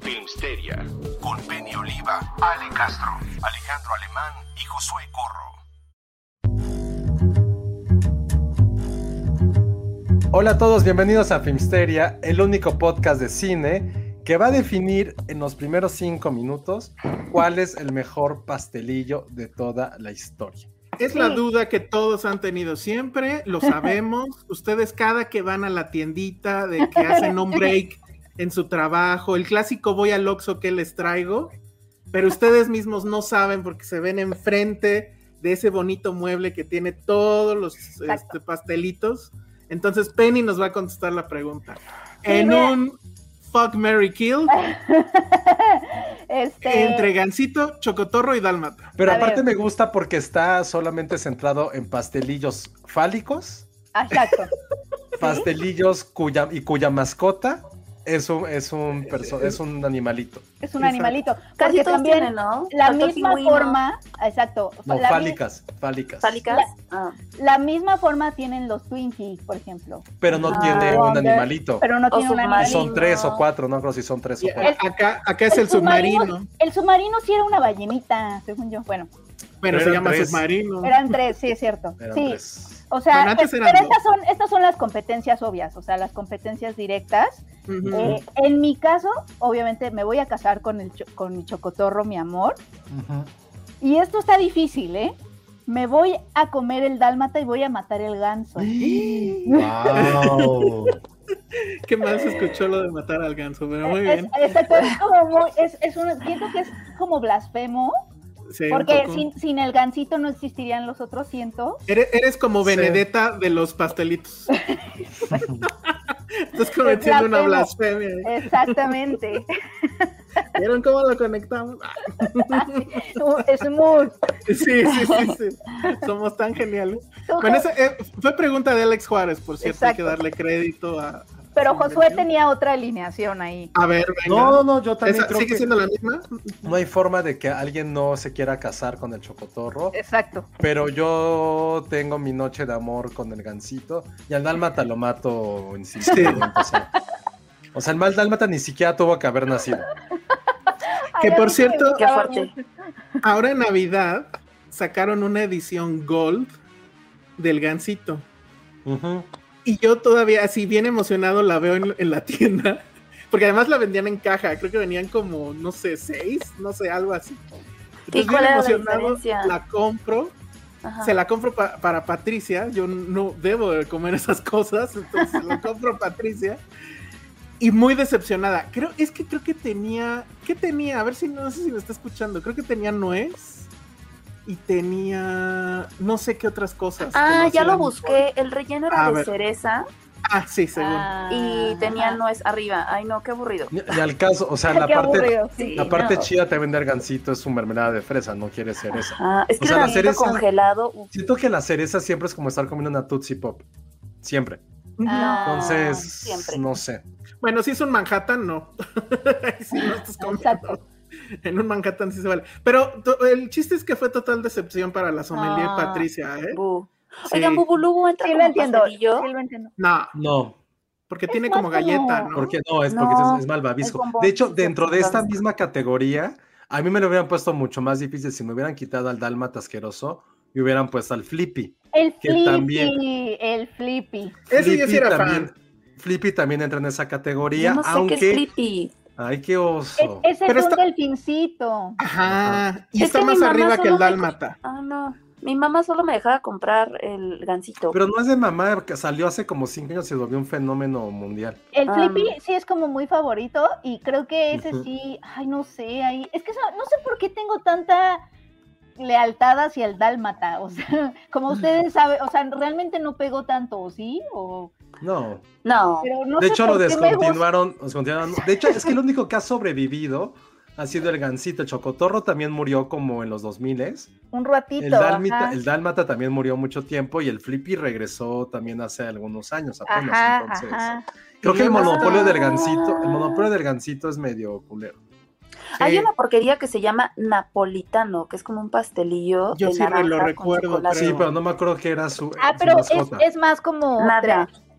Filmsteria con Penny Oliva, Ale Castro, Alejandro Alemán y Josué Corro. Hola a todos, bienvenidos a Filmsteria, el único podcast de cine que va a definir en los primeros cinco minutos cuál es el mejor pastelillo de toda la historia. Es la duda que todos han tenido siempre, lo sabemos. Ustedes cada que van a la tiendita de que hacen un break en su trabajo, el clásico voy al Oxxo que les traigo, pero ustedes mismos no saben porque se ven enfrente de ese bonito mueble que tiene todos los este, pastelitos. Entonces Penny nos va a contestar la pregunta. en un Fuck Mary Kill este... entre Gansito, Chocotorro y Dálmata. Pero aparte me gusta porque está solamente centrado en pastelillos fálicos. Exacto. pastelillos cuya, y cuya mascota es un, es un, es un animalito. Es un animalito. Casi también, ¿no? La misma forma, exacto. No, fálicas, fálicas. ¿Fálicas? La, ah. la, misma forma tienen los Twinkies, por ejemplo. Pero no ah, tiene un animalito. Pero no tiene un animalito. Son tres o cuatro, no creo si son tres o cuatro. acá, acá es el, submarino. El submarino sí era una ballenita, según yo. Bueno. Bueno, se llama submarino. Eran tres, sí, es cierto. sí. O sea, pero estas son, estas son las competencias obvias, o sea, las competencias directas. Eh, en mi caso, obviamente, me voy a casar con, el con mi chocotorro, mi amor. Y esto está difícil, ¿eh? Me voy a comer el dálmata y voy a matar el ganso. ¡Wow! Qué mal se escuchó lo de matar al ganso, pero muy bien. Es, es, como es, es siento que es como blasfemo, porque sin, el gansito no existirían los otros cientos. Eres, como Benedetta de los pastelitos. Estás cometiendo una blasfemia. Exactamente. ¿Vieron cómo lo conectamos? es muy. Sí, sí, sí, sí. Somos tan geniales. Bueno, esa, eh, fue pregunta de Alex Juárez, por cierto, hay que darle crédito a, pero Josué tenía otra alineación ahí. A ver, venga. No, no, yo también creo ¿Sigue siendo la misma? No hay forma de que alguien no se quiera casar con el chocotorro. Exacto. Pero yo tengo mi noche de amor con el gansito y al dálmata lo mato en sí. O sea, el mal dálmata ni siquiera tuvo que haber nacido. que por cierto, ahora en Navidad sacaron una edición Gold del gansito. Ajá. Y yo todavía, así bien emocionado, la veo en, la tienda. Porque además la vendían en caja. Creo que venían como, no sé, seis, no sé, algo así. Entonces, bien emocionado, la, compro. Se la compro para Patricia. Yo no debo de comer esas cosas. Entonces la compro a Patricia. Y muy decepcionada. Creo, es que creo que tenía. ¿Qué tenía? A ver si no sé si me está escuchando. Creo que tenía nuez y tenía no sé qué otras cosas. Ah, ya lo busqué. El relleno era de cereza. Ah, sí, según. Ah, y tenía nuez arriba. Ay, no, qué aburrido. Y, al caso, o sea, la parte, la parte chida también del gancito es su mermelada de fresa, no quiere cereza. Ah, es que o sea, la cereza, congelado. Siento que la cereza siempre es como estar comiendo una Tootsie Pop. Siempre. Ah, Entonces, no sé. Bueno, si es un Manhattan, no. si no estás comiendo. en un Manhattan sí se vale. Pero el chiste es que fue total decepción para la sommelier ah, Patricia, ¿eh? Oigan, Bubulubu entra sí, como entiendo, sí lo entiendo. No. No. Porque tiene como galleta, ¿no? Porque no, es porque es, malvavisco. de hecho, dentro de esta misma categoría, a mí me lo hubieran puesto mucho más difícil si me hubieran quitado al Dalmata asqueroso y hubieran puesto al Flippy. El Flippy, el Flippy. Ese yo sí era fan. Flippy también entra en esa categoría, no sé aunque... Qué es Flippy. Ay, qué oso. Es, es un delfincito. Ajá. Y está más arriba que el dálmata. Ah, no. Mi mamá solo me dejaba comprar el gansito. Pero no es de mamá, que salió hace como cinco años y se volvió un fenómeno mundial. El ah. Flippy sí es como muy favorito y creo que ese sí, ay, no sé, ahí, es que no sé por qué tengo tanta lealtad hacia el dálmata, o sea, como ustedes saben, o sea, realmente no pegó tanto, ¿sí? O... No. No. de hecho, lo descontinuaron, descontinuaron. De hecho, es que el único que ha sobrevivido ha sido el gansito. El chocotorro también murió como en los 2000 Un ratito. El dálmata, el dálmata, también murió mucho tiempo y el flippy regresó también hace algunos años apenas. entonces, creo que el monopolio del gansito, el monopolio del gansito es medio culero. Hay una porquería que se llama napolitano, que es como un pastelillo. Yo sí lo recuerdo. Sí, pero no me acuerdo que era su. Ah, pero es, es, más como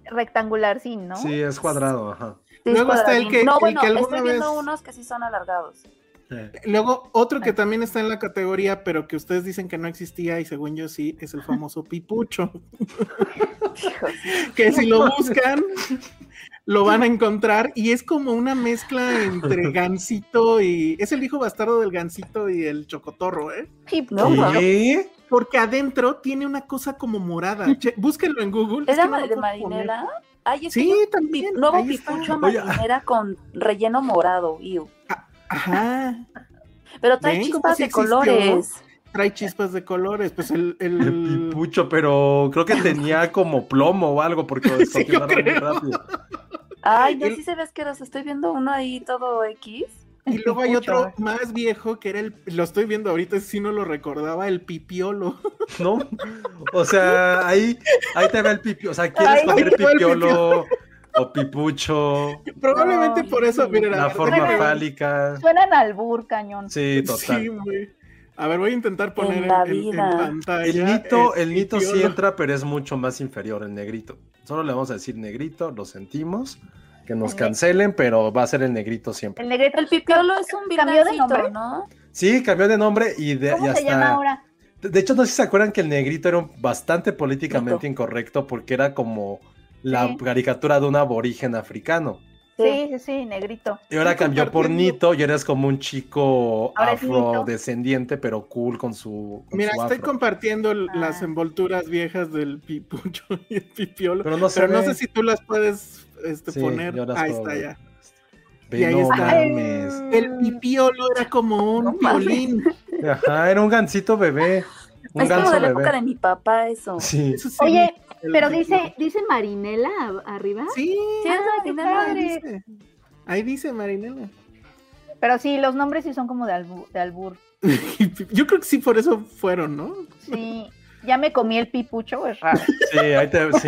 rectangular, sí, ¿no? Sí, es cuadrado, ajá. Luego está el que, no, el bueno, que estoy viendo unos que sí son alargados. Luego, otro que también está en la categoría, pero que ustedes dicen que no existía y según yo sí, es el famoso pipucho. que si lo buscan, lo van a encontrar y es como una mezcla entre gansito y... Es el hijo bastardo del gansito y el chocotorro, ¿eh? ¿Qué? Porque adentro tiene una cosa como morada. búsquenlo en Google. ¿Es, de marinela? sí, también. Nuevo pipucho marinera con relleno morado, iu. Ah, ajá. Pero trae chispas de colores. Trae chispas de colores, pues el, el... pipucho, pero creo que tenía como plomo o algo porque lo descontinuaron muy rápido. Ay, no, sí se ve asqueroso. Estoy viendo uno ahí todo X. Y luego hay otro más viejo que era el, lo estoy viendo ahorita, si no lo recordaba, el pipiolo. ¿No? O sea, ahí, ahí te ve el pipiolo. O sea, ¿quieres comer pipiolo? O pipucho. Probablemente por eso, miren. La forma fálica. Suenan albur, cañón. Sí, total. Sí, A ver, voy a intentar poner en, pantalla. El nito, el, nito sí entra, pero es mucho más inferior el negrito. Solo le vamos a decir negrito, lo sentimos. Que nos cancelen, pero va a ser el negrito siempre. El negrito, el pipiolo es un cambio de nombre, ¿no? Sí, cambió de nombre y de ¿Cómo se llama ahora? De hecho, no sé si se acuerdan que el negrito era bastante políticamente incorrecto porque era como la caricatura de un aborigen africano. Sí, sí, sí, negrito. Y ahora cambió por Nito y eres como un chico afrodescendiente, pero cool con su. Mira, estoy compartiendo las ah. envolturas viejas del pipucho y el pipiolo. Pero no, sé si tú las puedes este, poner. Ahí está ya. y ahí está. El pipiolo era como un violín. Ajá, era un gansito bebé. Un es como de la época de mi papá, eso. Sí. Oye, pero dice, dice Marinela arriba. Sí, Marinela. Ahí dice, ahí dice Marinela. Pero sí, los nombres sí son como de, de albur. Yo creo que sí, por eso fueron, ¿no? Sí. Ya me comí el pipucho, es raro. Sí, ahí te, sí.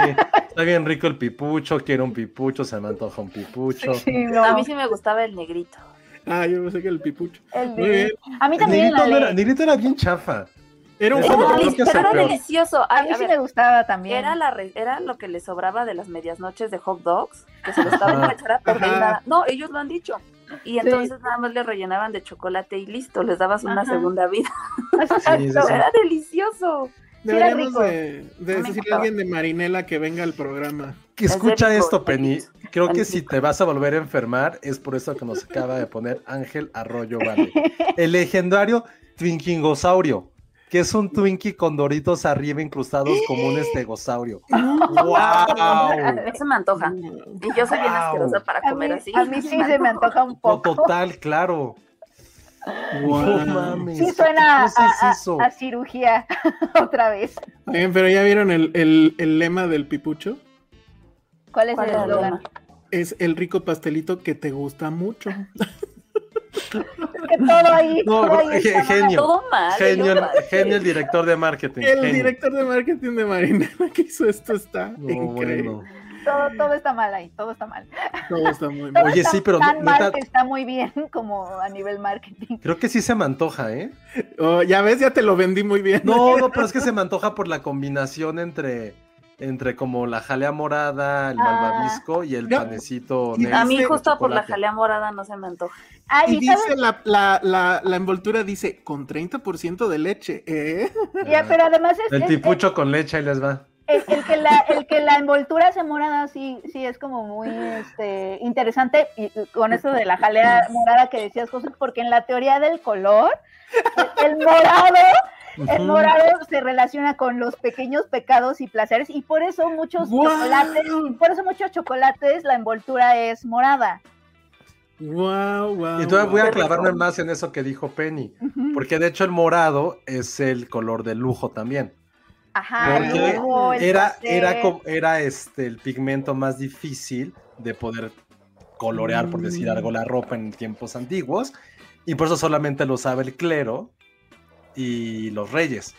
Está bien rico el pipucho, quiero un pipucho, se me antoja un pipucho. A mí sí me gustaba el negrito. Ah, yo pensé que el pipucho. El Muy A mí también. El negrito, era, negrito era bien chafa. Era un juego pero era delicioso. a mí sí me gustaba también. Era, la era lo que le sobraba de las medias noches de hot dogs, que se lo estaban a echar a perder. No, ellos lo han dicho. Y entonces nada más le rellenaban de chocolate y listo, les dabas una segunda vida. Era delicioso. Deberíamos de, decirle a alguien de Marinela que venga al programa. Que escucha esto, Penny. Creo que si te vas a volver a enfermar es por eso que nos acaba de poner Ángel Arroyo Vale. El legendario Twinkingosaurio que es un Twinkie con doritos arriba incrustados como un estegosaurio. ¡Wow! Eso me antoja. Y yo soy bien asquerosa para comer así. A mí sí se me antoja un poco. total, claro. Wow. mames. Sí suena a, cirugía otra vez. Bien, pero ya vieron el, el, el lema del pipucho. ¿Cuál es el lema? Es el rico pastelito que te gusta mucho. que todo ahí. No, genio. Todo mal, genio, genio, el director de marketing. El director de marketing de Marina que hizo esto está increíble. Todo, todo, está mal ahí, todo está mal. Todo está muy mal. Oye, sí, pero tan mal que está muy bien como a nivel marketing. Creo que sí se me antoja, ¿eh? Oh, ya ves, ya te lo vendí muy bien. No, no, pero es que se me antoja por la combinación entre entre como la jalea morada, el ah. malvavisco y el panecito negro. A mí justo por la jalea morada no se me antoja. y dice la, la, la, la, envoltura dice con 30% de leche, ¿eh? Ya, pero además es... El tipucho con leche, ahí les va. El, que la, el que la envoltura se morada sí, sí es como muy este, interesante y, con eso de la jalea morada que decías, José, porque en la teoría del color, el, morado, el morado se relaciona con los pequeños pecados y placeres y por eso muchos chocolates, por eso muchos chocolates la envoltura es morada. Wow, wow. Y entonces voy a clavarme más en eso que dijo Penny, porque de hecho el morado es el color de lujo también. Ajá, era, era, era este, el pigmento más difícil de poder colorear, por decir algo, la ropa en tiempos antiguos, y por eso solamente lo usaba el clero y los reyes.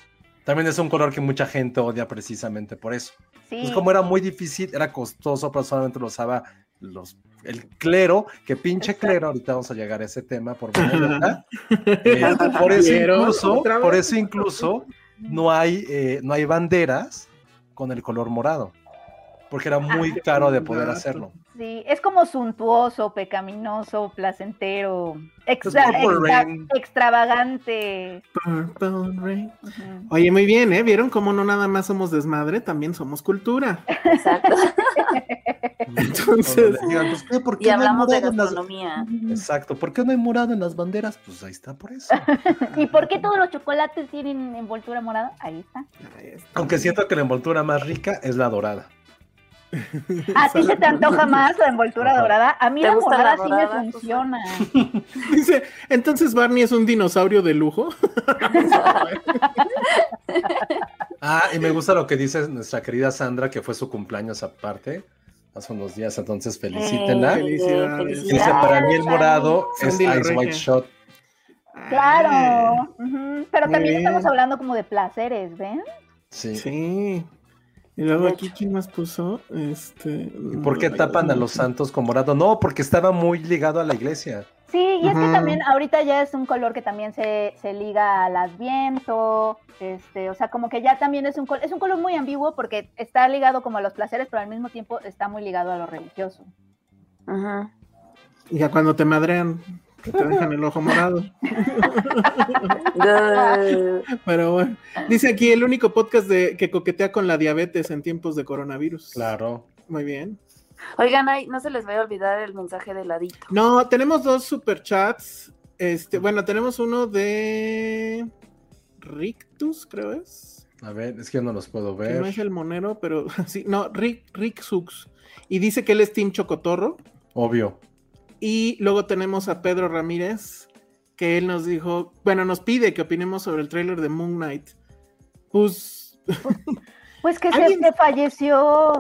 También es un color que mucha gente odia precisamente por eso. Sí. como era muy difícil, era costoso, pero solamente lo usaba los, el clero, que pinche clero, ahorita vamos a llegar a ese tema, por, eh, por eso incluso, por eso incluso no hay, eh, no hay banderas con el color morado, porque era muy caro de poder hacerlo. Sí, es como suntuoso, pecaminoso, placentero, extravagante. Oye, muy bien, ¿eh? ¿Vieron cómo no nada más somos desmadre, también somos cultura? Exacto. Entonces, ¿por qué y hablamos de gastronomía. Exacto, ¿por qué no hay morado en las banderas? Pues ahí está, por eso. ¿Y por qué todos los chocolates tienen envoltura morada? Ahí está. Ahí está. Aunque siento que la envoltura más rica es la dorada. ¿A ti se te antoja más la envoltura dorada? A mí la morada, sí me funciona. Dice, entonces Barney es un dinosaurio de lujo. ah, y me gusta lo que dice nuestra querida Sandra, que fue su cumpleaños aparte, hace unos días, entonces felicítenla. Dice, para mí el morado es Ice White Shot. Claro, pero también estamos hablando como de placeres, ¿ven? Sí. Sí. Y luego aquí, ¿quién más puso? Este. ¿Por qué tapan a los santos con morado? No, porque estaba muy ligado a la iglesia. Sí, y es que también ahorita ya es un color que también se, se liga al adviento, este, o sea, como que ya también es un, es un color muy ambiguo porque está ligado como a los placeres, pero al mismo tiempo está muy ligado a lo religioso. Ajá. Y ya cuando te madrean, que te dejan el ojo morado. Pero bueno, dice aquí el único podcast de, que coquetea con la diabetes en tiempos de coronavirus. Claro. Muy bien. Oigan, ay, no se les vaya a olvidar el mensaje de ladito. No, tenemos dos superchats. Este, bueno, tenemos uno de Rictus, creo es. A ver, es que no los puedo ver. no es el monero, pero sí, no, Rick, Rick Sux. Y dice que él es Team Chocotorro. Obvio. Y luego tenemos a Pedro Ramírez, que él nos dijo, bueno, nos pide que opinemos sobre el tráiler de Moon Knight. Pues... Pues que se falleció.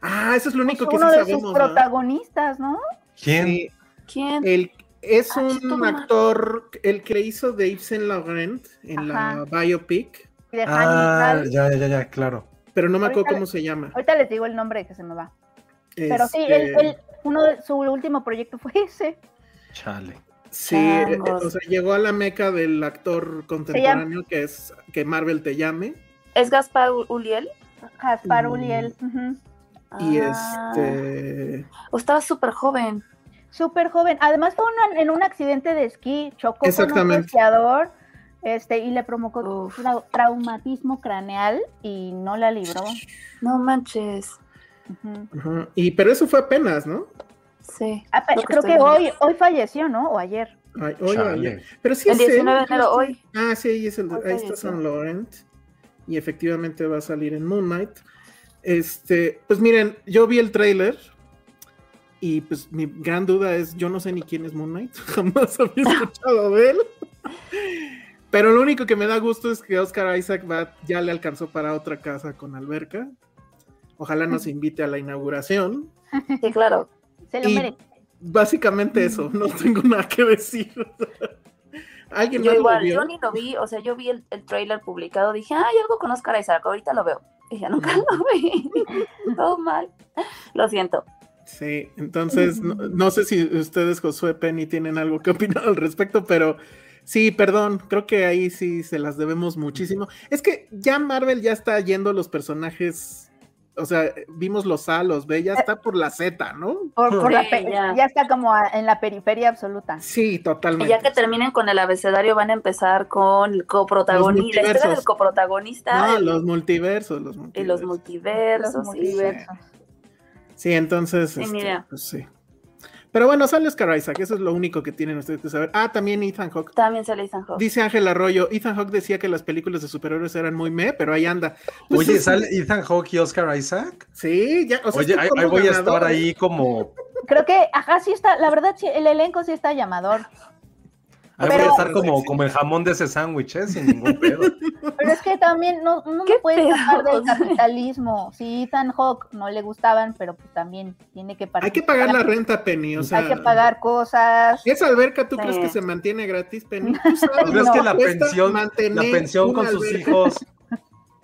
Ah, eso es lo único que sí sabemos. Uno de sus protagonistas, ¿no? ¿Quién? ¿Quién? El, es ah, un actor, el que hizo de Yves Saint Laurent en la biopic. ah, ya, ya, ya, claro. Pero no me acuerdo cómo se llama. Ahorita les digo el nombre que se me va. Pero sí, él, este uno de su último proyecto fue ese. Chale. Sí, eh, o sea, llegó a la meca del actor contemporáneo que es que Marvel te llame. ¿Es Gaspar Uliel? Gaspar mm. Uliel. Y ah. este. O estaba súper joven. Súper joven. Además fue en un accidente de esquí, chocó con un esquiador este, y le provocó traumatismo craneal y no la libró. No manches. Y pero eso fue apenas, ¿no? Sí. Ah, creo que hoy, hoy falleció, ¿no? O ayer. hoy ayer. Pero sí el 19 de enero, hoy. Ah, sí, ahí, es el, ahí está San Laurent. Y efectivamente va a salir en Moon Knight. Este, pues miren, yo vi el trailer y pues mi gran duda es, yo no sé ni quién es Moon Knight, jamás había escuchado de él. Pero lo único que me da gusto es que Oscar Isaac va, ya le alcanzó para otra casa con alberca. Ojalá nos invite a la inauguración. Sí, claro. Se lo merece. Básicamente eso, no tengo nada que decir. ¿Alguien yo igual, yo ni lo vi, o sea, yo vi el, trailer publicado, dije, ay, algo con Oscar Isaac, ahorita lo veo. Y ya nunca lo vi. Todo mal. Lo siento. Sí, entonces, no, sé si ustedes, Josué Penny, tienen algo que opinar al respecto, pero sí, perdón, creo que ahí sí se las debemos muchísimo. Es que ya Marvel ya está yendo los personajes o sea, vimos los A, los B, ya está por la Z, ¿no? Por, la ya. está como en la periferia absoluta. Sí, totalmente. Y ya que terminen con el abecedario, van a empezar con el coprotagonista, la historia del coprotagonista. No, los multiversos, los multiversos. Y los multiversos. Los multiversos. Sí, entonces, este, pues sí. Pero bueno, sale Oscar Isaac, eso es lo único que tienen ustedes que saber. Ah, también Ethan Hawke. También sale Ethan Hawke. Dice Ángel Arroyo, Ethan Hawke decía que las películas de superhéroes eran muy me, pero ahí anda. Pues Oye, ¿sale Ethan Hawke y Oscar Isaac? Sí, ya. O sea, Oye, ahí, voy a estar ahí como... Creo que, ajá, sí está, la verdad, sí, el elenco sí está llamador. Ahí voy a estar como, como el jamón de ese sándwich, ¿eh? Sin ningún pedo. Pero es que también no, no me puedes dejar del capitalismo. Sí, Ethan Hawk no le gustaban, pero pues también tiene que pagar. Hay que pagar la renta, Penny, o sea. Hay que pagar cosas. ¿Esa alberca tú crees que se mantiene gratis, Penny? ¿Tú sabes ¿Crees que la pensión, la pensión con sus hijos...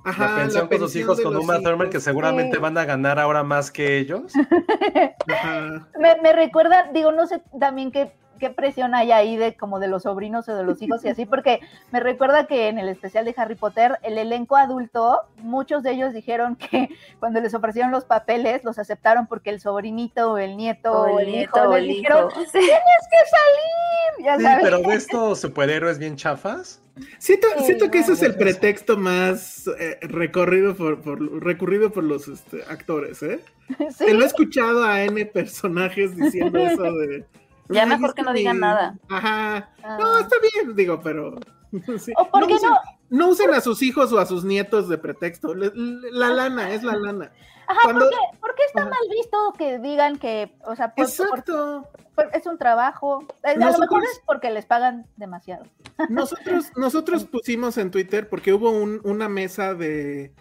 Ajá, la pensión con sus hijos con Uma Thurman, que seguramente van a ganar ahora más que ellos. Me, me recuerda, digo, no sé también qué qué presión hay ahí de como de los sobrinos o de los hijos y así, porque me recuerda que en el especial de Harry Potter, el elenco adulto, muchos de ellos dijeron que cuando les ofrecieron los papeles, los aceptaron porque el sobrinito o el nieto o el, hijo les dijeron, tienes que salir. sí, pero de estos superhéroes bien chafas. Siento, siento que ese es el pretexto más eh, recorrido por, recurrido por los este, actores, ¿eh? ¿Sí? lo he escuchado a N personajes diciendo eso de ya mejor que no digan nada. Ajá. No, ah. está bien, digo, pero. ¿O por no, qué usen, no? no usen a sus hijos o a sus nietos de pretexto. La, lana, es la lana. Ajá, ¿por, qué, está mal visto que digan que, o sea, por, Exacto. es un trabajo? a lo mejor es porque les pagan demasiado. Nosotros, nosotros pusimos en Twitter, porque hubo una mesa de,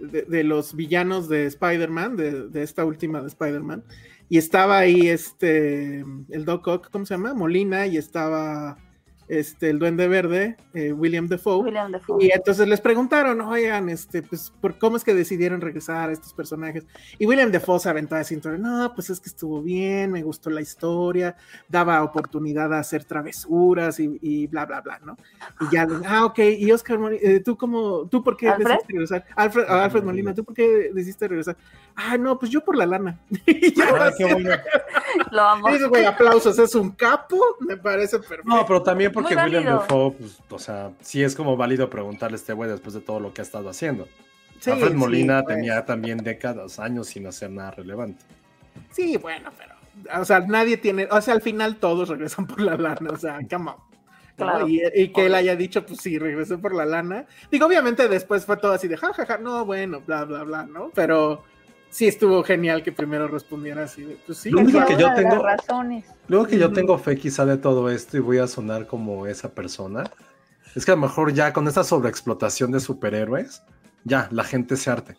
de, los villanos de Spider-Man, de, de, esta última de Spider-Man, y estaba ahí este, el Doc Ock, ¿cómo se llama? Molina, y estaba este, el Duende Verde, eh, William Defoe. William Defoe. Y entonces les preguntaron, oigan, este, pues, ¿por cómo es que decidieron regresar a estos personajes? Y William Defoe se aventó así, no, pues es que estuvo bien, me gustó la historia, daba oportunidad a hacer travesuras y, bla, bla, bla, ¿no? Y ya, ah, ok, y Oscar, eh, ¿tú cómo, tú por qué decidiste regresar? Alfred, Alfred Molina, ¿tú por qué decidiste regresar? Ah, no, pues yo por la lana. ah, qué bueno. Lo amo. Güey, aplausos, es un capo, me parece perfecto. No, pero también porque William Dafoe, pues, o sea, sí es como válido preguntarle a este güey después de todo lo que ha estado haciendo. Alfred Molina pues. tenía también décadas, años sin hacer nada relevante. Sí, bueno, pero, o sea, nadie tiene, o sea, al final todos regresan por la lana, o sea, come on. Y, que él haya dicho, pues sí, regresé por la lana. Digo, obviamente después fue todo así de jajaja, ja, ja, no, bueno, bla, bla, bla, ¿no? Pero sí estuvo genial que primero respondiera así. pues sí, lo único que yo tengo, luego que yo tengo fe quizá de todo esto y voy a sonar como esa persona, es que a lo mejor ya con esta sobreexplotación de superhéroes, ya la gente se arte.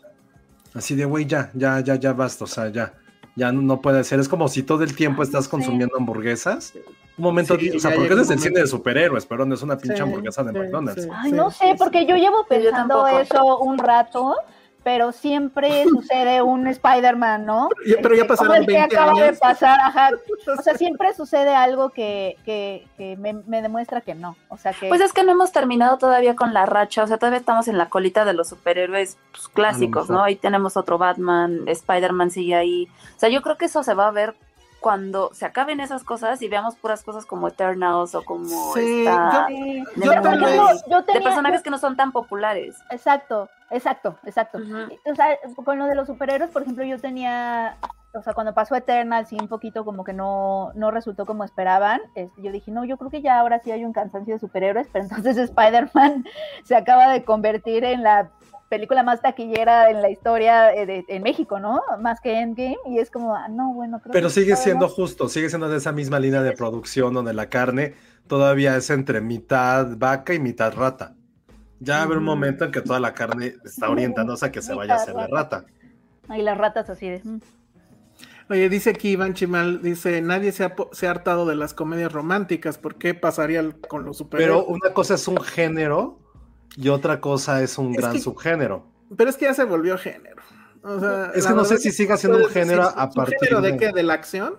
Así de, güey, ya, ya, ya, ya basta, o sea, ya, ya no, puede ser. Es como si todo el tiempo estás consumiendo hamburguesas. Un momento, o sea, porque es el cine de superhéroes, pero no es una pinche hamburguesa de McDonald's. Ay, no sé, porque yo llevo pensando eso un rato pero siempre sucede un Spider-Man, ¿no? Pero ya, pasaron el 20 acaba años. de pasar, ajá. O sea, siempre sucede algo que, que, que me, me, demuestra que no. O sea que. Pues es que no hemos terminado todavía con la racha. O sea, todavía estamos en la colita de los superhéroes pues, clásicos, ¿no? Ahí tenemos otro Batman, Spider-Man sigue ahí. O sea, yo creo que eso se va a ver cuando se acaben esas cosas y veamos puras cosas como Eternals o como esta, de, personajes que no son tan populares. Exacto, exacto, exacto. O sea, con lo de los superhéroes, por ejemplo, yo tenía, o sea, cuando pasó Eternals y un poquito como que no, no resultó como esperaban, este, yo dije, no, yo creo que ya ahora sí hay un cansancio de superhéroes, pero entonces Spider-Man se acaba de convertir en la película más taquillera en la historia eh, de, en México, ¿no? Más que Endgame, y es como, ah, no, bueno, creo Pero sigue siendo justo, sigue siendo de esa misma línea de producción donde la carne todavía es entre mitad vaca y mitad rata. Ya va a haber un momento en que toda la carne está orientándose a que se vaya a hacer de rata. Y las ratas así de... Mm". Oye, dice aquí Iván Chimal, dice, nadie se ha, se ha hartado de las comedias románticas, ¿por qué pasaría con los superhéroes? Pero una cosa es un género y otra cosa es un gran subgénero. Pero es que ya se volvió género. O sea, es que no sé si siga siendo un género a partir género de... qué? ¿De la acción?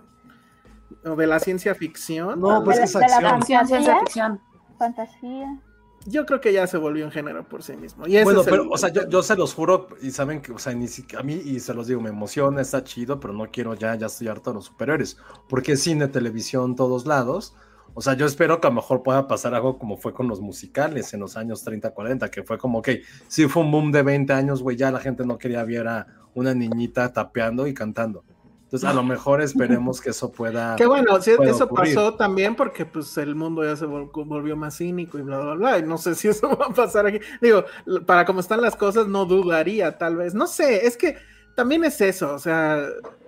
¿O de la ciencia ficción? No, pues de, es acción. De la ciencia ficción. Fantasía. yo creo que ya se volvió un género por sí mismo. Y bueno, pero, o sea, yo, se los juro, y saben que, o sea, ni a mí, y se los digo, me emociona, está chido, pero no quiero ya, ya estoy harto de los superiores, porque es cine, televisión, todos lados. O sea, yo espero que a lo mejor pueda pasar algo como fue con los musicales en los años 30, 40, que fue como, ok, sí fue un boom de 20 años, güey, ya la gente no quería ver a una niñita tapeando y cantando. Entonces, a lo mejor esperemos que eso pueda. Qué bueno, eso pasó también porque pues el mundo ya se volvió más cínico y bla, bla, bla. Y no sé si eso va a pasar aquí. Digo, para cómo están las cosas, no dudaría, tal vez. No sé, es que también es eso, o sea,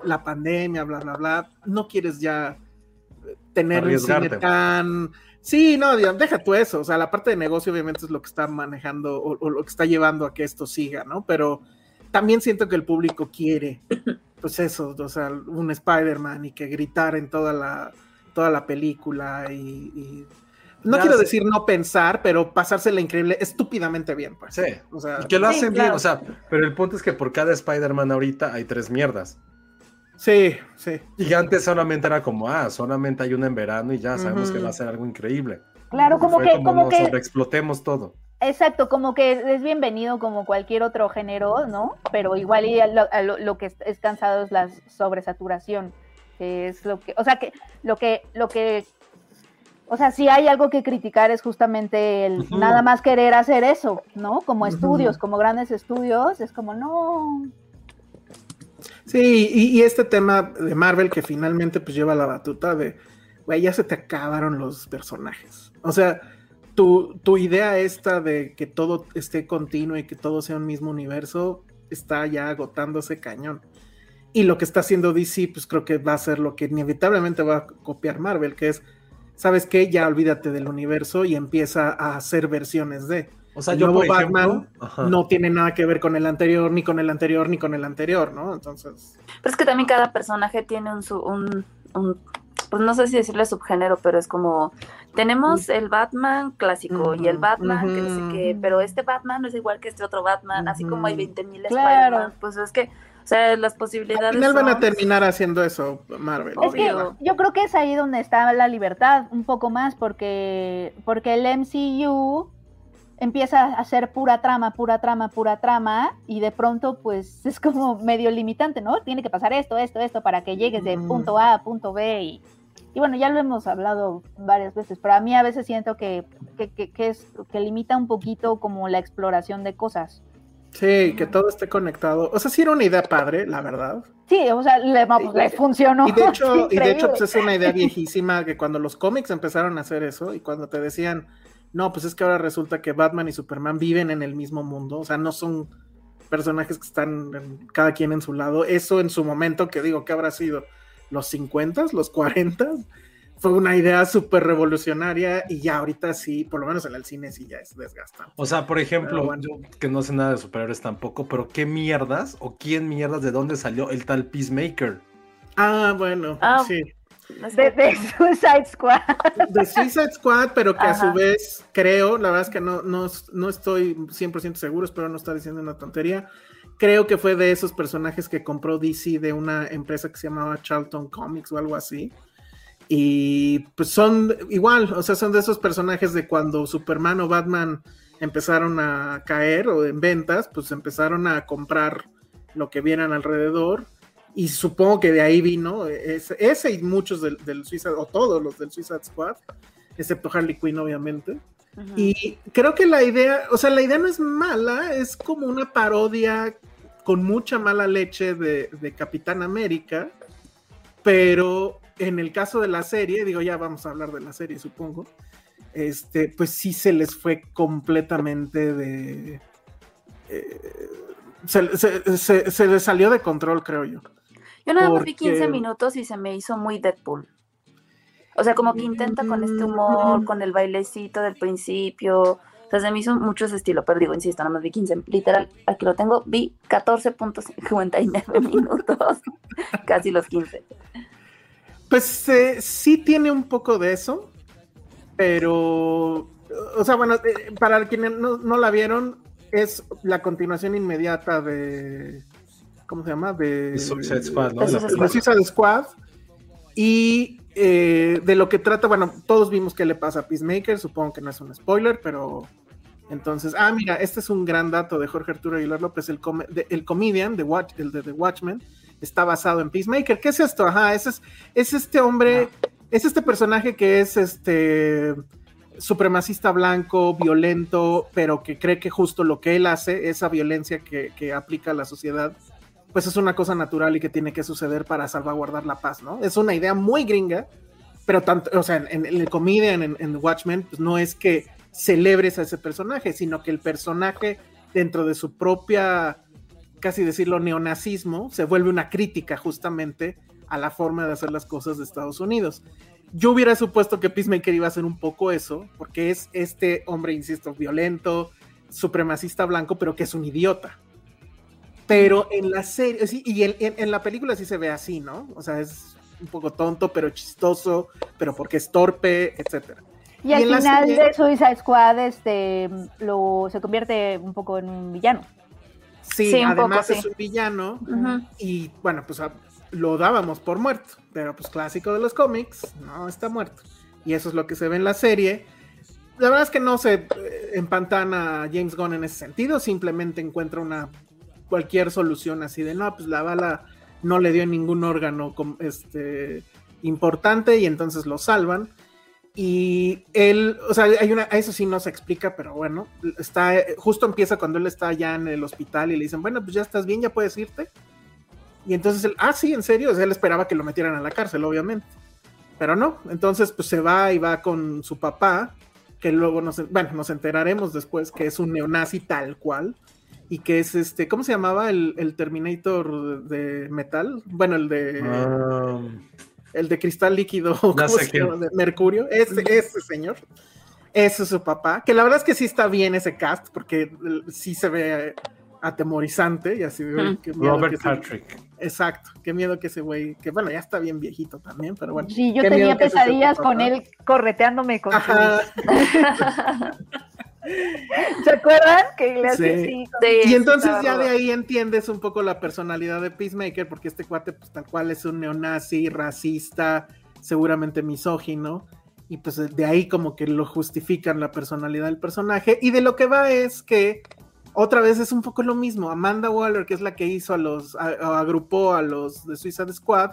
la pandemia, bla, bla, bla. No quieres ya tener un cine tan. Sí, no, deja tú eso. O sea, la parte de negocio, obviamente, es lo que está manejando o lo que está llevando a que esto siga, ¿no? Pero también siento que el público quiere pues eso, o sea, un Spider-Man y que gritar en toda la, toda la película y, no quiero decir no pensar, pero pasársela increíble, estúpidamente bien, pues. Sí, o sea, que lo hacen bien, o sea, pero el punto es que por cada Spider-Man ahorita hay tres mierdas. Sí, sí. Y antes solamente era como, ah, solamente hay una en verano y ya sabemos que va a ser algo increíble. Claro, como que, como, que explotemos todo. Exacto, como que es bienvenido como cualquier otro género, ¿no? Pero igual lo, que es cansado es la sobresaturación, que es lo que, o sea, que lo que, lo que, o sea, si hay algo que criticar es justamente el nada más querer hacer eso, ¿no? Como estudios, como grandes estudios, es como no. Sí, y, este tema de Marvel que finalmente pues lleva la batuta de, güey, ya se te acabaron los personajes. O sea, tu, idea esta de que todo esté continuo y que todo sea un mismo universo está ya agotándose cañón. Y lo que está haciendo DC, pues creo que va a ser lo que inevitablemente va a copiar Marvel, que es, ¿sabes qué? Ya olvídate del universo y empieza a hacer versiones de. O sea, yo, por Batman no tiene nada que ver con el anterior, ni con el anterior, ni con el anterior, ¿no? Entonces. Pero es que también cada personaje tiene un, un, un pues no sé si decirle subgénero, pero es como, tenemos el Batman clásico y el Batman que no sé qué, pero este Batman no es igual que este otro Batman, así como hay 20 mil Spider-Man, pues es que, o sea, las posibilidades. Al final van a terminar haciendo eso, Marvel. Es que yo creo que es ahí donde está la libertad, un poco más, porque, porque el MCU empieza a hacer pura trama, pura trama, pura trama, y de pronto pues es como medio limitante, ¿no? Tiene que pasar esto, esto, esto, para que llegues de punto A a punto B y y bueno, ya lo hemos hablado varias veces, pero a mí a veces siento que, es, que limita un poquito como la exploración de cosas. Sí, que todo esté conectado. O sea, sí era una idea padre, la verdad. Sí, o sea, le, funcionó. Y de hecho, y de hecho pues es una idea viejísima que cuando los cómics empezaron a hacer eso y cuando te decían, no, pues es que ahora resulta que Batman y Superman viven en el mismo mundo, o sea, no son personajes que están cada quien en su lado. Eso en su momento, que digo, ¿qué habrá sido? los 50, los 40, fue una idea súper revolucionaria y ya ahorita sí, por lo menos en el cine sí ya es desgastante. O sea, por ejemplo, yo que no sé nada de superhéroes tampoco, pero ¿qué mierdas o quién mierdas de dónde salió el tal Peacemaker? Ah, bueno, ah, sí. De, Suicide Squad. De Suicide Squad, pero que a su vez creo, la verdad es que no, no, no estoy 100% seguro, espero no estar diciendo una tontería, creo que fue de esos personajes que compró DC de una empresa que se llamaba Charlton Comics o algo así. Y pues son igual, o sea, son de esos personajes de cuando Superman o Batman empezaron a caer o en ventas, pues empezaron a comprar lo que vieran alrededor. Y supongo que de ahí vino ese, ese y muchos del, del Suicide, o todos los del Suicide Squad, excepto Harley Quinn, obviamente. Y creo que la idea, o sea, la idea no es mala, es como una parodia con mucha mala leche de, Capitán América, pero en el caso de la serie, digo, ya vamos a hablar de la serie, supongo, este, pues sí se les fue completamente de... Eh, se, les salió de control, creo yo. Yo nada más vi 15 minutos y se me hizo muy Deadpool. O sea, como que intenta con este humor, mm. con el bailecito del principio, sea, se me hizo mucho ese estilo, pero digo, insisto, nada más vi 15, literal, aquí lo tengo, vi 14.59 minutos, casi los 15. Pues eh, sí tiene un poco de eso, pero, o sea, bueno, eh, para quienes no, la vieron, es la continuación inmediata de, ¿cómo se llama? De Suicide Squad, ¿no? De Suicide Squad. Y eh, de lo que trata, bueno, todos vimos qué le pasa a Peacemaker, supongo que no es un spoiler, pero Entonces, ah, mira, este es un gran dato de Jorge Arturo Aguilar López, el, el comedian, de Watch, el de The Watchmen, está basado en Peacemaker. ¿Qué es esto? Ajá, es, es este hombre, es este personaje que es este supremacista blanco, violento, pero que cree que justo lo que él hace, esa violencia que, aplica a la sociedad, pues es una cosa natural y que tiene que suceder para salvaguardar la paz, ¿no? Es una idea muy gringa, pero tanto, o sea, en, el comedian, en, en, Watchmen, pues no es que celebres a ese personaje, sino que el personaje dentro de su propia, casi decirlo, neonazismo, se vuelve una crítica justamente a la forma de hacer las cosas de Estados Unidos. Yo hubiera supuesto que Peacemaker iba a hacer un poco eso, porque es este hombre, insisto, violento, supremacista blanco, pero que es un idiota. Pero en la serie, sí, y en, la película sí se ve así, ¿no? O sea, es un poco tonto, pero chistoso, pero porque es torpe, etcétera. Y, al final de Suicide Squad este, lo, se convierte un poco en un villano. Sí, además es un villano. Y bueno, pues lo dábamos por muerto, pero pues clásico de los cómics, no está muerto. Y eso es lo que se ve en la serie. La verdad es que no se eh, empantana a James Gunn en ese sentido, simplemente encuentra una cualquier solución así de no, pues la bala no le dio ningún órgano este, importante y entonces lo salvan. Y él, o sea, hay una, eso sí no se explica, pero bueno, está, justo empieza cuando él está ya en el hospital y le dicen, bueno, pues ya estás bien, ya puedes irte. Y entonces él, ah, sí, en serio, o él esperaba que lo metieran a la cárcel, obviamente. Pero no, entonces pues se va y va con su papá, que luego bueno, nos enteraremos después que es un neonazi tal cual, y que es este, ¿cómo se llamaba el, Terminator de, metal? Bueno, el de... Ah. El de cristal líquido, ¿cómo se llama? De Mercurio, ese, ese señor. Ese es su papá, que la verdad es que sí está bien ese cast, porque sí se ve atemorizante y así Robert Patrick. exacto, qué miedo que ese güey, que bueno, ya está bien viejito también, pero bueno. Sí, yo tenía pesadillas con él correteándome con ¿Se acuerdan? Que le sí. y entonces ya de ahí entiendes un poco la personalidad de Peacemaker, porque este cuate, pues tal cual es un neonazi, racista, seguramente misógino, y pues de ahí como que lo justifican la personalidad del personaje, y de lo que va es que otra vez es un poco lo mismo. Amanda Waller, que es la que hizo a los, agrupó a los de Suicide Squad,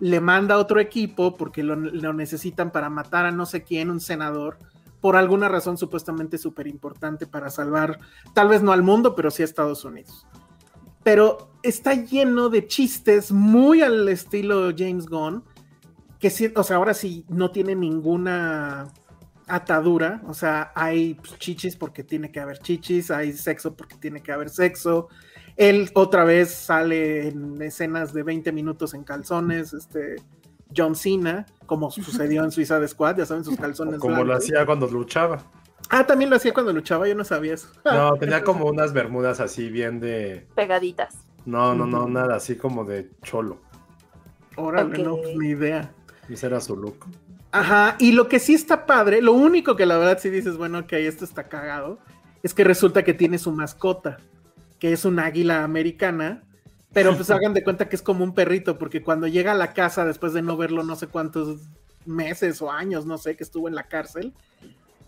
le manda a otro equipo porque lo, necesitan para matar a no sé quién, un senador, por alguna razón supuestamente súper importante para salvar, tal vez no al mundo, pero sí a Estados Unidos. Pero está lleno de chistes muy al estilo James Gunn, que sí, o sea, ahora sí no tiene ninguna atadura, o sea, hay pues, chichis porque tiene que haber chichis, hay sexo porque tiene que haber sexo. Él otra vez sale en escenas de 20 minutos en calzones, este John Cena, como sucedió en Suiza Squad, ya saben, sus calzones. Como lo hacía cuando luchaba. Ah, también lo hacía cuando luchaba, yo no sabía eso. No, tenía como unas bermudas así bien de... Pegaditas. No, no, no, nada, así como de cholo. Órale, no, pues, ni idea. Ese era su look. Ajá, y lo que sí está padre, lo único que la verdad sí dices, bueno, ok, esto está cagado, es que resulta que tiene su mascota, que es un águila americana, pero pues hagan de cuenta que es como un perrito, porque cuando llega a la casa después de no verlo no sé cuántos meses o años, no sé, que estuvo en la cárcel,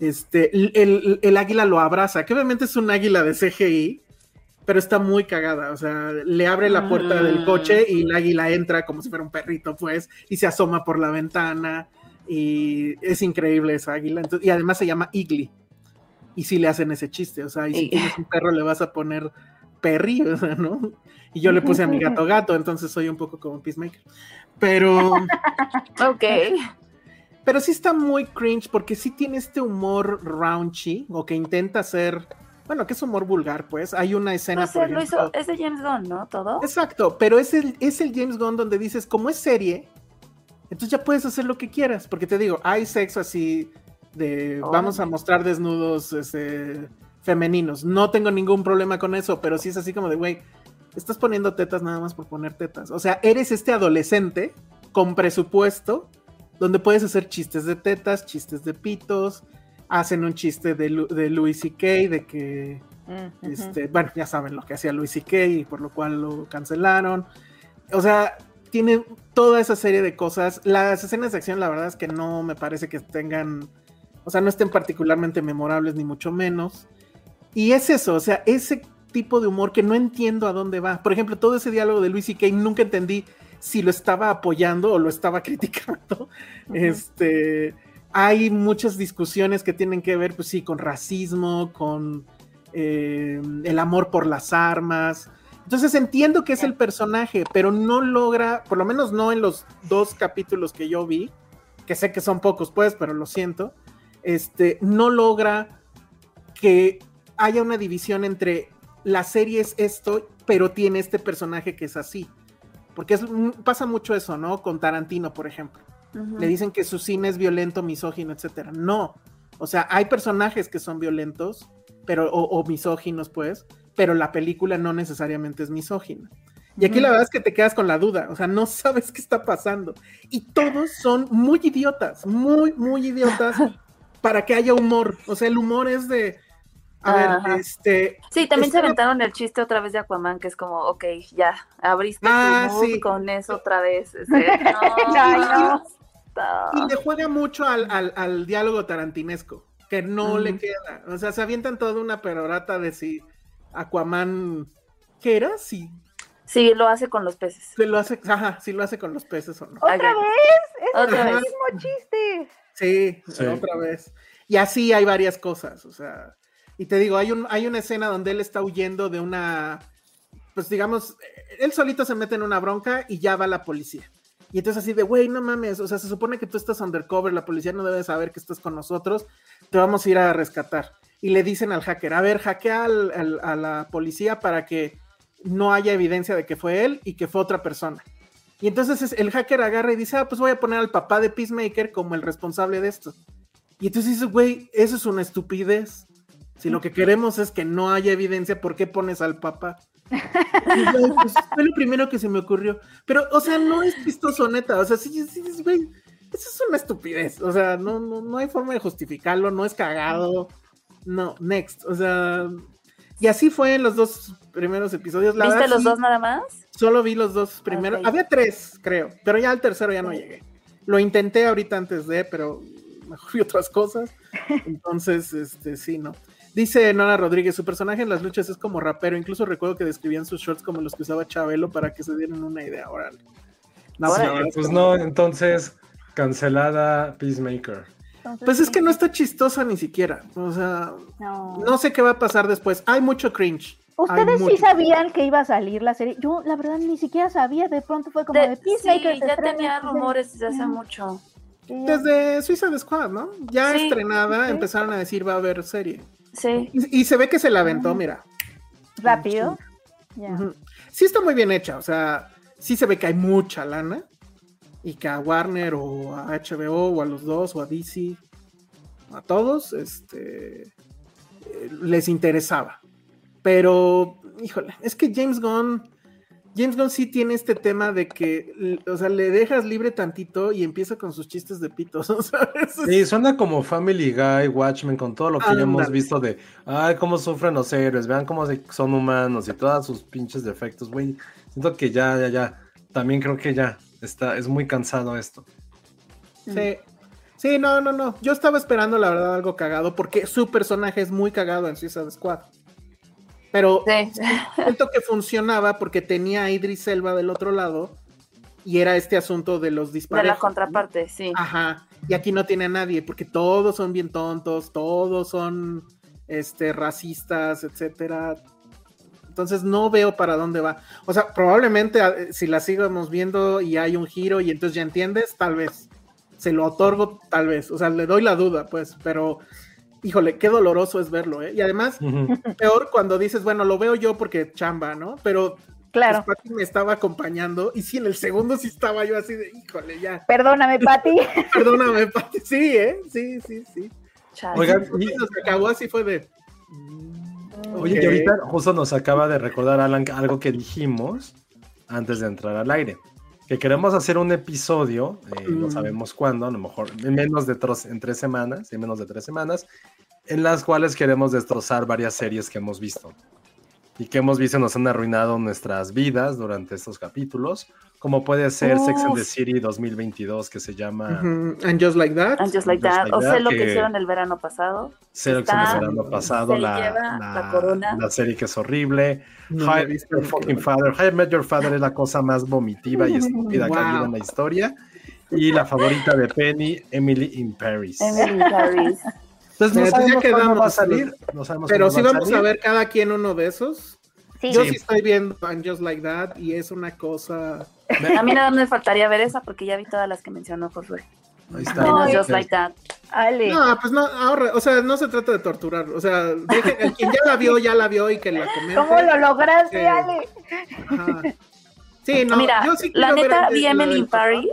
este, el, el águila lo abraza, que obviamente es un águila de CGI, pero está muy cagada, o sea, le abre la puerta del ah. coche y el águila entra como si fuera un perrito, pues, y se asoma por la ventana y es increíble esa águila. y además se llama Igly. Y si le hacen ese chiste, o sea, y si tienes un perro le vas a poner Perry, o sea, ¿no? Y yo le puse a mi gato gato, entonces soy un poco como Peacemaker. Pero. ok. Pero sí está muy cringe porque sí tiene este humor raunchy, o que intenta ser. Bueno, que es humor vulgar, pues. Hay una escena. por ejemplo, es de James Gunn, ¿no? Todo. Exacto, pero es el, es el James Gunn donde dices, como es serie, entonces ya puedes hacer lo que quieras, porque te digo, hay sexo así de vamos a mostrar desnudos este, femeninos. No tengo ningún problema con eso, pero sí es así como de, güey, estás poniendo tetas nada más por poner tetas. O sea, eres este adolescente con presupuesto donde puedes hacer chistes de tetas, chistes de pitos, hacen un chiste de, de Louis C.K. de que, este, bueno, ya saben lo que hacía Louis C.K. y por lo cual lo cancelaron. O sea, tiene toda esa serie de cosas. Las escenas de acción, la verdad es que no me parece que tengan, o sea, no estén particularmente memorables, ni mucho menos. Y es eso, o sea, ese tipo de humor que no entiendo a dónde va. Por ejemplo, todo ese diálogo de Luis y Kane nunca entendí si lo estaba apoyando o lo estaba criticando. Este, hay muchas discusiones que tienen que ver, pues sí, con racismo, con eh, el amor por las armas. Entonces entiendo que es el personaje, pero no logra, por lo menos no en los dos capítulos que yo vi, que sé que son pocos, pues, pero lo siento, este, no logra que haya una división entre la serie es esto, pero tiene este personaje que es así. Porque pasa mucho eso, ¿no? Con Tarantino, por ejemplo. Le dicen que su cine es violento, misógino, etcétera. No. O sea, hay personajes que son violentos, pero, o, misóginos, pues, pero la película no necesariamente es misógina. Y aquí la verdad es que te quedas con la duda, o sea, no sabes qué está pasando. Y todos son muy idiotas, muy, muy idiotas para que haya humor. O sea, el humor es de, a ver, este. Sí, también se aventaron el chiste otra vez de Aquaman, que es como, ok, ya, abriste ah, con eso otra vez. Este, y le juega mucho al, diálogo tarantinesco, que no le queda. O sea, se avientan toda una perorata de si Aquaman. ¿Qué era? Sí. Sí, lo hace con los peces. Sí, lo hace, ajá, sí lo hace con los peces o no. ¿Otra vez? Es el mismo chiste. Sí, sí, otra vez. Y así hay varias cosas, o sea. Y te digo, hay, un, hay una escena donde él está huyendo de una, pues digamos, él solito se mete en una bronca y ya va la policía. Y entonces así de, güey, no mames, o sea, se supone que tú estás undercover, la policía no debe saber que estás con nosotros, te vamos a ir a rescatar. Y le dicen al hacker, a ver, hackea a la policía para que no haya evidencia de que fue él y que fue otra persona. Y entonces el hacker agarra y dice, ah, pues voy a poner al papá de Peacemaker como el responsable de esto. Y entonces dice, güey, eso es una estupidez. Si lo que queremos es que no haya evidencia, ¿por qué pones al papá? Pues, fue lo primero que se me ocurrió. Pero, o sea, no es chistoso, neta. O sea, sí, sí, sí, güey, eso es una estupidez. O sea, no, no, no hay forma de justificarlo, no es cagado. No, next. O sea, y así fue en los dos primeros episodios. ¿Viste los dos nada más? Solo vi los dos primeros. Había tres, creo, pero ya al tercero ya no llegué. Lo intenté ahorita antes de, pero mejor vi otras cosas. Entonces, este, sí, no. Dice Nora Rodríguez, su personaje en las luchas es como rapero, incluso recuerdo que describían sus shorts como los que usaba Chabelo para que se dieran una idea, órale. No, pues no, entonces cancelada Peacemaker. Pues es que no está chistosa ni siquiera, o sea, no. sé qué va a pasar después, hay mucho cringe. ¿Ustedes sí sabían que iba a salir la serie? Yo, la verdad, ni siquiera sabía. De pronto fue como de, Peacemaker. Sí, ya tenía rumores desde hace mucho. Desde Suiza Squad, ¿no? Ya estrenada, empezaron a decir va a haber serie. Sí. Y, se ve que se la aventó, mira. Rápido. Sí está muy bien hecha, o sea, sí se ve que hay mucha lana y que a Warner o a HBO o a los dos o a DC, a todos, este, eh, les interesaba. Pero, híjole, es que James Gunn James Gunn sí tiene este tema de que, o sea, le dejas libre tantito y empieza con sus chistes de pitos, ¿sabes? Sí, suena como Family Guy, Watchmen, con todo lo que ya hemos visto de, ay, cómo sufren los héroes, vean cómo son humanos y todos sus pinches defectos, güey. Siento que ya, ya, ya, también creo que ya, está, es muy cansado esto. Sí. Sí, no, no, no. Yo estaba esperando, la verdad, algo cagado, porque su personaje es muy cagado en Suicide Squad. Pero siento que funcionaba porque tenía a Idris Elba del otro lado y era este asunto de los disparos. De la contraparte, sí. Ajá. Y aquí no tiene a nadie porque todos son bien tontos, todos son este racistas, etcétera. Entonces no veo para dónde va. O sea, probablemente ah, si la sigamos viendo y hay un giro y entonces ya entiendes, tal vez. Se lo otorgo, tal vez. O sea, le doy la duda, pues, pero híjole, qué doloroso es verlo, ¿eh? Y además, peor cuando dices, bueno, lo veo yo porque chamba, ¿no? Pero Claro. Pues Pati me estaba acompañando y sí, en el segundo sí estaba yo así de, híjole, ya. Perdóname, Pati. Perdóname, Pati. Sí, ¿eh? Sí, sí, sí. Oigan, y nos acabó así fue de. Mm, Oye, y ahorita justo nos acaba de recordar, Alan, algo que dijimos antes de entrar al aire que queremos hacer un episodio, eh, no mm. sabemos cuándo, a lo mejor en menos de tres, en tres semanas, en menos de tres semanas, en las cuales queremos destrozar varias series que hemos visto y que hemos visto nos han arruinado nuestras vidas durante estos capítulos, como puede ser Sex and the City 2022 que se llama And Just Like That. And Just Like That. o sé lo que, hicieron el verano pasado. Sé lo que hicieron el verano pasado. La, la, corona. la, serie que es horrible. No Hi, Your Fucking Father. Hi, Met Your Father es la cosa más vomitiva y estúpida que ha habido en la historia. Y la favorita de Penny, Emily in Paris. Emily in Paris. Entonces no sabemos cuándo va a salir. No sabemos pero sí vamos a ver cada quien uno de esos. Yo sí. estoy viendo And Just Like That y es una cosa a mí nada me faltaría ver esa porque ya vi todas las que mencionó Josué. Ahí está. No, just like that. Ale. No, pues no, ahorre, o sea, no se trata de torturar, o sea, quien ya la vio, ya la vio y que la comente. ¿Cómo lo lograste, Ale? Sí, no, Mira, yo sí la neta vi Emily in Paris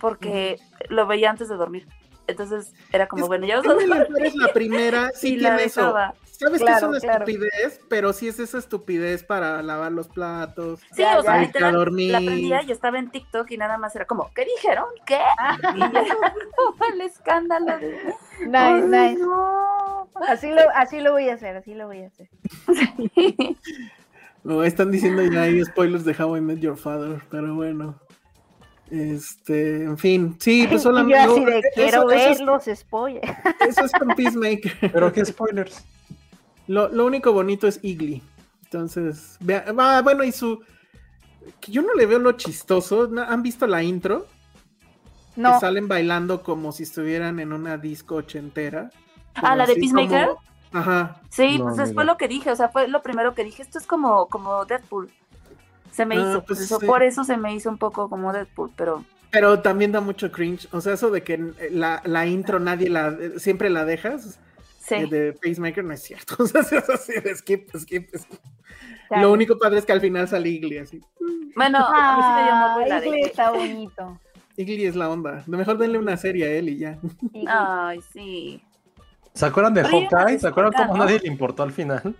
porque lo veía antes de dormir. Entonces era como, bueno, ya es la primera, sí, tiene eso. Sabes que es una estupidez, pero sí es esa estupidez para lavar los platos. Sí, o sea, literal, la prendía y estaba en TikTok y nada más era como, ¿qué dijeron? ¿Qué? el escándalo de... Nice, nice. Así, lo, así lo voy a hacer, así lo voy a hacer. no, están diciendo ya hay spoilers de How I Met Your Father, pero bueno. Este, en fin, sí, pues solamente. Yo así de, quiero ver los spoilers. Eso es con Peacemaker. ¿Pero qué spoilers? Lo, lo único bonito es Igly. Entonces, vea, ah, bueno, y su. Que yo no le veo lo chistoso. ¿Han visto la intro? No. Que salen bailando como si estuvieran en una disco ochentera. Ah, la de Peacemaker. Ajá. Sí, pues eso fue lo que dije, o sea, fue lo primero que dije. Esto es como, como Deadpool. Se me ah, hizo, pues, eso, por eso se me hizo un poco como Deadpool, pero... Pero también da mucho cringe, o sea, eso de que la, la intro nadie la, siempre la dejas, sí. Eh, de Pacemaker no es cierto, o sea, es así de skip, skip, skip. Lo único padre es que al final sale Igly así. Bueno, ah, a mí Igly está bonito. Igly es la onda. Lo mejor denle una serie a él y ya. Ay, sí. ¿Se acuerdan de Hawkeye? ¿Se acuerdan cómo nadie le importó al final?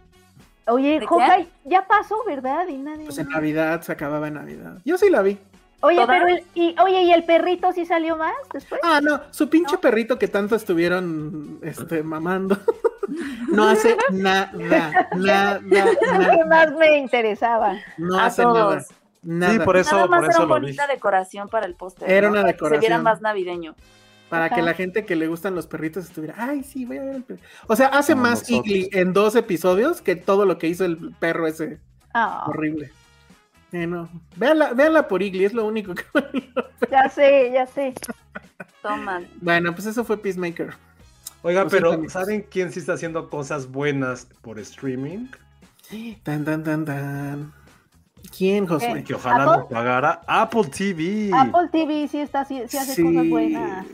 Oye, Hawkeye ya pasó, ¿verdad? Y nadie pues en Navidad se acababa en Navidad. Yo sí la vi. Oye, pero el, y, oye, ¿y el perrito sí salió más después? Ah, no, su pinche perrito que tanto estuvieron este, mamando. no hace nada, nada, nada. que más me interesaba. No hace nada. Nada. Sí, por eso, nada más por eso era una bonita decoración para el póster. Era una decoración. Que se viera más navideño para que la gente que le gustan los perritos estuviera, ay, sí, voy a ver el perro. O sea, hace más Igly en dos episodios que todo lo que hizo el perro ese. Ah. Horrible. Bueno, véanla, por Igly, es lo único que. ya sé, ya sé. Toma. Bueno, pues eso fue Peacemaker. Oiga, pero ¿saben quién sí está haciendo cosas buenas por streaming? Tan, tan, tan, tan. ¿Quién, José? Que ojalá lo pagara Apple TV. Apple TV sí está, sí, hace cosas buenas.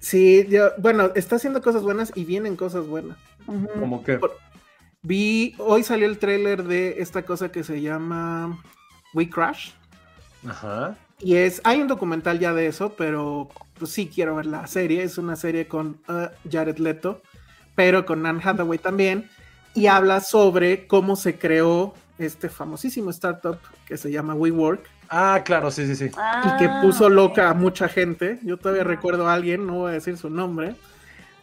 Sí, yo, bueno, está haciendo cosas buenas y vienen cosas buenas. Como que. Vi, hoy salió el tráiler de esta cosa que se llama We Crash. Ajá. Y es, hay un documental ya de eso, pero pues sí quiero ver la serie. Es una serie con uh, Jared Leto, pero con Anne Hathaway también. Y habla sobre cómo se creó este famosísimo startup que se llama WeWork. Ah, claro, sí, sí, sí. y que ah, puso loca a mucha gente. Yo todavía recuerdo a alguien, no voy a decir su nombre,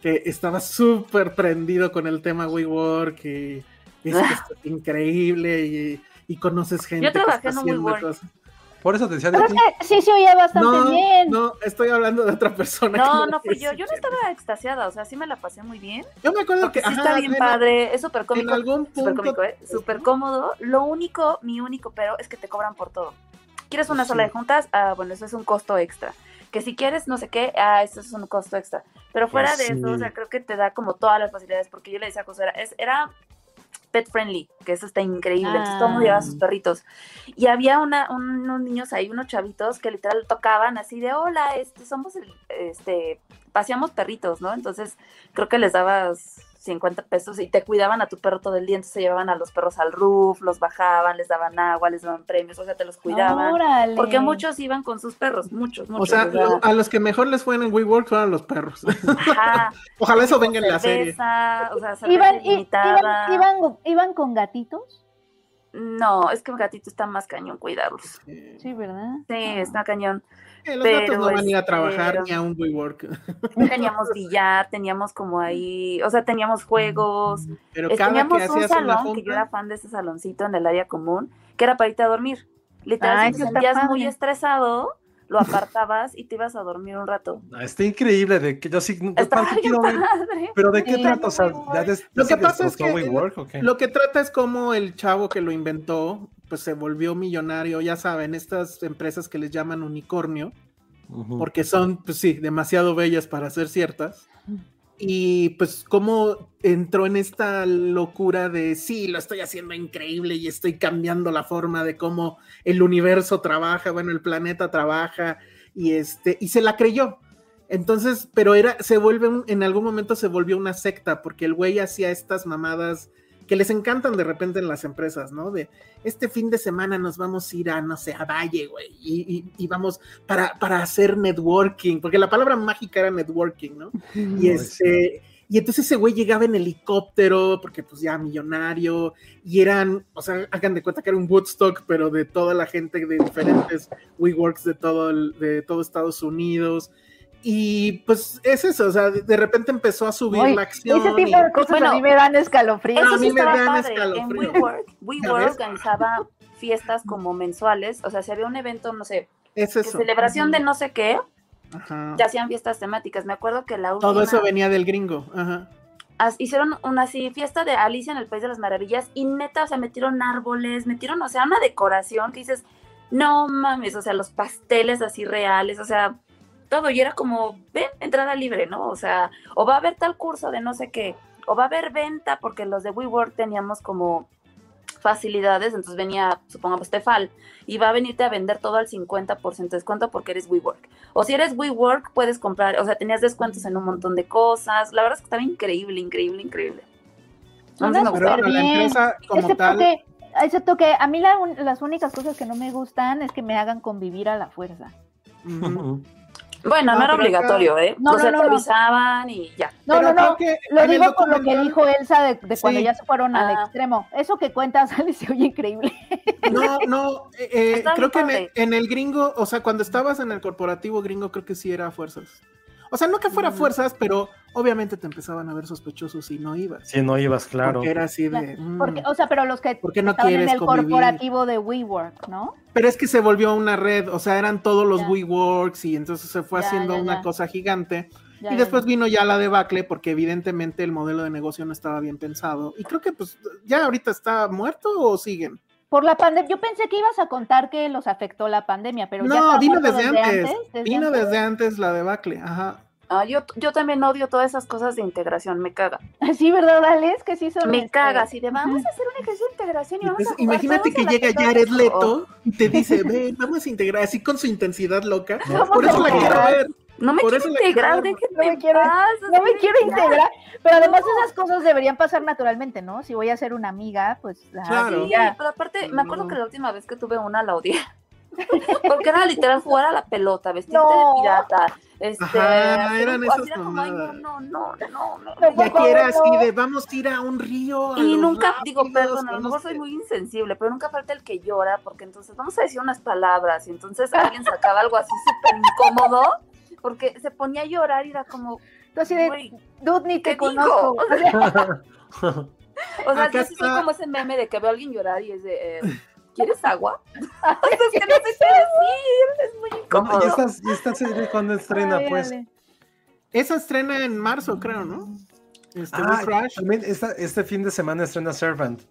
que estaba súper prendido con el tema WeWork y es, increíble y, conoces gente. Yo trabajé en WeWork. Por eso te decía de sí se oía bastante bien. No, estoy hablando de otra persona. No, no fui yo. Yo no estaba extasiada, o sea, sí me la pasé muy bien. Yo me acuerdo que. Sí, está bien padre, es súper cómico. En algún punto. Súper cómico, ¿eh? Súper cómodo. Lo único, mi único pero es que te cobran por todo. ¿Quieres una sola de juntas? Ah, bueno, eso es un costo extra. Que si quieres no sé qué, ah, eso es un costo extra. Pero fuera pues de eso, o sea, creo que te da como todas las facilidades, porque yo le decía a José, era, era pet friendly, que eso está increíble. Entonces todo el mundo llevaba sus ah. perritos. Y había una, unos niños ahí, unos chavitos que literal tocaban así de hola, este, somos el, este, paseamos perritos, ¿no? Entonces creo que les dabas 50 pesos y te cuidaban a tu perro todo el día, entonces se llevaban a los perros al roof, los bajaban, les daban agua, les daban premios, o sea, te los cuidaban. Porque muchos iban con sus perros, muchos, muchos. O sea, a los que mejor les fue en WeWork fueron los perros. Ojalá eso venga en la serie. O sea, ¿Iban, iban, iban, con gatitos? No, es que un gatito está más cañón cuidarlos. Sí, ¿verdad? Sí, está cañón los pero, no van a ir a trabajar ni a un WeWork. Teníamos billar, teníamos como ahí, o sea, teníamos juegos. Pero cada teníamos que un salón, que yo era fan de ese saloncito en el área común, que era para irte a dormir. Literal, si te sentías muy estresado, lo apartabas y te ibas a dormir un rato. Ah, está increíble, de que yo sí, quiero ver, pero ¿de qué trata? O sea, lo que pasa es que lo que trata es como el chavo que lo inventó, pues se volvió millonario, ya saben, estas empresas que les llaman unicornio, porque son, pues sí, demasiado bellas para ser ciertas. Y pues cómo entró en esta locura de sí, lo estoy haciendo increíble y estoy cambiando la forma de cómo el universo trabaja, bueno, el planeta trabaja y este y se la creyó. Entonces, pero era se vuelve en algún momento se volvió una secta porque el güey hacía estas mamadas que les encantan de repente en las empresas, ¿no? De este fin de semana nos vamos a ir a, no sé, a Valle, güey, y, vamos para, para hacer networking, porque la palabra mágica era networking, ¿no? Y este... Y entonces ese güey llegaba en helicóptero, porque pues ya millonario, y eran, o sea, hagan de cuenta que era un Woodstock, pero de toda la gente de diferentes WeWorks de todo, de todo Estados Unidos. Y pues es eso, o sea, de repente empezó a subir la acción. Ese tipo de cosas a mí me dan escalofrío. a mí me dan escalofrío. En WeWork, WeWork organizaba fiestas como mensuales, o sea, si había un evento, no sé, celebración de no sé qué, ya hacían fiestas temáticas. Me acuerdo que la última... Todo eso venía del gringo, Ajá. Hicieron una así, fiesta de Alicia en el País de las Maravillas y neta, o sea, metieron árboles, metieron, o sea, una decoración que dices, no mames, o sea, los pasteles así reales, o sea, todo y era como, ven, entrada libre, ¿no? O sea, o va a haber tal curso de no sé qué, o va a haber venta porque los de WeWork teníamos como facilidades, entonces venía, supongamos, Tefal, y va a venirte a vender todo al 50% de descuento porque eres WeWork. O si eres WeWork, puedes comprar, o sea, tenías descuentos en un montón de cosas. La verdad es que estaba increíble, increíble, increíble. No, no, pero la empresa como tal... Que, excepto que a mí las únicas cosas que no me gustan es que me hagan convivir a la fuerza. Bueno, no, era obligatorio, ¿eh? No, o sea, no, no, avisaban y ya. No, no, no, lo digo por lo que dijo Elsa de, cuando ya se fueron al ah. extremo. Eso que cuentas, Ale, se oye increíble. No, no, eh, eh creo que en el, en el, gringo, o sea, cuando estabas en el corporativo gringo, creo que sí era fuerzas. O sea, no que fuera fuerzas, pero obviamente te empezaban a ver sospechosos si no ibas. Si no ibas, claro. Porque era así de. Porque, mm, o sea, pero los que no estaban en el corporativo de WeWork, ¿no? Pero es que se volvió una red, o sea, eran todos los WeWorks y entonces se fue haciendo una cosa gigante. y después vino ya la debacle porque evidentemente el modelo de negocio no estaba bien pensado. Y creo que pues ya ahorita está muerto o siguen. Por la pandemia, yo pensé que ibas a contar que los afectó la pandemia, pero no, vino desde, antes, vino desde antes la debacle, ajá. Ah, yo, yo también odio todas esas cosas de integración, me caga. Sí, ¿verdad, Alex? Que sí son Me este, caga, así de vamos a hacer un ejercicio de integración y vamos a Imagínate que llega Jared Leto y te dice, ven, vamos a integrar, así con su intensidad loca. Por eso la quiero ver. No me quiero integrar, no me quiero, no me quiero integrar. Pero además esas cosas deberían pasar naturalmente, ¿no? Si voy a ser una amiga, pues... Claro. Sí, pero aparte, me acuerdo que la última vez que tuve una la odié. Porque era literal jugar a la pelota, vestirte de pirata. Este, Ajá, eran esas como, no, no, no, no, no. Y aquí era así de vamos a ir a un río. y nunca, digo, perdón, a lo mejor soy muy insensible, pero nunca falta el que llora, porque entonces vamos a decir unas palabras, y entonces alguien sacaba algo así súper incómodo, porque se ponía a llorar y era como. así de, dude, ni te conozco. O sea, yo sí soy como ese meme de que veo a alguien llorar y es de. Eh, ¿quieres agua? es que no sé qué decir, es muy incómodo. ¿Y esta, y esta serie cuándo estrena, pues? Esa estrena en marzo, creo, ¿no? Este, ah, también este fin de semana estrena Servant.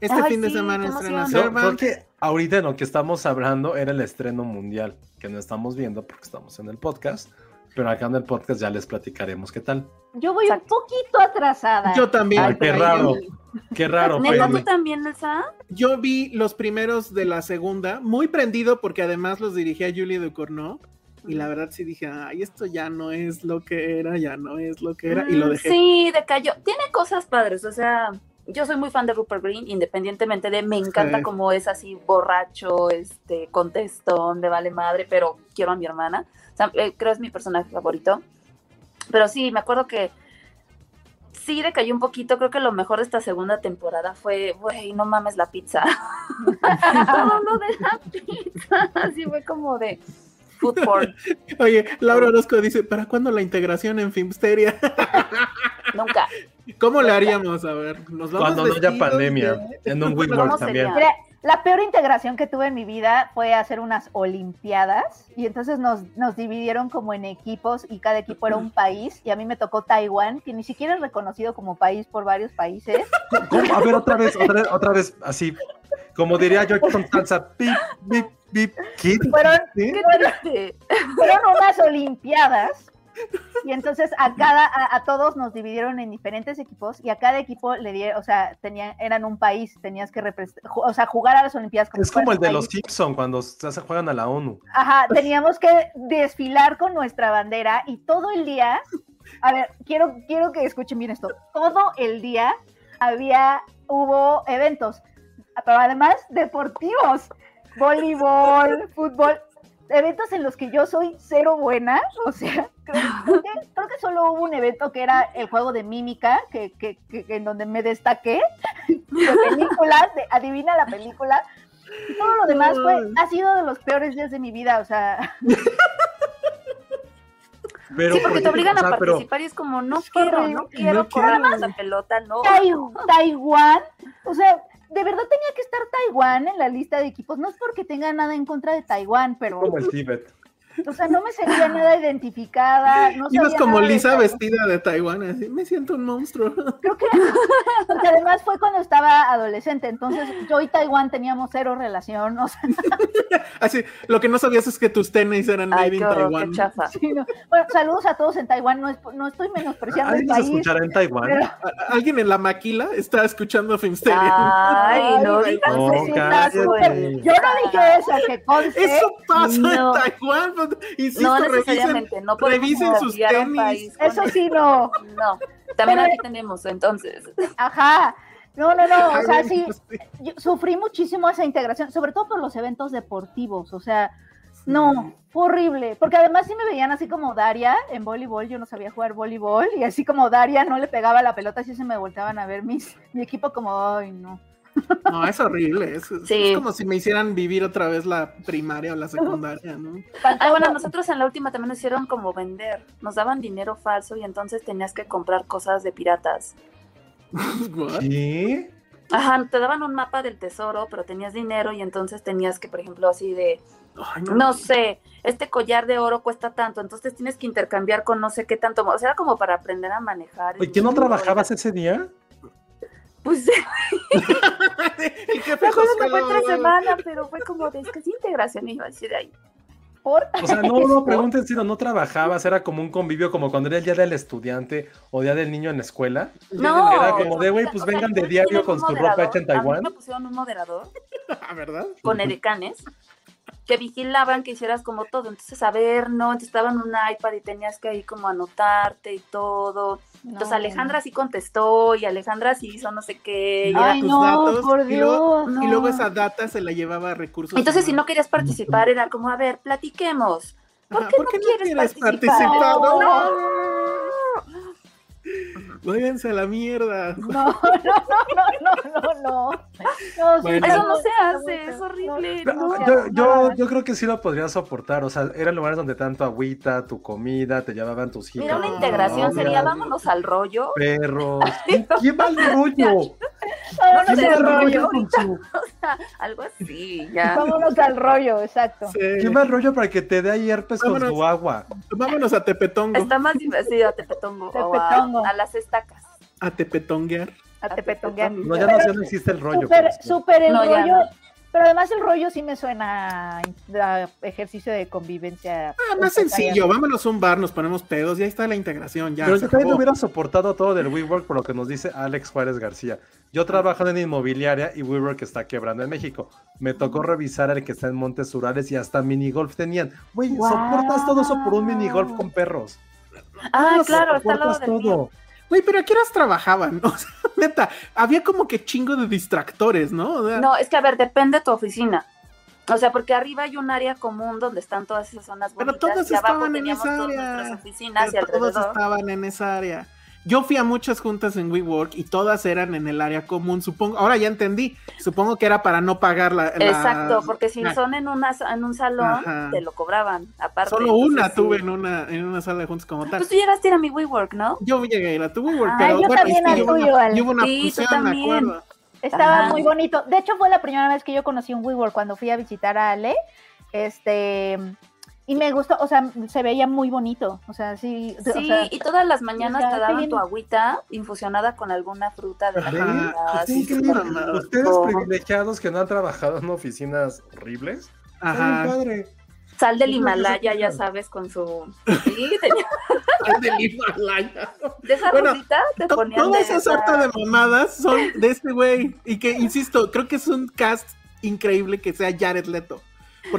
Este fin de semana estrena Servant. Creo que ahorita en lo que estamos hablando era el estreno mundial, que no estamos viendo porque estamos en el podcast pero acá en el podcast ya les platicaremos qué tal. Yo voy un poquito atrasada. Yo también. qué raro. Qué raro. ¿Neta tú también, Elsa? Yo vi los primeros de la segunda, muy prendido porque además los dirigía Julie Ducournau. Y la verdad sí dije, ay, esto ya no es lo que era, ya no es lo que era. Y lo mm, dejé. Sí, decayó. Tiene cosas padres, o sea, yo soy muy fan de Rupert Green, independientemente de, me encanta como es así borracho, este, contestón, de vale madre, pero quiero a mi hermana. Eh, creo es mi personaje favorito. Pero sí, me acuerdo que sí decayó un poquito. Creo que lo mejor de esta segunda temporada fue, güey, no mames la pizza. Todo lo de la pizza. Así fue como de food porn. Oye, Laura Orozco dice, ¿para cuándo la integración en Filmsteria? Nunca. ¿Cómo le haríamos? A ver, Cuando no haya pandemia, en un WeWork también. La peor integración que tuve en mi vida fue hacer unas olimpiadas y entonces nos, nos dividieron como en equipos y cada equipo era un país y a mí me tocó Taiwán, que ni siquiera es reconocido como país por varios países. A ver, otra vez, otra vez, otra vez, así, como diría yo con Tanza, pip, pip, pip, Fueron, fueron unas olimpiadas y entonces a cada, a, todos nos dividieron en diferentes equipos y a cada equipo le dieron, o sea, tenían, eran un país, tenías que o sea, jugar a las Olimpiadas como Es como el de los Simpson cuando se juegan a la ONU. Ajá, teníamos que desfilar con nuestra bandera y todo el día, a ver, quiero, quiero que escuchen bien esto, todo el día había, hubo eventos, pero además deportivos, voleibol, fútbol, eventos en los que yo soy cero buena, o sea, creo, que, solo hubo un evento que era el juego de mímica, que, que, en donde me destaqué, de películas, de, adivina la película, y todo lo demás fue, ha sido de los peores días de mi vida, o sea... sí, porque te obligan a participar y es como, no quiero, no quiero correr más la pelota, no. Taiwán, o sea, de verdad tenía que estar Taiwán en la lista de equipos. No es porque tenga nada en contra de Taiwán, pero. Como el Tíbet. O sea, no me sentía nada identificada. No Ibas como Lisa vestida de Taiwán, así, me siento un monstruo. Creo que, porque además fue cuando estaba adolescente, entonces yo y Taiwán teníamos cero relación, o sea. Así, lo que no sabías es que tus tenis eran made in Taiwán. Bueno, saludos a todos en Taiwán, no, es, no estoy menospreciando el país. escuchará en Taiwán? ¿Alguien en la maquila está escuchando Filmsteria? Ay, no, digas no, Yo no dije eso, que conste. Eso pasa en Taiwán, pues, Insisto, no necesariamente, no revisen sus tenis. Eso sí, no. No, también aquí tenemos, entonces. Ajá. No, no, no, o sea, sí, yo sufrí muchísimo esa integración, sobre todo por los eventos deportivos, o sea, no, fue horrible, porque además sí me veían así como Daria en voleibol, yo no sabía jugar voleibol, y así como Daria no le pegaba la pelota, así se me volteaban a ver mis, mi equipo como, ay, no. No, es horrible. Es, como si me hicieran vivir otra vez la primaria o la secundaria, ¿no? Ah, bueno, nosotros en la última también nos hicieron como vender. Nos daban dinero falso y entonces tenías que comprar cosas de piratas. ¿Qué? Ajá, te daban un mapa del tesoro, pero tenías dinero y entonces tenías que, por ejemplo, así de, no. sé, este collar de oro cuesta tanto, entonces tienes que intercambiar con no sé qué tanto, o sea, era como para aprender a manejar. ¿Y qué no trabajabas ese día? Pues el jefe me acuerdo que fue tres semanas, pero fue como de es que es integración y yo así de ahí. ¿Por? O sea, no, no pregunten si no, no trabajabas, era como un convivio, como cuando era el día del estudiante o día del niño en la escuela. No, era como de, güey, pues vengan de diario con su ropa hecha en Taiwán. A mí me pusieron un moderador. Ah, ¿Verdad? Con edecanes que vigilaban que hicieras como todo. Entonces, a ver, no, entonces estaba en un iPad y tenías que ahí como anotarte y todo. Entonces Alejandra sí contestó y Alejandra sí hizo no sé qué. Ay, no, datos, por Dios, y, luego, esa data se la llevaba a recursos. Entonces, si no querías participar, era como, a ver, platiquemos. ¿Por qué, no, quieres, participar? participar? Váyanse a la mierda. No, no, no, no, no, no. eso no se hace, es horrible. yo, yo, creo que sí lo podría soportar. O sea, eran lugares donde tanto agüita, tu comida, te llevaban tus hijos. Mira, una integración sería vámonos al rollo. Perros. ¿Quién va al rollo? Vámonos al rollo. algo así, ya. Vámonos al rollo, exacto. ¿Quién va al rollo para que te dé ahí herpes con tu agua? Vámonos a Tepetongo. Está más divertido a Tepetongo. Tepetongo. A, las estacas. A tepetonguear. A tepetonguear. No, ya no, sé, no existe el rollo. Súper, súper el rollo. Pero además el rollo sí me suena a ejercicio de convivencia. Ah, más sencillo, vámonos a un bar, nos ponemos pedos y ahí está la integración. Ya, Pero yo también hubiera soportado todo del WeWork por lo que nos dice Alex Juárez García. Yo trabajo en inmobiliaria y WeWork está quebrando en México. Me tocó revisar el que está en Montes Urales y hasta minigolf tenían. Güey, soportas todo eso por un minigolf con perros. Ah, claro, está lo todo. Güey, pero ¿a qué horas trabajaban? O sea, neta, había como que chingo de distractores, ¿no? no, es que a ver, depende de tu oficina. O sea, porque arriba hay un área común donde están todas esas zonas bonitas. Pero todos estaban en esa área. Oficinas y todos estaban en esa área. Yo fui a muchas juntas en WeWork y todas eran en el área común, supongo. Ahora ya entendí. Supongo que era para no pagar la. Exacto, porque si son en una en un salón, te lo cobraban. Aparte. Solo una tuve en una en una sala de juntas como tal. Pues tú llegaste a ir a mi WeWork, ¿no? Yo llegué a ir a tu WeWork, pero yo bueno, también es que yo, una, una fusión, me acuerdo. Estaba muy bonito. De hecho, fue la primera vez que yo conocí un WeWork cuando fui a visitar a Ale. Este, y me gustó, o sea, se veía muy bonito, o sea, sí. Sí, y todas las mañanas te daban tu agüita infusionada con alguna fruta de la comida. Ustedes privilegiados que no han trabajado en oficinas horribles. Ajá. padre. Sal del Himalaya, ya sabes, con su. Sí, Sal del Himalaya. De esa bueno, te ponían. Toda esa sorta de mamadas son de este güey. Y que, insisto, creo que es un cast increíble que sea Jared Leto.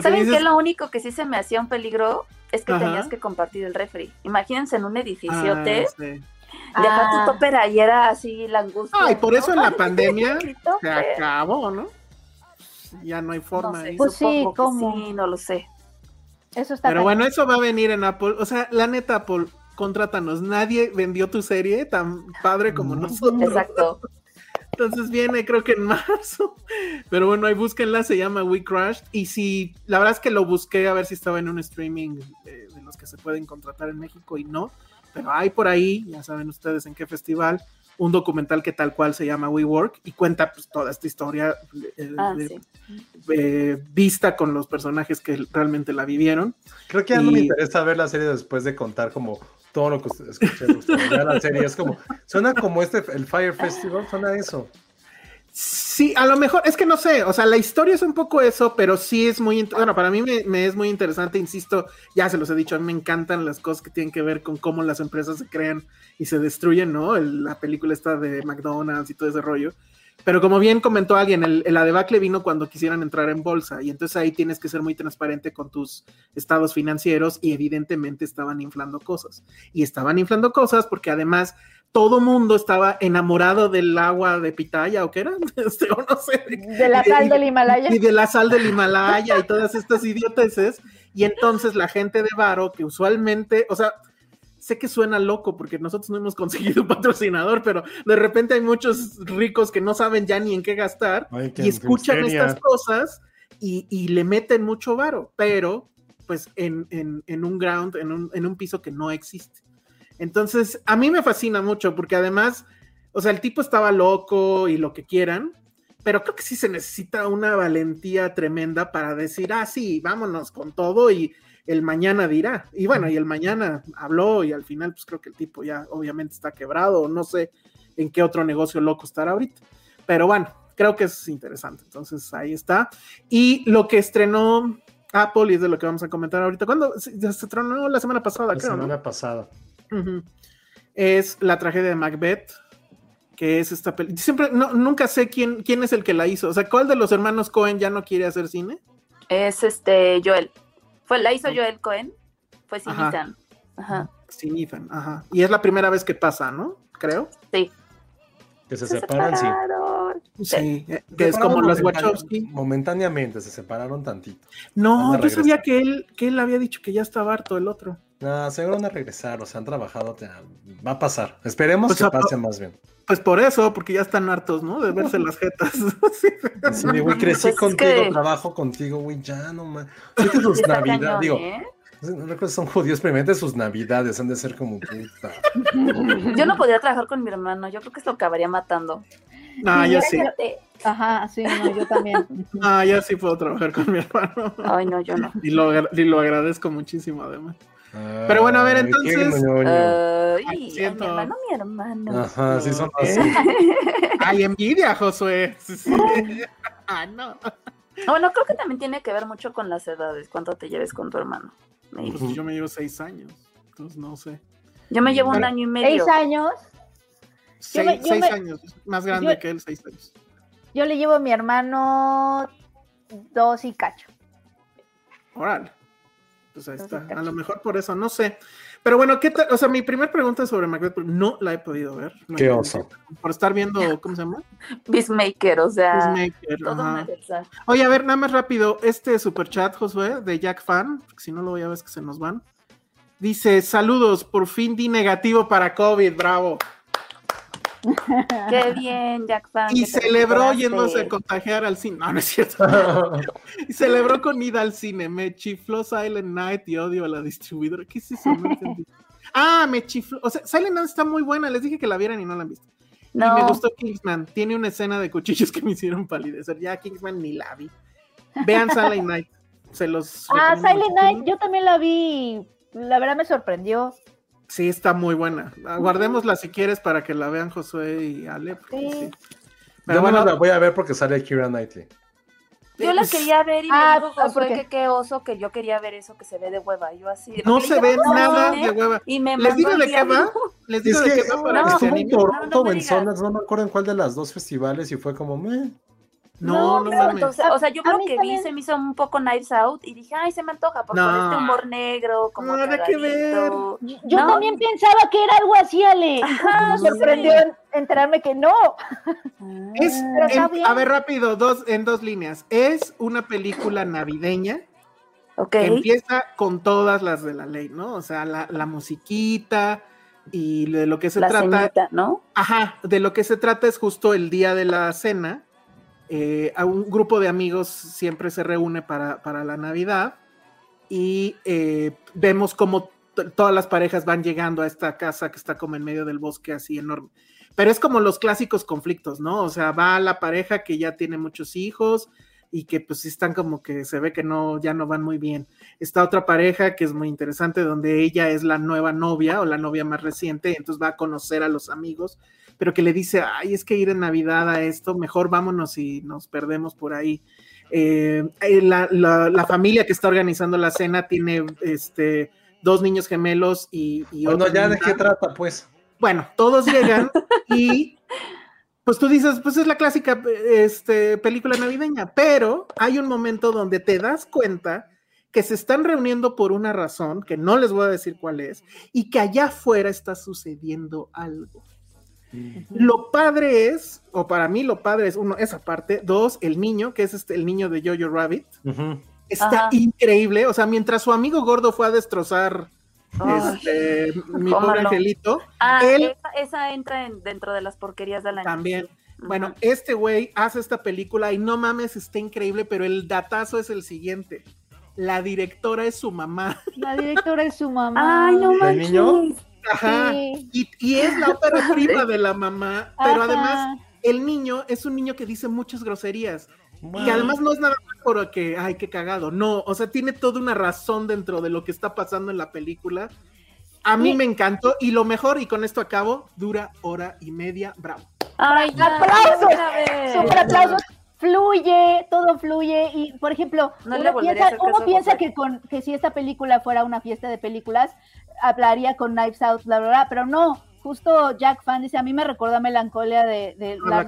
¿Saben qué? Lo único que sí se me hacía un peligro es que tenías que compartir el refri. Imagínense en un edificiote. Ah, sí. Dejar tu ah. topper ahí era así la angustia. Ay, por eso en la pandemia se acabó, ¿no? Ya no hay forma. pues sí, ¿cómo? Sí, no lo sé. Eso está Pero bueno, eso va a venir en Apple. O sea, la neta, Apple, contrátanos. Nadie vendió tu serie tan padre como nosotros. Exacto. Entonces viene creo que en marzo. Pero bueno, ahí búsquenla, se llama We Crashed. Y si, la verdad es que lo busqué a ver si estaba en un streaming de, los que se pueden contratar en México y no. Pero hay por ahí, ya saben ustedes en qué festival, un documental que tal cual se llama We Work y cuenta pues toda esta historia eh, ah, eh, vista con los personajes que realmente la vivieron. Creo que a mí me interesa ver la serie después de contar como todo lo que escuché la serie. Es como, suena como este, el Fire Festival, suena eso. Sí, a lo mejor, es que no sé, o sea, la historia es un poco eso, pero sí es muy, bueno, para mí me, es muy interesante, insisto, ya se los he dicho, a mí me encantan las cosas que tienen que ver con cómo las empresas se crean y se destruyen, ¿no? la película está de McDonald's y todo ese rollo. Pero como bien comentó alguien, el, el adebacle vino cuando quisieran entrar en bolsa y entonces ahí tienes que ser muy transparente con tus estados financieros y evidentemente estaban inflando cosas. Y estaban inflando cosas porque además todo mundo estaba enamorado del agua de pitaya o qué era, este, no sé. De la sal del Himalaya. Y de la sal del Himalaya y todas estas idioteces. Y entonces la gente de Varo, que usualmente, o sea, sé que suena loco porque nosotros no hemos conseguido un patrocinador, pero de repente hay muchos ricos que no saben ya ni en qué gastar y escuchan estas cosas y, le meten mucho varo, pero pues en, un ground, en un, en un piso que no existe. Entonces, a mí me fascina mucho porque además, o sea, el tipo estaba loco y lo que quieran, pero creo que sí se necesita una valentía tremenda para decir, ah, sí, vámonos con todo y el mañana dirá. Y bueno, y el mañana habló y al final, pues creo que el tipo ya obviamente está quebrado, o no sé en qué otro negocio loco estará ahorita. Pero bueno, creo que es interesante. Entonces ahí está. Y lo que estrenó Apple, y es de lo que vamos a comentar ahorita, ¿cuándo? Se estrenó la semana pasada, la semana pasada. Es la tragedia de Macbeth, que es esta película. Siempre, no, nunca sé quién, quién es el que la hizo. O sea, ¿cuál de los hermanos Cohen ya no quiere hacer cine? Es este Joel. Fue, la hizo Joel Cohen, fue sin Ethan. Ajá. Sin Ethan, ajá. Y es la primera vez que pasa, ¿no? Creo. Sí. Que se, separan, sí. Sí, eh, que es como las Wachowski. Momentáneamente se separaron tantito. No, yo sabía que él, que él había dicho que ya estaba harto el otro. No, seguro van a regresar, o sea, han trabajado, va a pasar. Esperemos pues que pase más bien. Pues por eso, porque ya están hartos, ¿no? De verse las jetas. sí, güey, crecí pues contigo, trabajo contigo, güey, ya no más. sus navidades, digo. ¿eh? Son judíos, primeramente sus navidades han de ser como puta. Yo no podría trabajar con mi hermano, yo creo que esto acabaría matando. Ah, yo sí. Ajá, sí, no, yo también. Ah, yo sí puedo trabajar con mi hermano. Ay, no, yo no. Y lo, y lo agradezco muchísimo, además. Pero bueno, a ver, entonces. Ay, mi hermano, mi hermano. Ajá, sí son así. Ay, envidia, Josué. ah, no. Bueno, creo que también tiene que ver mucho con las edades, cuánto te lleves con tu hermano. Pues yo me llevo seis años, entonces no sé. Yo me llevo un año y medio. ¿Seis años? Seis, seis años, más grande que él, seis años. Yo le llevo a mi hermano dos y cacho. Órale. Pues ahí está. A lo mejor por eso, no sé. Pero bueno, ¿qué tal? O sea, mi primera pregunta sobre Macbeth no la he podido ver. Qué oso. Por estar viendo, ¿cómo se llama? Peacemaker, o sea. Peacemaker, Oye, a ver, nada más rápido. Este super chat, Josué, de Jack Fan, si no lo voy a ver es que se nos van. Dice: Saludos, por fin di negativo para COVID, bravo. Qué bien, Jack Fan. Y celebró yéndose a contagiar al cine. No, no es cierto. y celebró con ida al cine. Me chifló Silent Night y odio a la distribuidora. ¿Qué es eso? No entendí. Ah, me chifló. O sea, Silent Night está muy buena. Les dije que la vieran y no la han visto. Y me gustó Kingsman. Tiene una escena de cuchillos que me hicieron palidecer. Ya Kingsman ni la vi. Vean Silent Night. Se los. Ah, Silent Night, yo también la vi. La verdad me sorprendió. Sí, está muy buena. Guardémosla si quieres para que la vean Josué y Ale. Sí. Pero bueno, la voy a ver porque sale Kira Knightley. Yo la quería ver y ah, me dijo Josué que qué oso que yo quería ver eso que se ve de hueva. Yo así. No se ve nada de hueva. Y me ¿Les digo de qué va? Les digo de qué va para que se animen. Toronto o en no me acuerdo en cuál de las dos festivales y fue como, meh. No, no, mames. o sea, yo creo que vi, se me hizo un poco Knives Out y dije, ay, se me antoja, porque no. este humor negro, como Nada que ver. Yo también pensaba que era algo así, Ale. me sorprendió enterarme que no. Es, a ver, rápido, dos, en dos líneas. Es una película navideña. Que empieza con todas las de la ley, ¿no? O sea, la, la musiquita, y de lo que se trata. ¿no? Ajá, de lo que se trata es justo el día de la cena, eh, a un grupo de amigos siempre se reúne para, la Navidad y eh, vemos como todas las parejas van llegando a esta casa que está como en medio del bosque así enorme. Pero es como los clásicos conflictos, ¿no? O sea, va la pareja que ya tiene muchos hijos y que pues están como que se ve que no, ya no van muy bien. Está otra pareja que es muy interesante, donde ella es la nueva novia o la novia más reciente, entonces va a conocer a los amigos pero que le dice, ay, es que ir en Navidad a esto, mejor vámonos y nos perdemos por ahí. Eh, eh, la, familia que está organizando la cena tiene este, dos niños gemelos y... y bueno, ya de qué trata, pues. Bueno, todos llegan y pues tú dices, pues es la clásica este, película navideña, pero hay un momento donde te das cuenta que se están reuniendo por una razón, que no les voy a decir cuál es, y que allá afuera está sucediendo algo. Lo padre es, o para mí lo padre es, uno, esa parte, dos, el niño, que es este, el niño de Jojo Rabbit, está increíble, o sea, mientras su amigo gordo fue a destrozar este, mi pobre angelito, ah, él, esa, entra dentro de las porquerías de la También. Bueno, este güey hace esta película y no mames, está increíble, pero el datazo es el siguiente. La directora es su mamá. La directora es su mamá. Ay, no mames. Ajá. Y, es la ópera prima de la mamá, pero además el niño es un niño que dice muchas groserías. Y además no es nada más porque, ay, qué cagado. No, o sea, tiene toda una razón dentro de lo que está pasando en la película. A mí me encantó y lo mejor, y con esto acabo, dura hora y media. Bravo. ¡Ay, aplausos! ¡Super aplausos! Fluye, todo fluye. Y, por ejemplo, uno piensa, uno piensa que, con, que si esta película fuera una fiesta de películas, hablaría con Knives Out, bla, bla, bla, pero no. Justo Jack Fan dice, a mí me recuerda Melancolia de, de la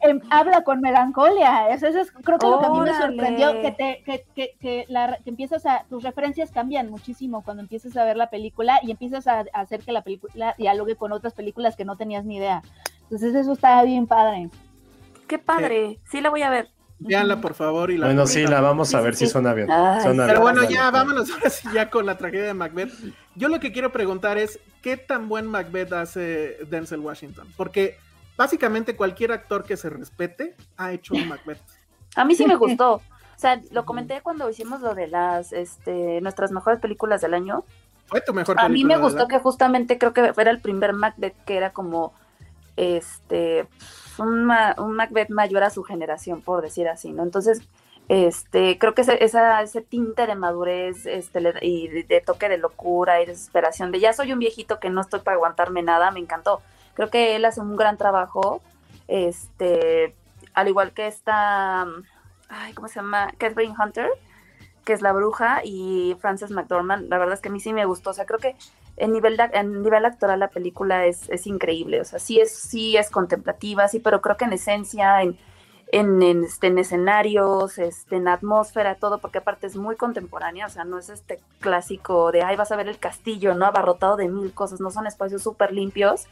em, habla con melancolia. Eso, es, creo que lo que a mí me sorprendió, que, te, que, que, que, la, que empiezas a, tus referencias cambian muchísimo cuando empiezas a ver la película y empiezas a, hacer que la película dialogue con otras películas que no tenías ni idea. Entonces eso está bien padre. Qué padre, sí la voy a ver. Veanla, por favor. Y la bueno, sí, la vamos a ver si suena bien. Pero bueno, ya vámonos ahora sí ya con la tragedia de Macbeth. Yo lo que quiero preguntar es, ¿qué tan buen Macbeth hace Denzel Washington? Porque básicamente cualquier actor que se respete ha hecho un Macbeth. A mí sí me gustó. O sea, lo comenté cuando hicimos lo de las, este, nuestras mejores películas del año. Fue tu mejor película. A mí me gustó que justamente creo que era el primer Macbeth que era como, este, un, un Macbeth mayor a su generación, por decir así, ¿no? Entonces, este, creo que ese, esa, ese tinte de madurez este, y de, toque de locura y desesperación, de ya soy un viejito que no estoy para aguantarme nada, me encantó. Creo que él hace un gran trabajo, este, al igual que esta, ay, ¿cómo se llama? Catherine Hunter, que es la bruja, y Frances McDormand, la verdad es que a mí sí me gustó, o sea, creo que en nivel, en nivel actoral la película es, es, increíble, o sea, sí es, sí es contemplativa, sí, pero creo que en esencia, en, en, en, este, en escenarios, este, en atmósfera, todo, porque aparte es muy contemporánea, o sea, no es este clásico de, ay, vas a ver el castillo, ¿no? Abarrotado de mil cosas, no son espacios súper limpios.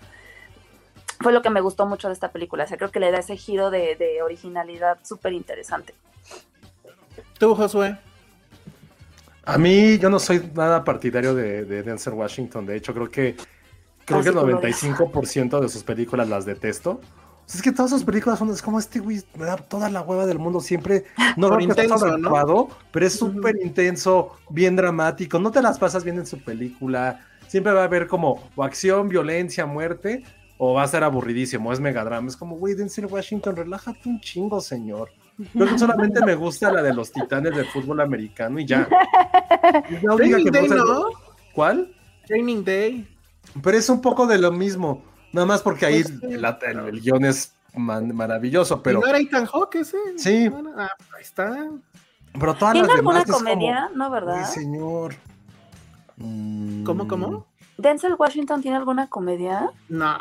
Fue lo que me gustó mucho de esta película, o sea, creo que le da ese giro de, de originalidad súper interesante. ¿Tú, Josué? A mí, yo no soy nada partidario de, de Denzel Washington. De hecho, creo que creo que el 95% de sus películas las detesto. es que todas sus películas son como este güey, me da toda la hueva del mundo siempre. No lo intenso, ¿no? pero es súper intenso, bien dramático. No te las pasas bien en su película. Siempre va a haber como o acción, violencia, muerte. o va a ser aburridísimo, es megadrama. Es como, güey, Denzel Washington, relájate un chingo, señor. Yo solamente me gusta la de los titanes del fútbol americano y ya. Training Day, ¿no? ¿Cuál? Training Day. Pero es un poco de lo mismo. Nada más porque ahí pues el, guion es maravilloso, pero. ¿Y no era Ethan Hawke ese? Sí. Ah, ahí está. Pero todas ¿Tiene las alguna comedia? No, ¿verdad? Sí, señor. ¿Cómo, cómo? ¿Denzel Washington tiene alguna comedia? No.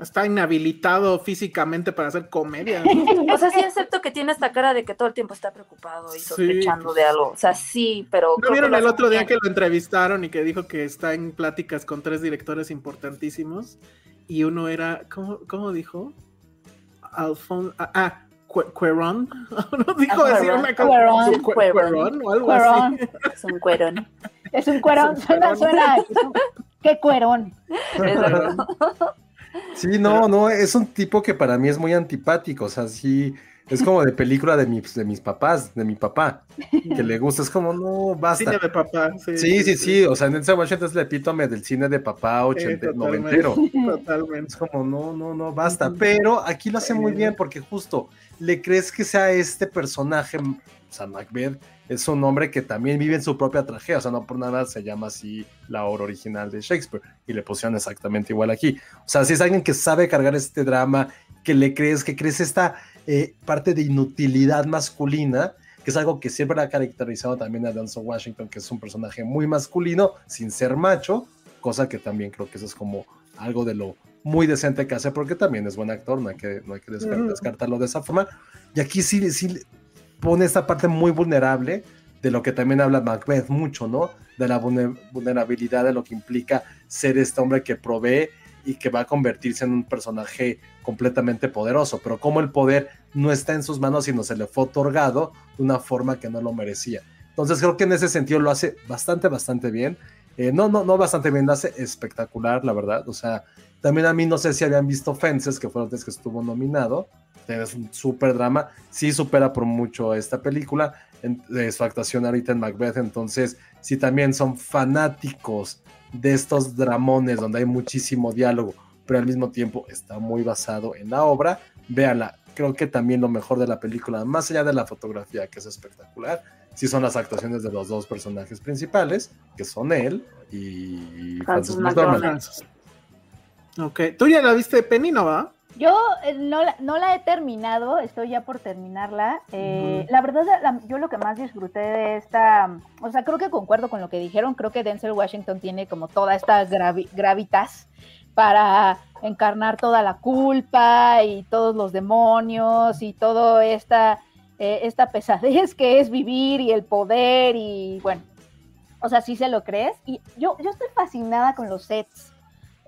Está inhabilitado físicamente para hacer comedia. o sea, sí acepto que tiene esta cara de que todo el tiempo está preocupado y sospechando de algo. O sea, sí, pero. ¿No vieron el otro día que lo entrevistaron y que dijo que está en pláticas con tres directores importantísimos? Y uno era. ¿Cómo, cómo dijo? Alfonso. Ah, ah Cuerón. ¿No dijo decir una cosa? Cuerón o algo así. Es un cuerón. Es un cuerón. Suena, suena. Qué cuerón. Sí, no, no, es un tipo que para mí es muy antipático, o sea, sí, es como de película de mis, de mis papás, de mi papá, que le gusta, es como, no, basta. Cine de papá, sí. Sí, sí, sí, o sea, en ese Washington es el epítome del cine de papá ochentero, noventero. Totalmente. Es como, no, no, no, basta, pero aquí lo hace muy bien porque justo le crees que sea este personaje, o sea, Macbeth, es un hombre que también vive en su propia tragedia, o sea, no por nada se llama así la obra original de Shakespeare y le pusieron exactamente igual aquí. O sea, si es alguien que sabe cargar este drama, que le crees, que crees esta eh, parte de inutilidad masculina, que es algo que siempre ha caracterizado también a Denzel Washington, que es un personaje muy masculino, sin ser macho, cosa que también creo que eso es como algo de lo muy decente que hace, porque también es buen actor, no hay que, no hay que descartarlo de esa forma. Y aquí sí, sí pone esta parte muy vulnerable de lo que también habla Macbeth mucho, ¿no? De la vulnerabilidad de lo que implica ser este hombre que provee y que va a convertirse en un personaje completamente poderoso, pero como el poder no está en sus manos, sino se le fue otorgado de una forma que no lo merecía. Entonces creo que en ese sentido lo hace bastante, bastante bien. Eh, no, no, no bastante bien, lo hace espectacular, la verdad. O sea, también a mí no sé si habían visto Fences, que fue antes que estuvo nominado es un súper drama, sí supera por mucho esta película, en, su actuación ahorita en Macbeth, entonces si también son fanáticos de estos dramones donde hay muchísimo diálogo, pero al mismo tiempo está muy basado en la obra, véanla, creo que también lo mejor de la película, más allá de la fotografía que es espectacular, sí son las actuaciones de los dos personajes principales, que son él y Francis McDormand. Ok, tú ya la viste Penny, ¿no va? Yo eh, no, la, no la he terminado, estoy ya por terminarla. Eh, la verdad, yo lo que más disfruté de esta, o sea, creo que concuerdo con lo que dijeron, creo que Denzel Washington tiene como toda esta gravitas para encarnar toda la culpa y todos los demonios y toda esta, eh, esta pesadez que es vivir y el poder y bueno, o sea, sí se lo crees. Y yo, yo estoy fascinada con los sets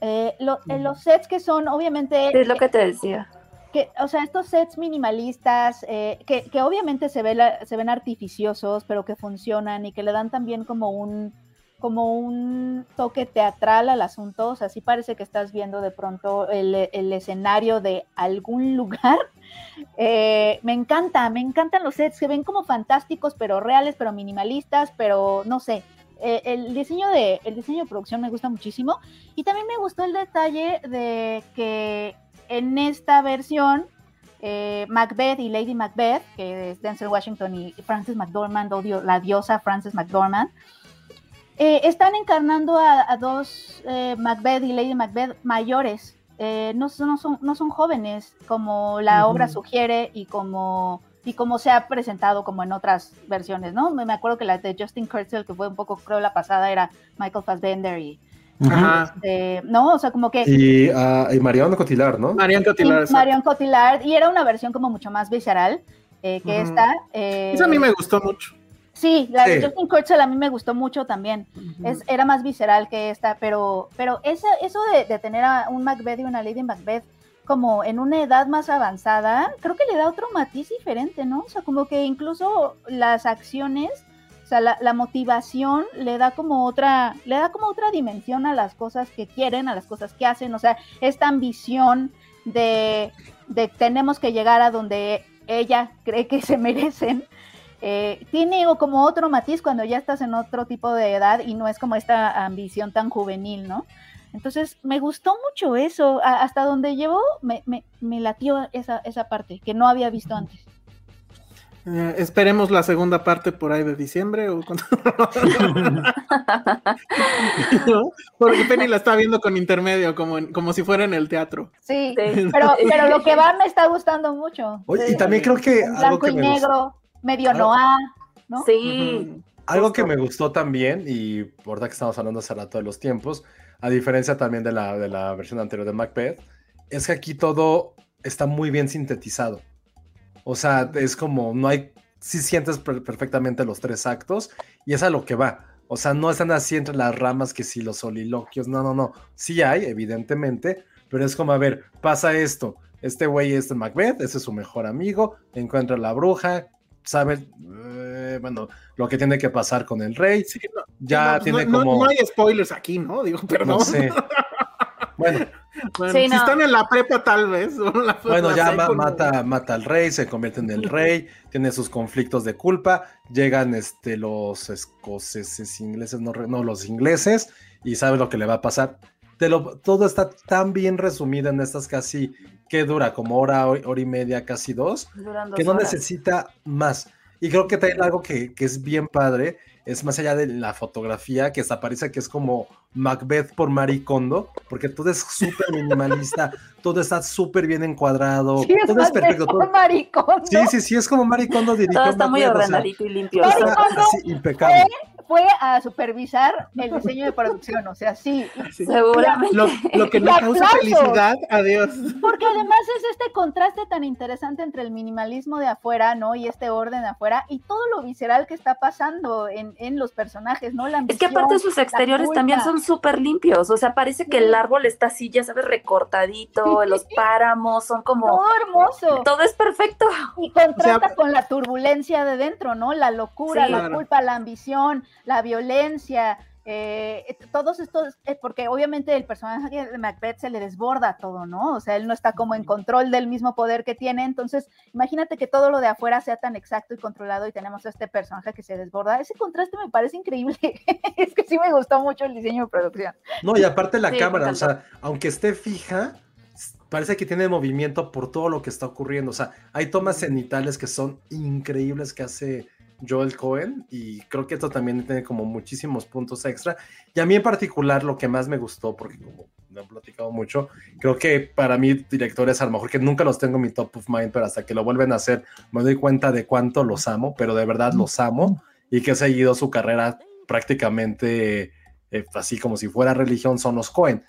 eh, eh, los sets que son, obviamente... Es lo que te decía. Que, o sea, estos sets minimalistas, eh, que, que, obviamente se, ve se ven artificiosos, pero que funcionan y que le dan también como un, como un toque teatral al asunto. O sea, sí parece que estás viendo de pronto el, el escenario de algún lugar. me encanta, me encantan los sets, que ven como fantásticos, pero reales, pero minimalistas, pero no sé, eh, el, diseño de, el diseño de producción me gusta muchísimo. Y también me gustó el detalle de que en esta versión, eh, Macbeth y Lady Macbeth, que es Denzel Washington y Frances McDormand, odio, la diosa Frances McDormand, eh, están encarnando a, dos Macbeth y Lady Macbeth mayores. No, no, son, no son jóvenes, como la obra sugiere y como y como se ha presentado como en otras versiones, ¿no? Me acuerdo que la de Justin Kurzel, que fue un poco, creo, la pasada, era Michael Fassbender y... Este, no, o sea, como que... Y, uh, y Marion Cotillard, ¿no? Marion Cotillard. Marion Cotillard, y era una versión como mucho más visceral eh, que esta. Eh, Esa a mí me gustó mucho. Sí, la de Justin Kurzel a mí me gustó mucho también. es, era más visceral que esta, pero, pero eso de, de, tener a un Macbeth y una Lady Macbeth como en una edad más avanzada, creo que le da otro matiz diferente, ¿no? O sea, como que incluso las acciones, o sea, la, motivación le da como otra, le da como otra dimensión a las cosas que quieren, a las cosas que hacen, o sea, esta ambición de, de tenemos que llegar a donde ella cree que se merecen, eh, tiene como otro matiz cuando ya estás en otro tipo de edad y no es como esta ambición tan juvenil, ¿no? Entonces, me gustó mucho eso. hasta donde llevó, me, me, me latió esa, esa parte que no había visto antes. Eh, esperemos la segunda parte por ahí de diciembre o Porque Penny la está viendo con intermedio, como, como si fuera en el teatro. Sí, pero, pero lo que va me está gustando mucho. Oye, y también creo que. Blanco y negro, medio noir, ¿no? Sí. Algo que me gustó también, y por verdad que estamos hablando hace rato de los tiempos, a diferencia también de la, de la versión anterior de Macbeth, es que aquí todo está muy bien sintetizado. O sea, es como, no hay, si sientes perfectamente los tres actos y es a lo que va. O sea, no están así entre las ramas que si los soliloquios, no, no, no. Sí hay, evidentemente, pero es como, a ver, pasa esto. Este güey es Macbeth, ese es su mejor amigo, encuentra a la bruja, sabe, eh, bueno, lo que tiene que pasar con el rey. ya pues tiene como. No, hay spoilers aquí, ¿no? Digo, pero No sé. Bueno, si están en la prepa, tal vez. bueno, ya mata, mata al rey, se convierte en el rey, tiene sus conflictos de culpa. Llegan este, los escoceses, ingleses, no, no, los ingleses, y sabe lo que le va a pasar. lo, todo está tan bien resumido en estas casi, que dura? Como hora, hora y media, casi dos, que no necesita más. Y creo que también algo que, que es bien padre es más allá de la fotografía, que hasta parece que es como Macbeth por Maricondo, porque todo es súper minimalista, todo está súper bien encuadrado, sí, todo es, perfecto. Todo... Maricondo. Sí, sí, sí, es como Maricondo dirigido. Todo está muy ordenadito y limpio. impecable fue a supervisar el diseño de producción, o sea, sí. Seguramente. Lo, que nos causa felicidad, adiós. Porque además es este contraste tan interesante entre el minimalismo de afuera, ¿no? Y este orden de afuera y todo lo visceral que está pasando en, en los personajes, ¿no? La es que aparte sus exteriores también son súper limpios, o sea, parece que el árbol está así, ya sabes, recortadito, los páramos son como... Todo hermoso. Todo es perfecto. Y contrasta con la turbulencia de dentro, ¿no? La locura, la culpa, la ambición, la violencia, eh, todos estos, eh, porque obviamente el personaje de Macbeth se le desborda todo, ¿no? O sea, él no está como en control del mismo poder que tiene, entonces imagínate que todo lo de afuera sea tan exacto y controlado y tenemos a este personaje que se desborda. Ese contraste me parece increíble. es que sí me gustó mucho el diseño de producción. No, y aparte la cámara, o sea, aunque esté fija, parece que tiene movimiento por todo lo que está ocurriendo. O sea, hay tomas cenitales que son increíbles que hace Joel Cohen y creo que esto también tiene como muchísimos puntos extra. Y a mí en particular lo que más me gustó, porque como no he platicado mucho, creo que para mí directores a lo mejor que nunca los tengo en mi top of mind, pero hasta que lo vuelven a hacer me doy cuenta de cuánto los amo, pero de verdad los amo y que he seguido su carrera prácticamente eh, así como si fuera religión son los Cohen.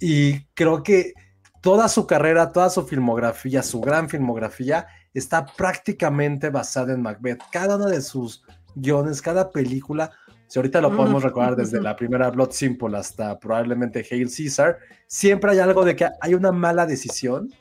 Y creo que toda su carrera, toda su filmografía, su gran filmografía, está prácticamente basada en Macbeth. Cada uno de sus guiones, cada película, si ahorita lo podemos recordar desde la primera Blood Simple hasta probablemente Hail Caesar, siempre hay algo de que hay una mala decisión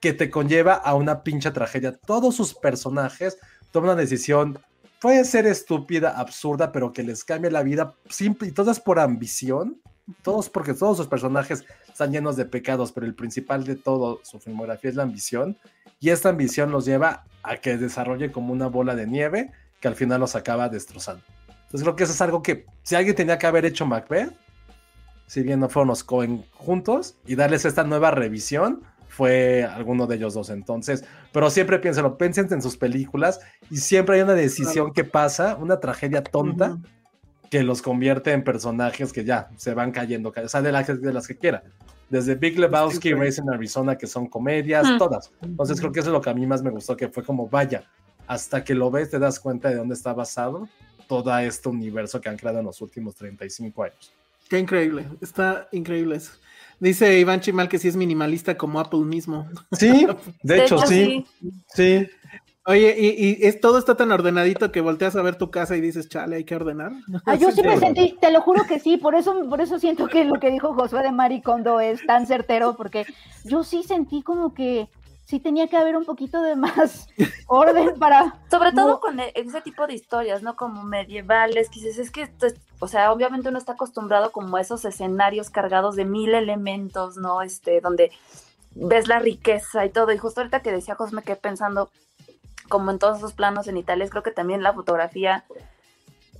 que te conlleva a una pincha tragedia. Todos sus personajes toman una decisión, puede ser estúpida, absurda, pero que les cambie la vida, simple, y todo es por ambición. Todos, porque todos sus personajes están llenos de pecados, pero el principal de todo su filmografía es la ambición y esta ambición los lleva a que desarrolle como una bola de nieve que al final los acaba destrozando. Entonces creo que eso es algo que si alguien tenía que haber hecho Macbeth, si bien no fueron los Cohen juntos, y darles esta nueva revisión, fue alguno de ellos dos. Entonces, pero siempre piénsenlo, piensen en sus películas y siempre hay una decisión que pasa, una tragedia tonta, que los convierte en personajes que ya se van cayendo, o sea, de, de las que quiera desde Big Lebowski, Racing Arizona, que son comedias, todas. Entonces creo que eso es lo que a mí más me gustó, que fue como, vaya, hasta que lo ves te das cuenta de dónde está basado todo este universo que han creado en los últimos 35 años. Qué increíble, está increíble eso. Dice Iván Chimal que sí es minimalista como Apple mismo. Sí, de, hecho, sí. Sí. Oye, y, es, todo está tan ordenadito que volteas a ver tu casa y dices, chale, hay que ordenar. Ah, yo sí me sentí, te lo juro que sí, por eso, por eso siento que lo que dijo Josué de Maricondo es tan certero, porque yo sí sentí como que sí tenía que haber un poquito de más orden para... Sobre todo con e, ese tipo de historias, ¿no? Como medievales, que es que, o sea, obviamente uno está acostumbrado como a esos escenarios cargados de mil elementos, ¿no? Este, donde ves la riqueza y todo. Y justo ahorita que decía José me quedé pensando como en todos esos planos cenitales, creo que también la fotografía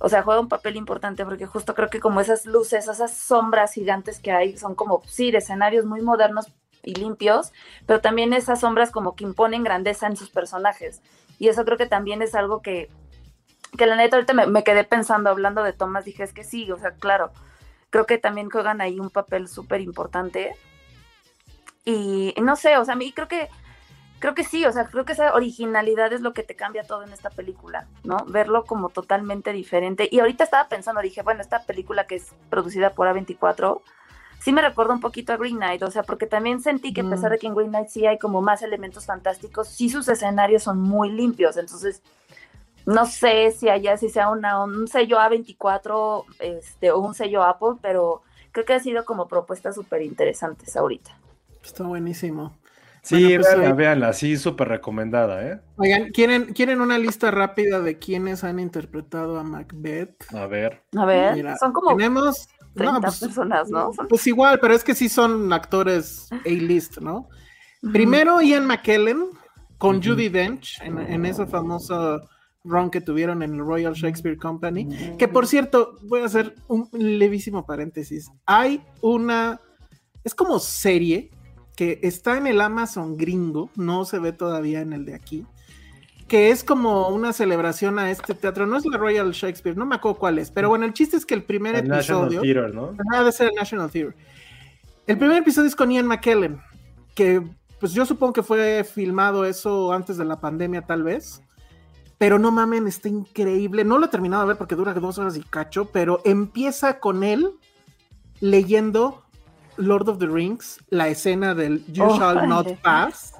o sea, juega un papel importante porque justo creo que como esas luces, esas sombras gigantes que hay, son como, sí, de escenarios muy modernos y limpios, pero también esas sombras como que imponen grandeza en sus personajes. Y eso creo que también es algo que, que la neta ahorita me, quedé pensando, hablando de Thomas, dije, es que sí, o sea, claro, creo que también juegan ahí un papel súper importante. Y no sé, o sea, a mí creo que creo que sí, o sea, creo que esa originalidad es lo que te cambia todo en esta película, ¿no? Verlo como totalmente diferente. Y ahorita estaba pensando, dije, bueno, esta película que es producida por A24, sí me recuerda un poquito a Green Knight, o sea, porque también sentí que a pesar de que en Green Knight sí hay como más elementos fantásticos, sí sus escenarios son muy limpios, entonces no sé si allá si sea una, un sello A24 este, o un sello Apple, pero creo que ha sido como propuestas súper interesantes ahorita. Está buenísimo. Sí, pues, véanla, véanla, sí, súper recomendada, ¿eh? Oigan, ¿quieren, ¿quieren una lista rápida de quienes han interpretado a Macbeth? A ver. A ver, son como tenemos, 30 pues, personas, ¿no? Pues igual, pero es que sí son actores A-list, ¿no? Primero Ian McKellen con Judy Dench en, en ese famoso run que tuvieron en el Royal Shakespeare Company, que por cierto, voy a hacer un levísimo paréntesis. Hay una, es como serie que está en el Amazon gringo, no se ve todavía en el de aquí, que es como una celebración a este teatro. No es la Royal Shakespeare, no me acuerdo cuál es, pero bueno, el chiste es que el primer episodio. National Theater, ¿no? Ser el National Theater. El primer episodio es con Ian McKellen, que pues yo supongo que fue filmado eso antes de la pandemia, tal vez. Pero no mamen, está increíble. No lo he terminado de ver porque dura dos horas y cacho, pero empieza con él leyendo Lord of the Rings, la escena del You oh, Shall Not Pass,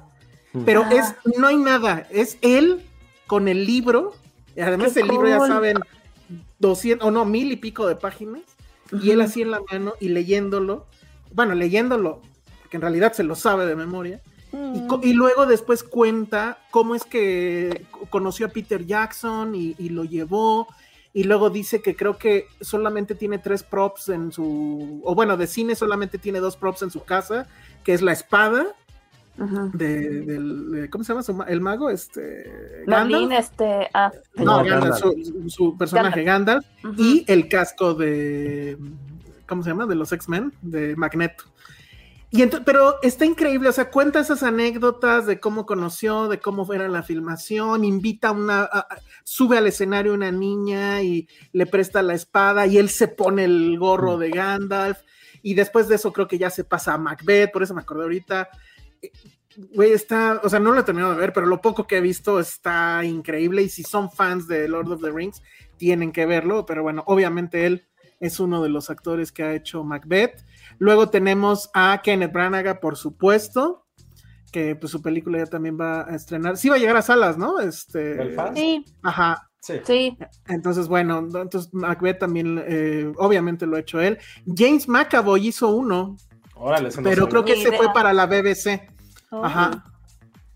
pero es, no hay nada, es él con el libro, y además el libro ya saben, 200 o no, mil y pico de páginas, y él así en la mano y leyéndolo, bueno, leyéndolo, porque en realidad se lo sabe de memoria, y, mm. y, luego después cuenta cómo es que conoció a Peter Jackson y, y lo llevó, y luego dice que creo que solamente tiene tres props en su, o bueno, de cine solamente tiene dos props en su casa, que es la espada de, del, ¿cómo se llama? el mago, este... Gandalf. este... Ah, no, Gandalf, su, personaje Gandalf, y el casco de, ¿cómo se llama? De los X-Men, de Magneto. Y pero está increíble, o sea, cuenta esas anécdotas de cómo conoció, de cómo era la filmación, invita a una, sube al escenario una niña y le presta la espada y él se pone el gorro de Gandalf y después de eso creo que ya se pasa a Macbeth, por eso me acordé ahorita. Güey, está, o sea, no lo he terminado de ver, pero lo poco que he visto está increíble y si son fans de Lord of the Rings, tienen que verlo, pero bueno, obviamente él es uno de los actores que ha hecho Macbeth. Luego tenemos a Kenneth Branagh, por supuesto, que pues su película ya también va a estrenar. Sí va a llegar a salas, ¿no? Este, sí. Ajá. Sí. Entonces, bueno, entonces Macbeth también, eh, obviamente lo ha hecho él. James McAvoy hizo uno, Órale, pero creo que se fue para la BBC. Oh. Ajá.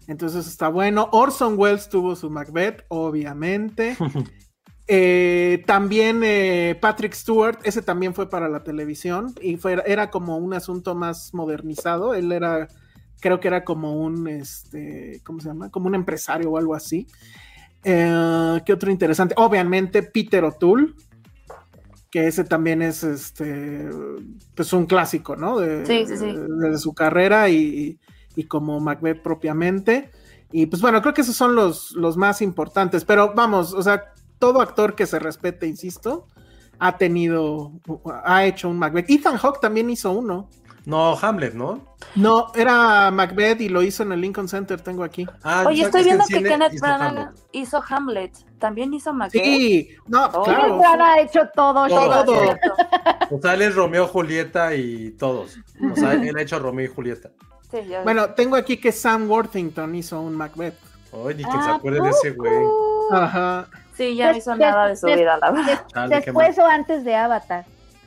Entonces está bueno. Orson Welles tuvo su Macbeth, obviamente. Eh, también eh, Patrick Stewart, ese también fue para la televisión y fue, era como un asunto más modernizado. Él era, creo que era como un, este, ¿cómo se llama? Como un empresario o algo así. Eh, ¿Qué otro interesante? Obviamente Peter O'Toole, que ese también es, este, pues un clásico, ¿no? De, sí, sí, sí. de, su carrera y, y, como Macbeth propiamente. Y pues bueno, creo que esos son los, los más importantes, pero vamos, o sea, todo actor que se respete, insisto, ha tenido, ha hecho un Macbeth. Ethan Hawke también hizo uno. No, Hamlet, ¿no? No, era Macbeth y lo hizo en el Lincoln Center, tengo aquí. Ah, Oye, estoy viendo que Kenneth Branagh hizo Hamlet, también hizo Macbeth. Sí, no, oh. claro. Kenneth Branagh ha hecho todo. Todo. o sea, él es Romeo, Julieta y todos. O sea, él ha hecho Romeo y Julieta. Sí, bueno, tengo aquí que Sam Worthington hizo un Macbeth. Oye, que se acuerde de ese güey. Ajá. Sí, ya no hizo nada de su vida, la verdad. después o antes de Avatar.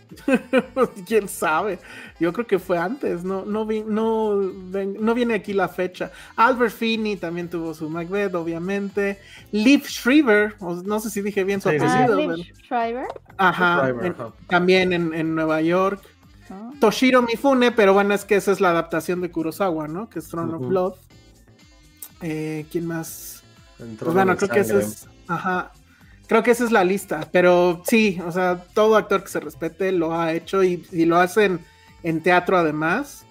Quién sabe. Yo creo que fue antes. No, no, vi, no, no viene aquí la fecha. Albert Finney también tuvo su Macbeth, obviamente. Liv Shriver, no sé si dije bien su apellido. Ah, Shriver. Ajá, también en, Nueva York. Ah. Toshiro Mifune, pero bueno, es que esa es la adaptación de Kurosawa, ¿no? Que es Throne of Blood. Eh, ¿Quién más? Pues bueno, creo que ese es. Ajá. Creo que esa es la lista, pero sí, o sea, todo actor que se respete lo ha hecho y, lo hacen en teatro además,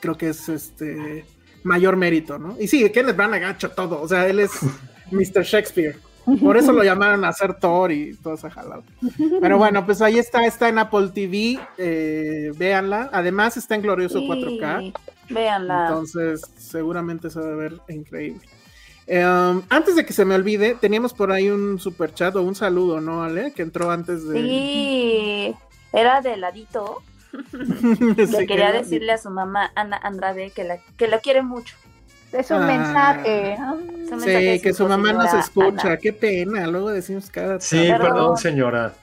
creo que es este mayor mérito, ¿no? Y sí, Kenneth Branagh ha hecho todo, o sea, él es Mr. Shakespeare. Por eso lo llamaron a hacer Thor y todo ese jalado. Pero bueno, pues ahí está, está en Apple TV, eh, véanla. Además está en glorioso 4K. Véanla. Entonces, seguramente se va a ver increíble. Em, antes de que se me olvide, teníamos por ahí un super chat o un saludo, ¿no, Ale? Que entró antes de. Sí, era de ladito. Le quería decirle a su mamá, Ana Andrade, que la, que la quiere mucho. Es un ah. mensaje. sí, que su mamá nos escucha. Qué pena. Luego decimos cada. Sí, perdón señora.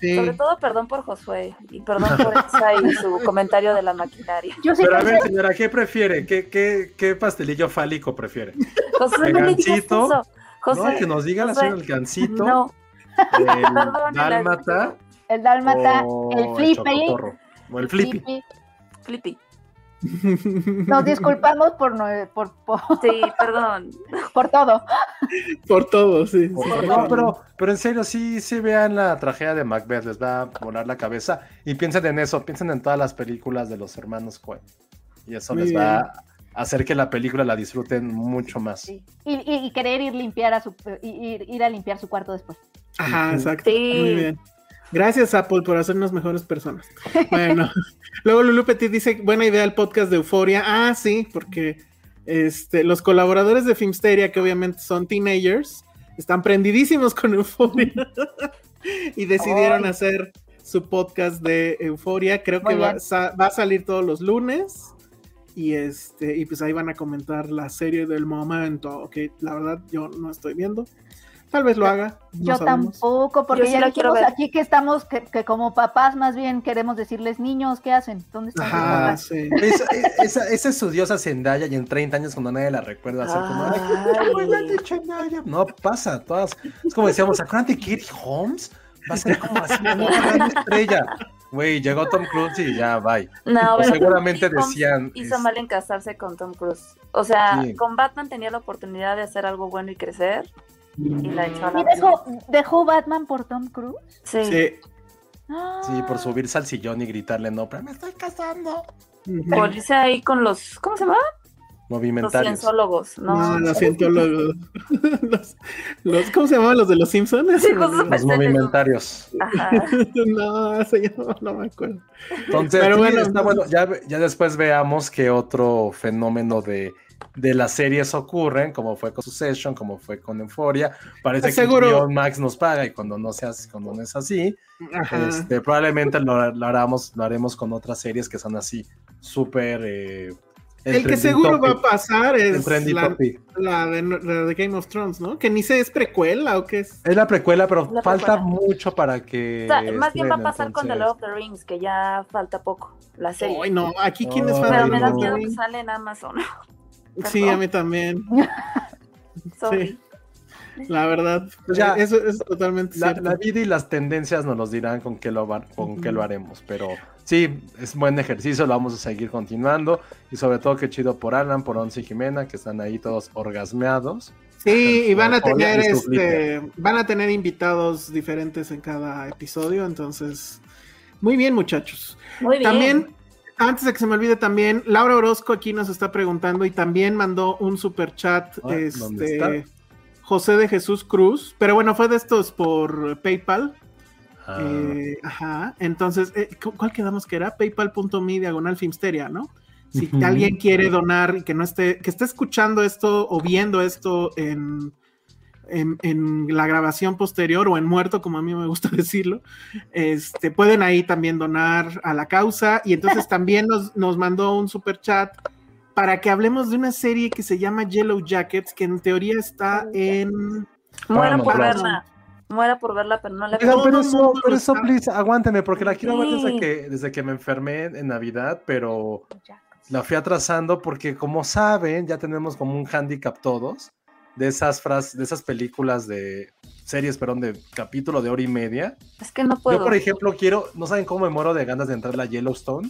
Sobre todo, perdón por Josué y perdón por esa y su comentario de la maquinaria. Pero a ver, señora, ¿qué prefiere? ¿Qué, qué, qué pastelillo fálico prefiere? ¿El gancito? José, no, que nos diga la señora el gancito. No. El dálmata. El dálmata, el flippy. O el flippy. Flippy. Nos disculpamos por no, por, sí, perdón, por todo. Por todo, sí. no, pero, pero en serio, sí, sí vean la tragedia de Macbeth, les va a volar la cabeza y piensen en eso, piensen en todas las películas de los hermanos Coen y eso les va a hacer que la película la disfruten mucho más. Y, querer ir limpiar a su ir, ir a limpiar su cuarto después. Ajá, exacto. Muy bien. Gracias, Apple, por hacernos mejores personas. Bueno, luego Lulu Petit dice, buena idea el podcast de Euforia. Ah, sí, porque este, los colaboradores de Filmsteria, que obviamente son teenagers, están prendidísimos con Euforia y decidieron hacer su podcast de Euforia. Creo que va, a salir todos los lunes. Y este, y pues ahí van a comentar la serie del momento, que la verdad yo no estoy viendo. Tal vez lo haga. yo tampoco, porque ya lo quiero ver. aquí que estamos, que, como papás más bien queremos decirles, niños, ¿qué hacen? ¿Dónde están Ajá, sí. esa, esa, es su diosa Zendaya y en 30 años cuando nadie la recuerda hacer como, no pasa, todas, es como decíamos, ¿acuerdan de Kitty Holmes? Va a ser como así, una gran estrella. Güey, llegó Tom Cruise y ya, bye. No, seguramente decían. Hizo mal en casarse con Tom Cruise. O sea, con Batman tenía la oportunidad de hacer algo bueno y crecer y la echó a la dejó, dejó, Batman por Tom Cruise? Sí. Sí. sí. por subirse al sillón y gritarle, no, pero me estoy casando. Por irse ahí con los, ¿cómo se llama? Movimentarios. Los cienciólogos, ¿no? No, los cientólogos. los, ¿Cómo se llamaban los de los Simpsons? Sí, los movimentarios. Ajá. no, señor, no me acuerdo. Entonces, Pero bueno, está bueno. Ya, ya después veamos qué otro fenómeno de de las series ocurren, como fue con Succession, como fue con Euphoria. Parece que Max nos paga y cuando no, sea, cuando no es así, este, probablemente lo, haremos, lo haremos con otras series que son así, súper... Eh, el que seguro va a pasar es la, de, Game of Thrones, ¿no? Que ni sé, ¿es precuela o qué es? Es la precuela, pero falta mucho para que. más bien va a pasar con The Lord of the Rings, que ya falta poco, la serie. Ay, no, aquí quién es fan Pero me da miedo que sale en Amazon. Sí, a mí también. sí. La verdad, pues ya, eso es totalmente la, La vida y las tendencias nos los dirán con qué lo, con qué lo haremos, pero sí, es buen ejercicio, lo vamos a seguir continuando y sobre todo qué chido por Alan, por Once y Jimena, que están ahí todos orgasmeados. Sí, y van a tener este, van a tener invitados diferentes en cada episodio, entonces, muy bien muchachos. Muy bien. También antes de que se me olvide también, Laura Orozco aquí nos está preguntando y también mandó un super chat, ah, este, José de Jesús Cruz, pero bueno, fue de estos por PayPal. Ah. Eh, ajá, entonces, eh, ¿cuál quedamos que era? PayPal.me diagonal Filmsteria, ¿no? Si alguien quiere donar y que no esté, que esté escuchando esto o viendo esto en en, la grabación posterior o en muerto, como a mí me gusta decirlo, este, pueden ahí también donar a la causa. Y entonces también nos, nos mandó un super chat para que hablemos de una serie que se llama Yellow Jackets, que en teoría está en... Muero por verla. Muera por verla, pero no la Pero, pero eso, pero eso, please, aguánteme, porque la quiero ver desde que, desde que me enfermé en Navidad, pero la fui atrasando porque, como saben, ya tenemos como un handicap todos de esas frases, de esas películas de series, perdón, de capítulo de hora y media. Es que no puedo. Yo, por ejemplo, quiero, no saben cómo me muero de ganas de entrar a la Yellowstone.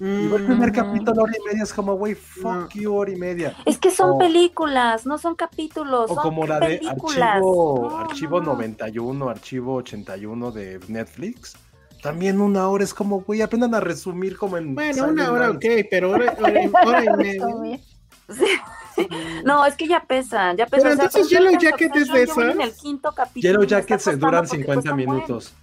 Y el primer capítulo, hora y media, es como, güey, fuck you, hora y media. Es que son películas, no son capítulos. O como la de archivo, archivo 91, archivo 81 de Netflix. También una hora es como, güey, aprendan a resumir como en. Bueno, una hora, ok, pero hora, hora, y media. No, es que ya pesan, ya pesan. Pero entonces Yellow Jacket es de esas. En el quinto capítulo Yellow Jacket se duran 50 minutos.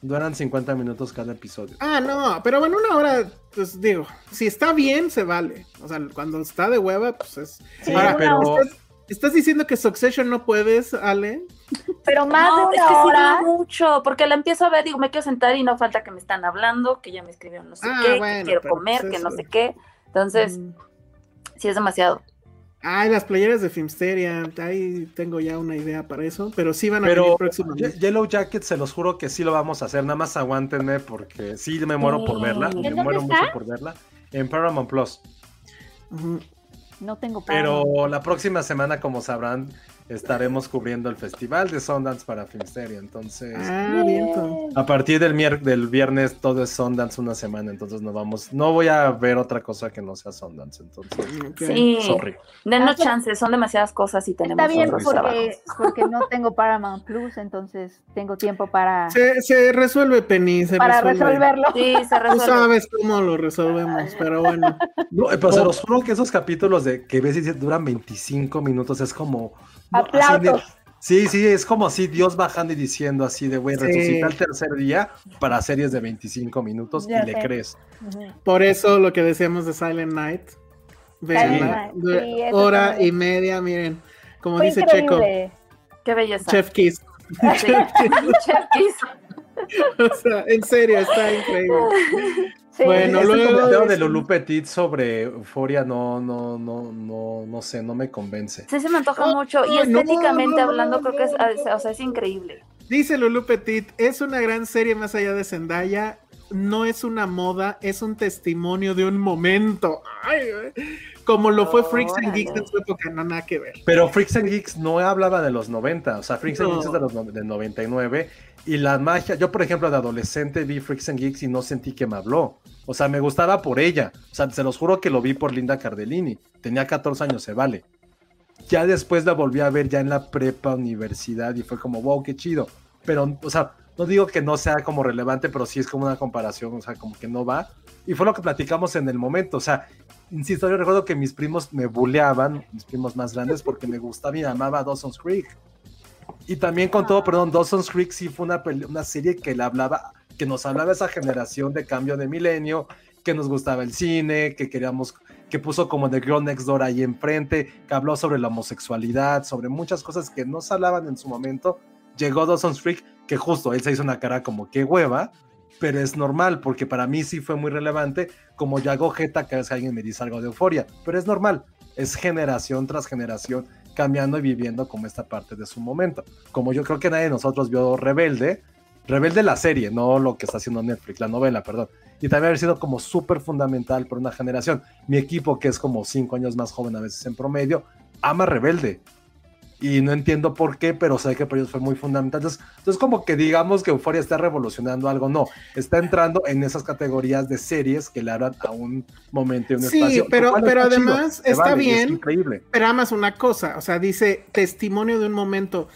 Duran 50 minutos cada episodio. Ah, no, pero bueno, una hora, pues digo, si está bien, se vale. O sea, cuando está de hueva, pues es. Sí, pero. ¿estás, diciendo que Succession no puedes, Ale? Pero más de una es que hora. Sí mucho, porque la empiezo a ver, digo, me quiero sentar y no falta que me están hablando, que ya me escribieron no sé ah, qué, que quiero comer, pues que no sé qué. Entonces, mm. sí es demasiado. Ay, las playeras de Filmsteria, ahí tengo ya una idea para eso, pero sí van a venir próximamente. Yellow Jacket, se los juro que sí lo vamos a hacer, nada más aguántenme porque sí me muero por verla, me muero mucho por verla, en Paramount Plus. No tengo Paramount. Pero la próxima semana, como sabrán, estaremos cubriendo el festival de Sundance para Filmsteria. Entonces, ah, a partir del, del viernes todo es Sundance una semana. Entonces, no vamos, no voy a ver otra cosa que no sea Sundance. Entonces, sí, sorry. Denos ah, chances, son demasiadas cosas y tenemos. Está bien porque, porque, no tengo Paramount Plus, entonces tengo tiempo para. Se, resuelve, Penny. para resolverlo. Sí, se resuelve. Tú sabes cómo lo resolvemos, pero bueno. No, pero se los juro que esos capítulos de que ves y duran 25 minutos es como Aplausos. sí, sí, es como si Dios bajando y diciendo así de, güey, resucita el tercer día para series de 25 minutos y le crees. Por eso lo que decíamos de Silent Night. hora y media, miren, como dice Checo. Qué belleza. Chef Kiss. Chef Kiss. o sea, en serio, está increíble. Bueno, este luego comentario de Lulu Petit sobre Euforia no, no, no, no, no sé, no me convence. Sí, se me antoja mucho y estéticamente hablando creo que es, o sea, es increíble. Dice Lulu Petit, es una gran serie más allá de Zendaya, no es una moda, es un testimonio de un momento. Como lo fue Freaks and Geeks en su época, no nada que ver. Pero Freaks and Geeks no hablaba de los 90, o sea, Freaks and Geeks es de los del 99 y la magia, yo por ejemplo de adolescente vi Freaks and Geeks y no sentí que me habló. O sea, me gustaba por ella. O sea, se los juro que lo vi por Linda Cardellini. Tenía 14 años, se vale. Ya después la volví a ver ya en la prepa universidad y fue como, wow, qué chido. Pero, o sea, no digo que no sea como relevante, pero sí es como una comparación, o sea, como que no va. Y fue lo que platicamos en el momento. O sea, insisto, yo recuerdo que mis primos me buleaban, mis primos más grandes, porque me gustaba y amaba Dawson's Creek. Y también con todo, perdón, Dawson's Creek sí fue una, una serie que le hablaba, que nos hablaba esa generación de cambio de milenio, que nos gustaba el cine, que queríamos, que puso como The Girl Next Door ahí enfrente, que habló sobre la homosexualidad, sobre muchas cosas que no se hablaban en su momento. Llegó Dawson's Creek, que justo él se hizo una cara como que hueva, pero es normal, porque para mí sí fue muy relevante, como ya hago jeta cada vez que alguien me dice algo de euforia, pero es normal, es generación tras generación cambiando y viviendo como esta parte de su momento. Como yo creo que nadie de nosotros vio Rebelde, Rebelde la serie, no lo que está haciendo Netflix, la novela, perdón. Y también haber sido como súper fundamental por una generación. Mi equipo, que es como cinco años más joven a veces en promedio, ama Rebelde y no entiendo por qué, pero sé que para ellos fue muy fundamental. Entonces, como que digamos que Euphoria está revolucionando algo, no, está entrando en esas categorías de series que le hablan a un momento y un espacio. Sí, pero, pero además está bien, increíble. pero además una cosa, o sea, dice testimonio de un momento,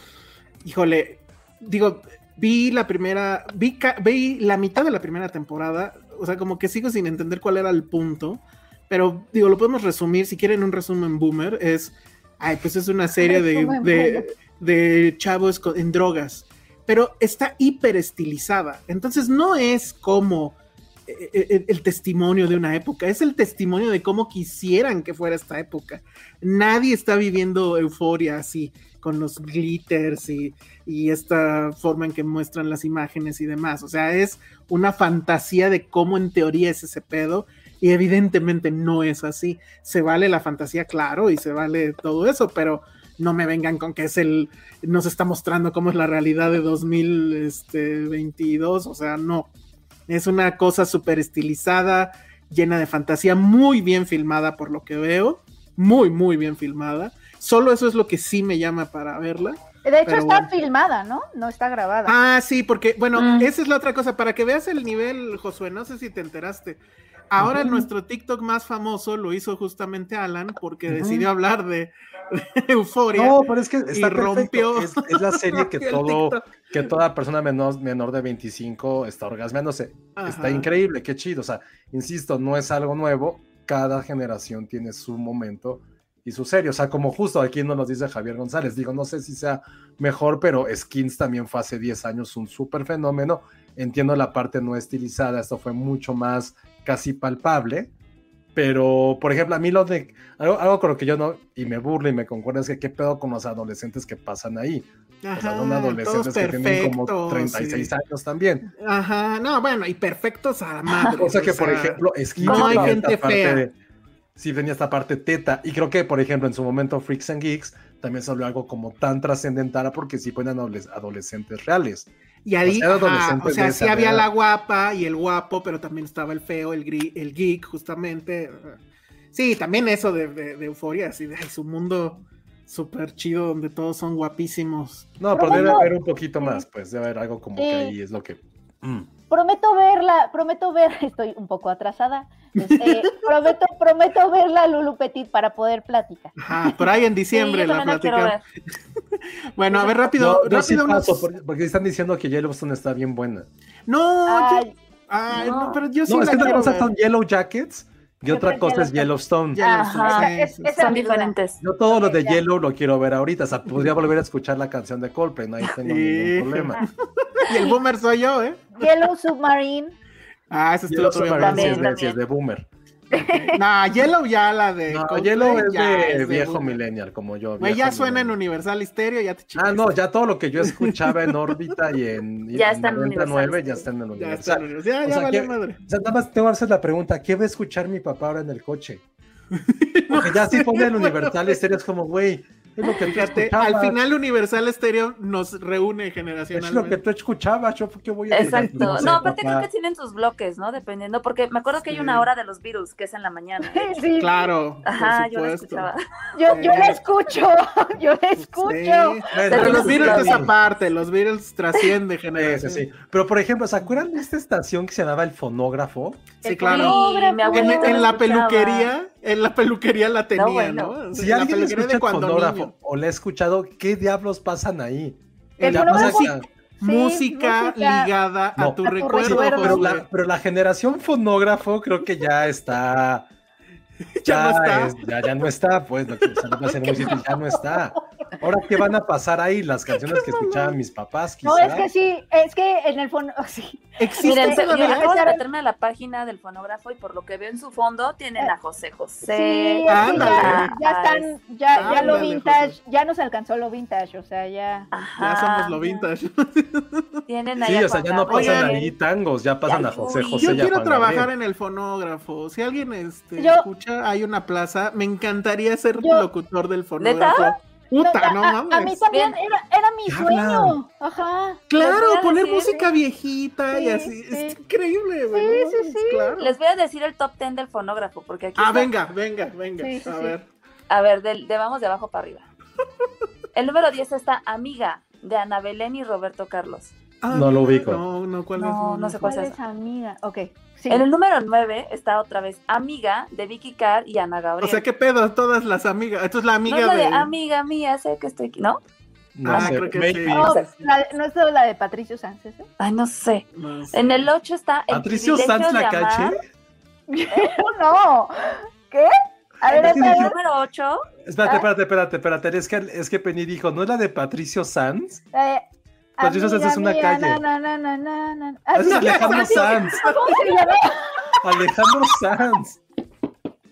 híjole, digo, vi la primera, vi, vi la mitad de la primera temporada, o sea, como que sigo sin entender cuál era el punto, pero digo, lo podemos resumir, si quieren un resumen boomer, es ay, pues es una serie de, chavos en drogas, pero está hiper estilizada. Entonces no es como eh, eh, el, testimonio de una época, es el testimonio de cómo quisieran que fuera esta época. Nadie está viviendo euforia así, con los glitters y, y, esta forma en que muestran las imágenes y demás. O sea, es una fantasía de cómo en teoría es ese pedo y evidentemente no es así. Se vale la fantasía, claro, y se vale todo eso, pero no me vengan con que es el, nos está mostrando cómo es la realidad de 2022, o sea, no. Es una cosa súper estilizada, llena de fantasía, muy bien filmada por lo que veo, muy, muy bien filmada. Solo eso es lo que sí me llama para verla. De hecho está filmada, ¿no? No está grabada. Ah, sí, porque, bueno, mm. esa es la otra cosa, para que veas el nivel, Josué, no sé si te enteraste Ahora nuestro TikTok más famoso lo hizo justamente Alan porque decidió hablar de, Euforia. No, pero es que está rompió. Es, la serie que todo, que toda persona menor, menor de 25 está orgasmeándose. Está increíble, qué chido. O sea, insisto, no es algo nuevo. Cada generación tiene su momento y su serie. O sea, como justo aquí nos lo dice Javier González. Digo, no sé si sea mejor, pero Skins también fue hace 10 años un súper fenómeno. Entiendo la parte no estilizada, esto fue mucho más casi palpable. Pero, por ejemplo, a mí lo de. Algo, con lo que yo no. Y me burlo y me concuerdo es que qué pedo con los adolescentes que pasan ahí. Ajá, o sea, son adolescentes que tienen como 36 años también. Ajá, no, bueno, y perfectos a la madre. O sea que, por ejemplo, es no hay gente fea. sí, tenía esta parte teta. Y creo que, por ejemplo, en su momento, Freaks and Geeks también se algo como tan trascendental porque sí ponen adolescentes reales. Y ahí, o sea, sí había la guapa y el guapo, pero también estaba el feo, el, el geek, justamente. Sí, también eso de, de, euforia, así de su mundo súper chido donde todos son guapísimos. No, pero, debe haber un poquito más, pues debe haber algo como que ahí es lo que. Mm. Prometo verla, prometo ver, estoy un poco atrasada. Este, prometo, prometo verla Lulu Petit para poder platicar. Ajá, por ahí en diciembre la plática. bueno, a ver, rápido. rápido porque están diciendo que Yellowstone está bien buena. No, ay, no. pero yo sí. No, es que una cosa son Yellow Jackets y otra cosa es Yellowstone. son diferentes. Yo todo lo de Yellow lo quiero ver ahorita. O sea, podría volver a escuchar la canción de Coldplay, no hay ningún problema. y el boomer soy yo, ¿eh? Yellow Submarine. Ah, ese es otro Submarine sí es de boomer. No, Yellow ya la de. No, Yellow es de, viejo millennial, como yo. ya suena en Universal Stereo, ya te Ah, no, ya todo lo que yo escuchaba en órbita y en, ya en 99 ya están en Universal. Ya, ya, ya madre. O sea, nada más tengo que hacer la pregunta: ¿qué va a escuchar mi papá ahora en el coche? Porque ya si pone el Universal Stereo es como, güey, Fíjate, al final Universal Stereo nos reúne generacionalmente. Es lo que tú escuchabas, yo porque voy a Exacto. No, aparte creo que tienen sus bloques, ¿no? Dependiendo, porque me acuerdo que hay una hora de los virus que es en la mañana. Sí. Claro. Ajá, yo la escuchaba. Yo, yo la escucho, yo la escucho. Pero los Beatles esa parte, los Beatles trasciende generaciones. Sí, sí, Pero por ejemplo, ¿se acuerdan de esta estación que se llamaba el fonógrafo? Sí, claro. En, la peluquería, en la peluquería la tenía, ¿no? Si alguien escucha el fonógrafo o le ha escuchado, ¿qué diablos pasan ahí? música, ligada a, tu, recuerdo. pero, la, generación fonógrafo creo que ya está. ya, no está. ya, ya, no está, pues lo que ya no está. Ahora, ¿qué van a pasar ahí? Las canciones que escuchaban mis papás, quizá. No, es que sí, es que en el fondo, sí. Existe Miren, yo acabo de meterme a la página del fonógrafo y por lo que veo en su fondo tienen a José José. Sí, ya, ya, están, ya, ya lo vintage, ya nos alcanzó lo vintage, o sea, ya. ya somos lo vintage. Tienen ahí Sí, o sea, ya no pasan ahí tangos, ya pasan a José José. Yo quiero trabajar en el fonógrafo. Si alguien este, escucha, hay una plaza, me encantaría ser locutor del fonógrafo. Puta, no, mames. A, mí también era, mi sueño. Ajá. Claro, poner música viejita y así. Es increíble, güey. Sí, sí, sí. Les voy a decir el top ten del fonógrafo, porque aquí. Ah, venga, venga, venga. a ver. A ver, de, vamos de abajo para arriba. el número 10 está Amiga, de Ana Belén y Roberto Carlos. Ah, no lo ubico. No, no, ¿cuál no, es? No sé cuál, es. amiga? Ok. En el número 9 está otra vez Amiga de Vicky Carr y Ana Gabriel. O sea, ¿qué pedo? Todas las amigas. Esto es la amiga no es la de... Amiga mía, sé que estoy aquí, ¿no? No ah, creo que sí. No, ¿No es la de Patricio Sánchez? Ay, no sé. En el 8 está el ¿Patricio Sánchez la caché? no. ¿Qué? A ver, el número 8. Espérate, espérate, espérate, espérate. Es que, es que Penny dijo, ¿no es la de Patricio Sanz? Eh, Patricio Sanz es una calle. No, no, no, no, no. Es Alejandro Sanz. Alejandro Sanz.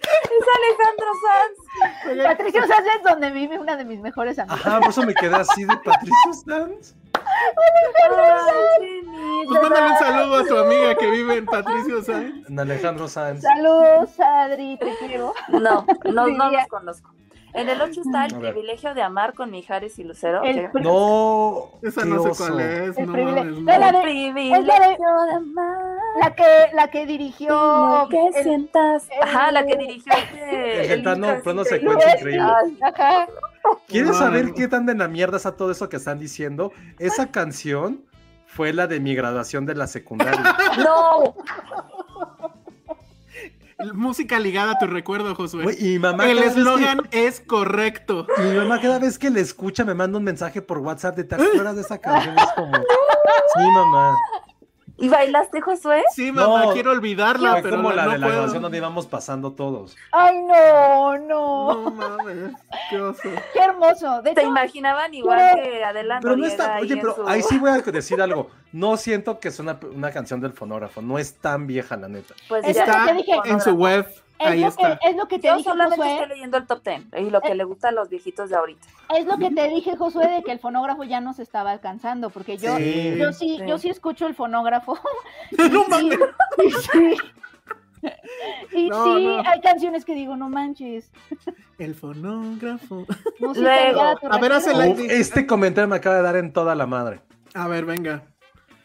Es Alejandro Sanz. Patricio Sanz es donde vive una de mis mejores amigas. Ajá, por eso me quedé así de Patricio Sanz. Pues mándale un saludo a tu amiga que vive en Patricio Sanz. En Alejandro Sanz. Saludos, Adri, te quiero. No, no, no los conozco. En el 8 está el privilegio de amar con Mijares y Lucero. No, esa no sé cuál es. El no, privilegio, no, la de, privilegio de, amar. La que, la que dirigió. que sientas. Ajá, la que dirigió. El, el plano, plano secuencia increíble. Ajá. ¿Quieres saber qué tan de la mierda está todo eso que están diciendo? Esa canción fue la de mi graduación de la secundaria. ¡No! música ligada a tu recuerdo, Josué. y mamá el eslogan es correcto. Y mi mamá cada vez que le escucha me manda un mensaje por WhatsApp de te acuerdas de esa canción. Es como, sí, mamá. ¿Y bailaste, Josué? Sí, mamá, quiero olvidarla, pero como la, de la grabación donde íbamos pasando todos. Ay, no, no. No mames, qué oso. Qué hermoso. De Te imaginaban igual que adelante. Pero no está, oye, pero ahí sí voy a decir algo. No siento que es una, una canción del fonógrafo, no es tan vieja, la neta. Pues está en su web. Es lo, Que, es lo que te Yo dije, solamente Josué. estoy leyendo el top ten y lo que eh, le gusta a los viejitos de ahorita. Es lo que te dije, Josué, de que el fonógrafo ya no se estaba alcanzando, porque yo sí, yo sí, yo sí escucho el fonógrafo. no mames. Sí, y sí, hay canciones que digo, no manches. El fonógrafo. Luego, a ver, hace la... Este comentario me acaba de dar en toda la madre. A ver, venga.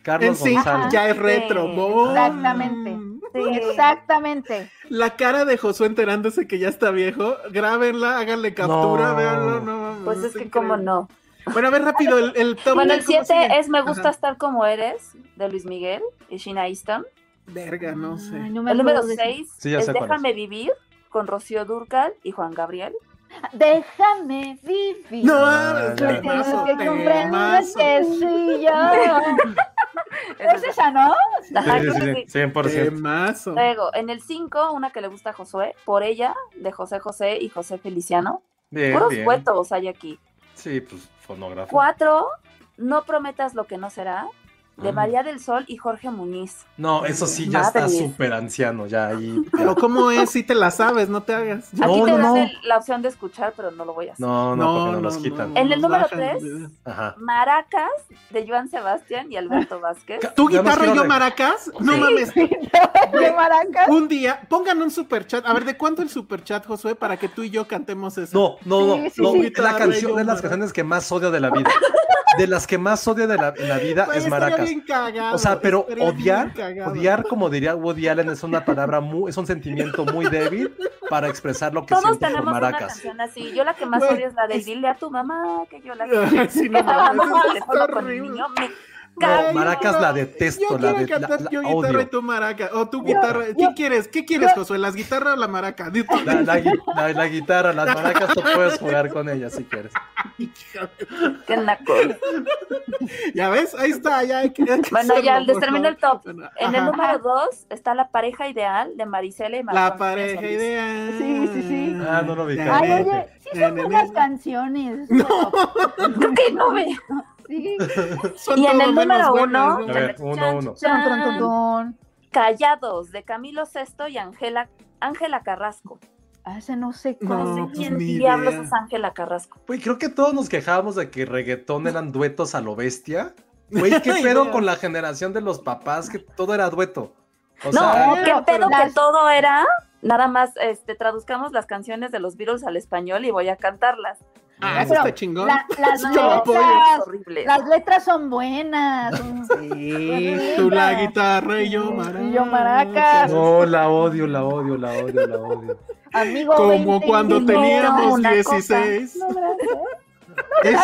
Carlos González. ya es retro. Exactamente. exactamente. La cara de Josué enterándose que ya está viejo, grábenla, háganle captura, véanlo. No, pues es que como no. Bueno, a ver rápido, el, el Bueno, el 7 es Me gusta estar como eres, de Luis Miguel y Sheena Easton. Verga, no sé. el número 6 es Déjame vivir, con Rocío Durcal y Juan Gabriel. Déjame vivir. No, que que sí, yo. ¿Es esa, no? Sí, sí, sí, 100%. Luego, en el 5, una que le gusta a Josué, Por ella, de José José y José Feliciano. Bien, Puros bien. cuetos hay aquí. Sí, pues fonógrafo. 4, No prometas lo que no será, de María del Sol y Jorge Muñiz. No, eso sí ya está súper anciano, ya ahí. Pero ¿cómo es? Si te la sabes, no te hagas. Aquí No, te no, la opción de escuchar, pero no lo voy a hacer. No, no, porque no, nos quitan. En el número bajan el tres, video. Ajá. Maracas, de Joan Sebastián y Alberto Vázquez. ¿Tu Nada más guitarra y yo maracas? No Sí. mames. ¿De maracas? Un día, pongan un super chat. A ver, ¿de cuánto el super chat, Josué, para que tú y yo cantemos eso? No, no, no, Sí, sí, no, sí. es la canción, Yo, es las canciones que más odio de la vida. De las que más odio de la, vida es maracas. Bien cagado, O sea, pero odiar, odiar, como diría Woody Allen, es una palabra muy, es un sentimiento muy débil para expresar lo que Todos sientes por tenemos una maracas. canción así. Yo la que más odio es la de es- dile a tu mamá que yo la sí, no el horrible. niño, me No, maracas yo la detesto, yo la, quiero de, la, cantar la yo guitarra y odio. tu maraca. O tu guitarra. ¿Qué yo- quieres? ¿Qué quieres, Josué? ¿Las guitarras o la maraca? Tú. La, la la- la guitarra, las maracas, tú puedes jugar con ellas si quieres. Qué naco. Ya ves, ahí está, ya hay que. hay que Bueno, ya hacerlo, por termino el top. En el número 2 está la pareja ideal de Marisela y Marco La pareja Solís. ideal. Sí, sí, sí. Ah, no lo vi, Ya, Ay, oye, sí son buenas canciones. Creo que no. Sí. Y en el número buenas, uno. Callados de Camilo Sesto y Ángela Ángela Carrasco. Ah, ese no sé cuál. No sé pues quién diablos idea. es Ángela Carrasco. Güey, creo que todos nos quejábamos de que reggaetón eran duetos a lo bestia. Güey, ¿qué pedo con la generación de los papás? Que todo era dueto. O No, sea, qué pero pedo que todo era. Nada más este, traduzcamos las canciones de los Beatles al español y voy a cantarlas. Ah, eso está chingón. la- las, Yo lo apoyo. letras, horribles. las letras son buenas. son- Sí, tú la guitarra y yo maracas. Y yo maracas. no, la odio, la odio, la odio, la odio. Amigo, Como 20 cuando teníamos una 16. No, gracias.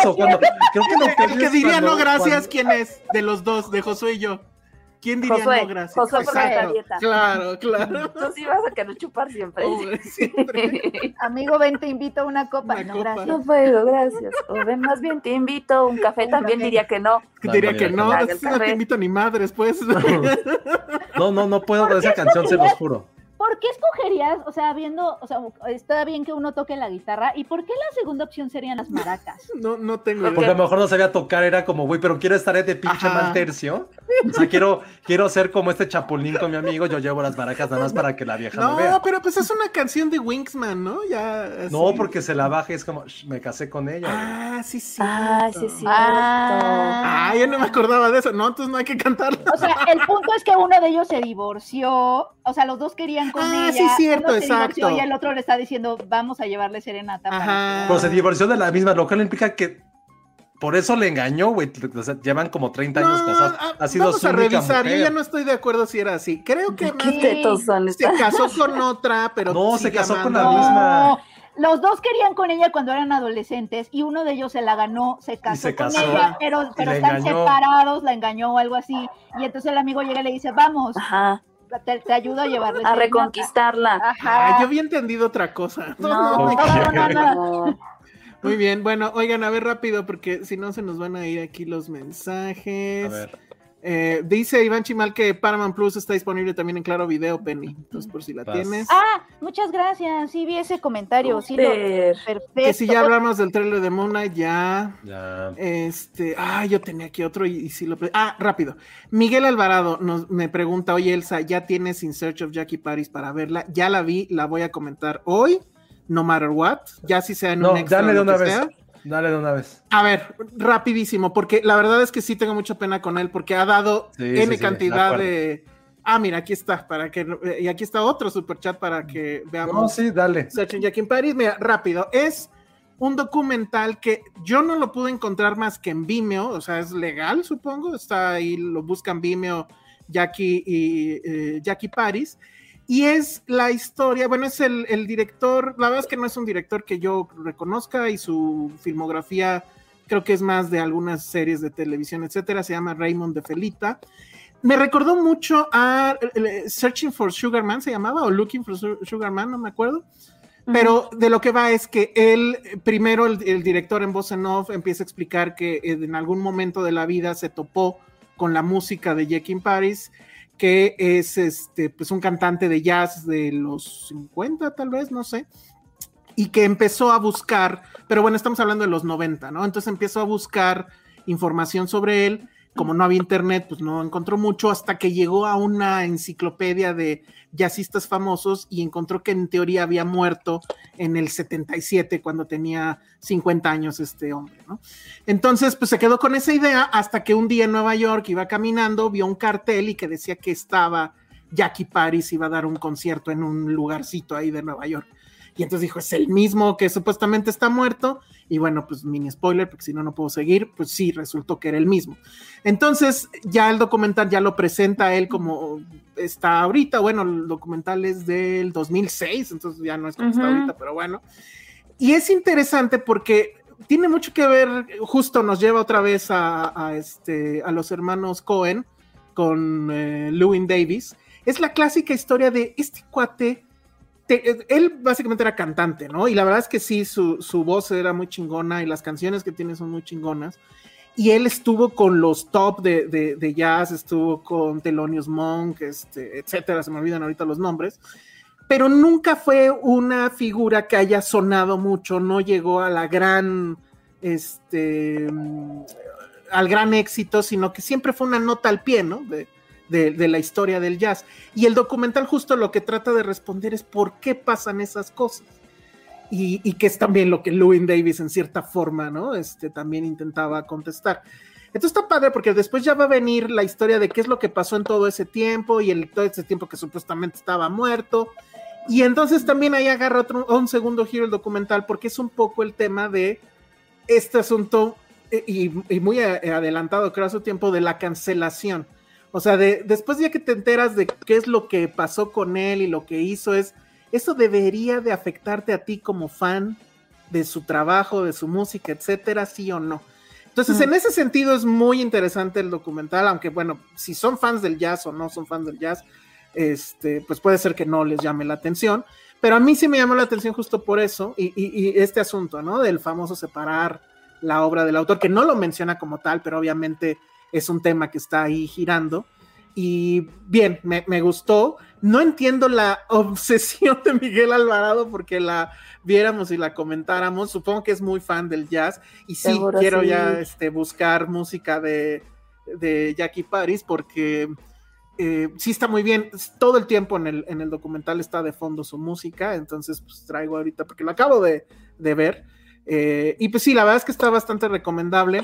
Eso, cuando. Creo que lo El que diría cuando- no gracias, cuando- ¿quién es? De los dos, de Josué y yo. ¿Quién diría Josué, no gracias? Josué Exacto. dieta. Claro, claro. Tú sí vas a querer chupar siempre. Oh, siempre. Amigo, ven, te invito a una copa. Una no, copa. gracias. No puedo, gracias. O ven, más bien te invito. Un café Un también café. diría que no. No, Diría no, que no, no te invito ni madres, pues. No, no, no puedo con esa canción, se los juro. ¿Por qué escogerías, o sea, viendo, o sea, está bien que uno toque la guitarra, ¿y por qué la segunda opción serían las maracas? No, no tengo Porque- Porque a idea. lo mejor no sabía tocar, era como, güey, pero quiero estar de pinche Ajá. mal tercio. O sea, quiero, quiero ser como este chapulín con mi amigo, yo llevo las maracas nada más para que la vieja me vea. No, pero pues es una canción de Wingsman, ¿no? Ya. así. No, porque se la baja y es como, "Shh, me casé con ella. güey". Ah, sí, sí. Ah, sí, sí. Ah. Ah, yo no me acordaba de eso. No, entonces no hay que cantarlo. O sea, el punto es que uno de ellos se divorció, o sea, los dos querían con Ah, ella. sí, cierto, uno se divorció exacto. Y el otro le está diciendo, vamos a llevarle serenata. Ajá. Pero se divorció de la misma, lo cual implica que por eso le engañó, güey. O sea, llevan como 30 años No, casados. ah, Ha sido vamos su a revisar. Yo ya no estoy de acuerdo si era así. Creo que más ¿Qué Sí. tetos son se casó con otra, pero No, se casó con la misma. No, los dos querían con ella cuando eran adolescentes y uno de ellos se la ganó, se casó, se con casó. ella, pero, pero están engañó. separados, la engañó o algo así. Y entonces el amigo llega y le dice, vamos, Ajá. Te, ayudo a llevarle. A reconquistarla. Ajá. yo había entendido otra cosa. No, no, no, no, Muy bien, bueno, oigan, a ver rápido, porque si no se nos van a ir aquí los mensajes. A ver. Eh, dice Iván Chimal que Paramount Plus está disponible también en Claro Video, Penny. Entonces, por si la tienes. Ah, muchas gracias. Sí, vi ese comentario. Sí, perfecto. Que si ya hablamos del trailer de Knight, ya. Ya. Este, ah, yo tenía aquí otro y, si lo. Ah, rápido. Miguel Alvarado nos, me pregunta: Oye, Elsa, ¿ya tienes In Search of Jackie Paris para verla? Ya la vi, la voy a comentar hoy, no matter what. Ya si sea en un extra. Dale de una vez. Dale de una vez. A ver, rapidísimo, porque la verdad es que sí tengo mucha pena con él, porque ha dado N cantidad de. Ah, mira, aquí está, para que. Y aquí está otro super chat para que veamos. No, sí, dale. Jack in Paris. Mira, rápido. Es un documental que yo no lo pude encontrar más que en Vimeo, o sea, es legal, supongo. Está ahí, lo buscan Vimeo, Jackie y eh, Jackie Paris. Y es la historia, bueno, es el, director, la verdad es que no es un director que yo reconozca y su filmografía creo que es más de algunas series de televisión, etcétera, se llama Raymond de Felita. Me recordó mucho a Searching for Sugar Man, se llamaba, o Looking for Sugar Man, no me acuerdo. Pero de lo que va es que él, primero el, director en voz en off empieza a explicar que en algún momento de la vida se topó con la música de Jack in Paris que es este, pues un cantante de jazz de los 50 tal vez, no sé, y que empezó a buscar, pero bueno, estamos hablando de los 90, ¿no? Entonces empezó a buscar información sobre él como no había internet, pues no encontró mucho hasta que llegó a una enciclopedia de jazzistas famosos y encontró que en teoría había muerto en el 77 cuando tenía 50 años este hombre, ¿no? Entonces, pues se quedó con esa idea hasta que un día en Nueva York iba caminando, vio un cartel y que decía que estaba Jackie Paris iba a dar un concierto en un lugarcito ahí de Nueva York. Y entonces dijo, es el mismo que supuestamente está muerto. Y bueno, pues mini spoiler, porque si no, no puedo seguir. Pues sí, resultó que era el mismo. Entonces, ya el documental ya lo presenta él como está ahorita. Bueno, el documental es del 2006, entonces ya no es como está ahorita, pero bueno. Y es interesante porque tiene mucho que ver, justo nos lleva otra vez a, este, a los hermanos Cohen con eh, Lewin Davis. Es la clásica historia de este cuate él básicamente era cantante, ¿no? Y la verdad es que sí, su, voz era muy chingona y las canciones que tiene son muy chingonas. Y él estuvo con los top de, jazz, estuvo con Thelonious Monk, este, etcétera, se me olvidan ahorita los nombres. Pero nunca fue una figura que haya sonado mucho, no llegó a la gran, este, al gran éxito, sino que siempre fue una nota al pie, ¿no? de, la historia del jazz. Y el documental justo lo que trata de responder es por qué pasan esas cosas. Y, que es también lo que Louis Davis en cierta forma, ¿no? Este también intentaba contestar. Entonces está padre porque después ya va a venir la historia de qué es lo que pasó en todo ese tiempo y el, todo ese tiempo que supuestamente estaba muerto. Y entonces también ahí agarra otro, un segundo giro el documental porque es un poco el tema de este asunto eh, y, muy adelantado, creo, a su tiempo, de la cancelación. O sea, de, después ya que te enteras de qué es lo que pasó con él y lo que hizo, es, eso debería de afectarte a ti como fan de su trabajo, de su música, etcétera, sí o no. Entonces, en ese sentido es muy interesante el documental, aunque bueno, si son fans del jazz o no son fans del jazz, este, pues puede ser que no les llame la atención, pero a mí sí me llamó la atención justo por eso y, y este asunto, ¿no? Del famoso separar la obra del autor, que no lo menciona como tal, pero obviamente es un tema que está ahí girando. Y bien, me, gustó. No entiendo la obsesión de Miguel Alvarado porque la viéramos y la comentáramos. Supongo que es muy fan del jazz. Y sí, quiero ya este, buscar música de, de Jackie Paris porque eh, sí está muy bien. Todo el tiempo en el, en el documental está de fondo su música. Entonces, pues traigo ahorita porque lo acabo de, ver. Eh, y pues sí, la verdad es que está bastante recomendable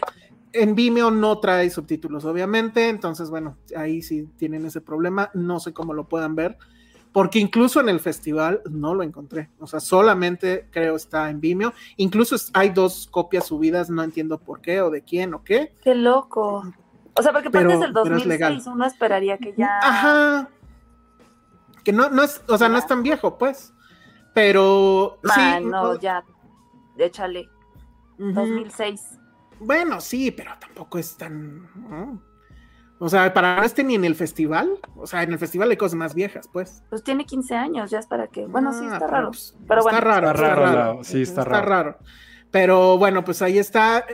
en Vimeo no trae subtítulos, obviamente, entonces, bueno, ahí sí tienen ese problema, no sé cómo lo puedan ver, porque incluso en el festival no lo encontré, o sea, solamente creo está en Vimeo, incluso hay dos copias subidas, no entiendo por qué o de quién o qué. Qué loco. O sea, porque parte del 2006 uno esperaría que ya... Ajá. Que no, no es, o sea, no es tan viejo, pues, pero... sí, no, ya, échale. 2006. Bueno, sí, pero tampoco es tan. O sea, para no esté ni en el festival, o sea, en el festival hay cosas más viejas, pues. Pues tiene 15 años, ya es para que. Bueno, sí, está ah, raro. Pues, pero está bueno. Raro, está raro, Sí, está, está raro. Pero bueno, pues ahí está.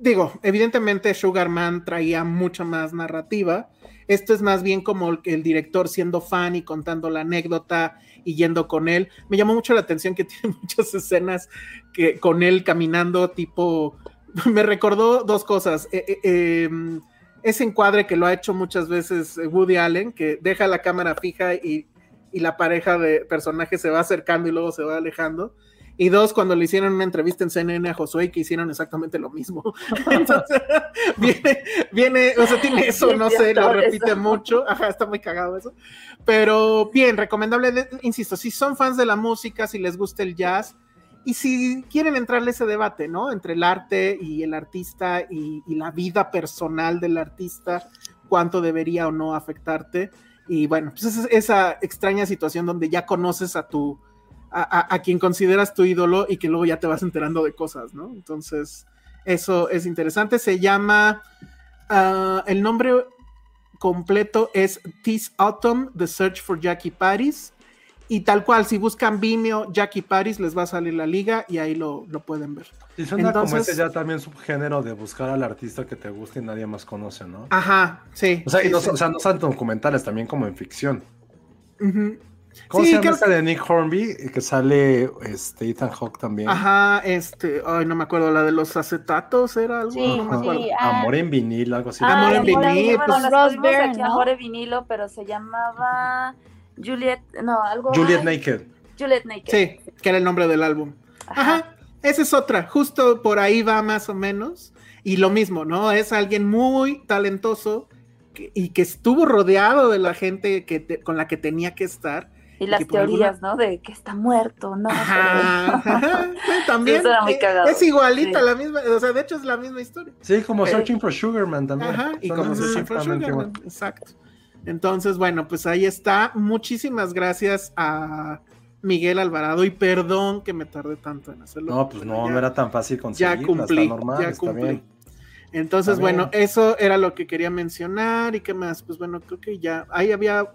Digo, evidentemente Sugarman traía mucha más narrativa. Esto es más bien como el director siendo fan y contando la anécdota y yendo con él. Me llamó mucho la atención que tiene muchas escenas que con él caminando tipo... Me recordó dos cosas. Eh, eh, em, ese encuadre que lo ha hecho muchas veces Woody Allen, que deja la cámara fija y, la pareja de personajes se va acercando y luego se va alejando. Y dos, cuando le hicieron una entrevista en CNN a Josué, que hicieron exactamente lo mismo. Entonces, viene, viene, o sea, tiene eso, no sé, lo repite mucho. Ajá, está muy cagado eso. Pero bien, recomendable, insisto, si son fans de la música, si les gusta el jazz, y si quieren entrarle ese debate, ¿no? Entre el arte y el artista y, la vida personal del artista, cuánto debería o no afectarte. Y bueno, pues es esa extraña situación donde ya conoces a tu, a, quien consideras tu ídolo y que luego ya te vas enterando de cosas, ¿no? Entonces, eso es interesante. Se llama, ah, el nombre completo es This Autumn, The Search for Jackie Paris. Y tal cual, si buscan Vimeo, Jackie Paris, les va a salir la liga y ahí lo, pueden ver. Y suena Entonces, como ese ya también subgénero de buscar al artista que te guste y nadie más conoce, ¿no? Ajá, sí. O sea, no, O sea, no son documentales, también como en ficción. ¿Cómo se llama esta de Nick Hornby? Que sale este, Ethan Hawke también. Ajá, este, ay, no me acuerdo, la de los acetatos era algo. Sí, ah. Amor en vinilo, algo así. Amor en vinilo. Pues, Ross Byrne, Amor en vinilo, pero se llamaba Juliet, no, algo. Juliet Naked. Juliet Naked. Sí, que era el nombre del álbum. Ajá. esa es otra, justo por ahí va más o menos. Y lo mismo, ¿no? Es alguien muy talentoso y que estuvo rodeado de la gente que con la que tenía que estar y las teorías, ¿no? De que está muerto, ¿no? también. muy cagado. Es igualita, la misma, o sea, de hecho es la misma historia. Sí, como Searching for Sugarman también. Ajá, y como Searching for Sugarman, exacto. Entonces, bueno, pues ahí está. Muchísimas gracias a Miguel Alvarado y perdón que me tardé tanto en hacerlo. No, pues no, no era tan fácil conseguirlo. Ya cumplí, normal, ya cumplí. Entonces, bueno, eso era lo que quería mencionar y qué más. Pues bueno, creo que ya ahí había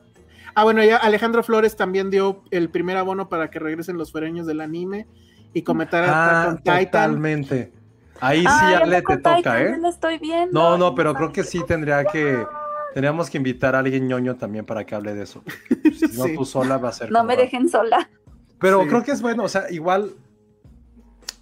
Ah, bueno, ya Alejandro Flores también dio el primer abono para que regresen los fereños del anime y comentar ah, con Titan. Totalmente. Ahí sí, ah, Ale, te toca, ¿eh? estoy viendo. No, no, pero creo que sí tendría que. Tendríamos que invitar a alguien ñoño también para que hable de eso. Si no, tú sola va a ser. No me dejen sola. Pero creo que es bueno, o sea, igual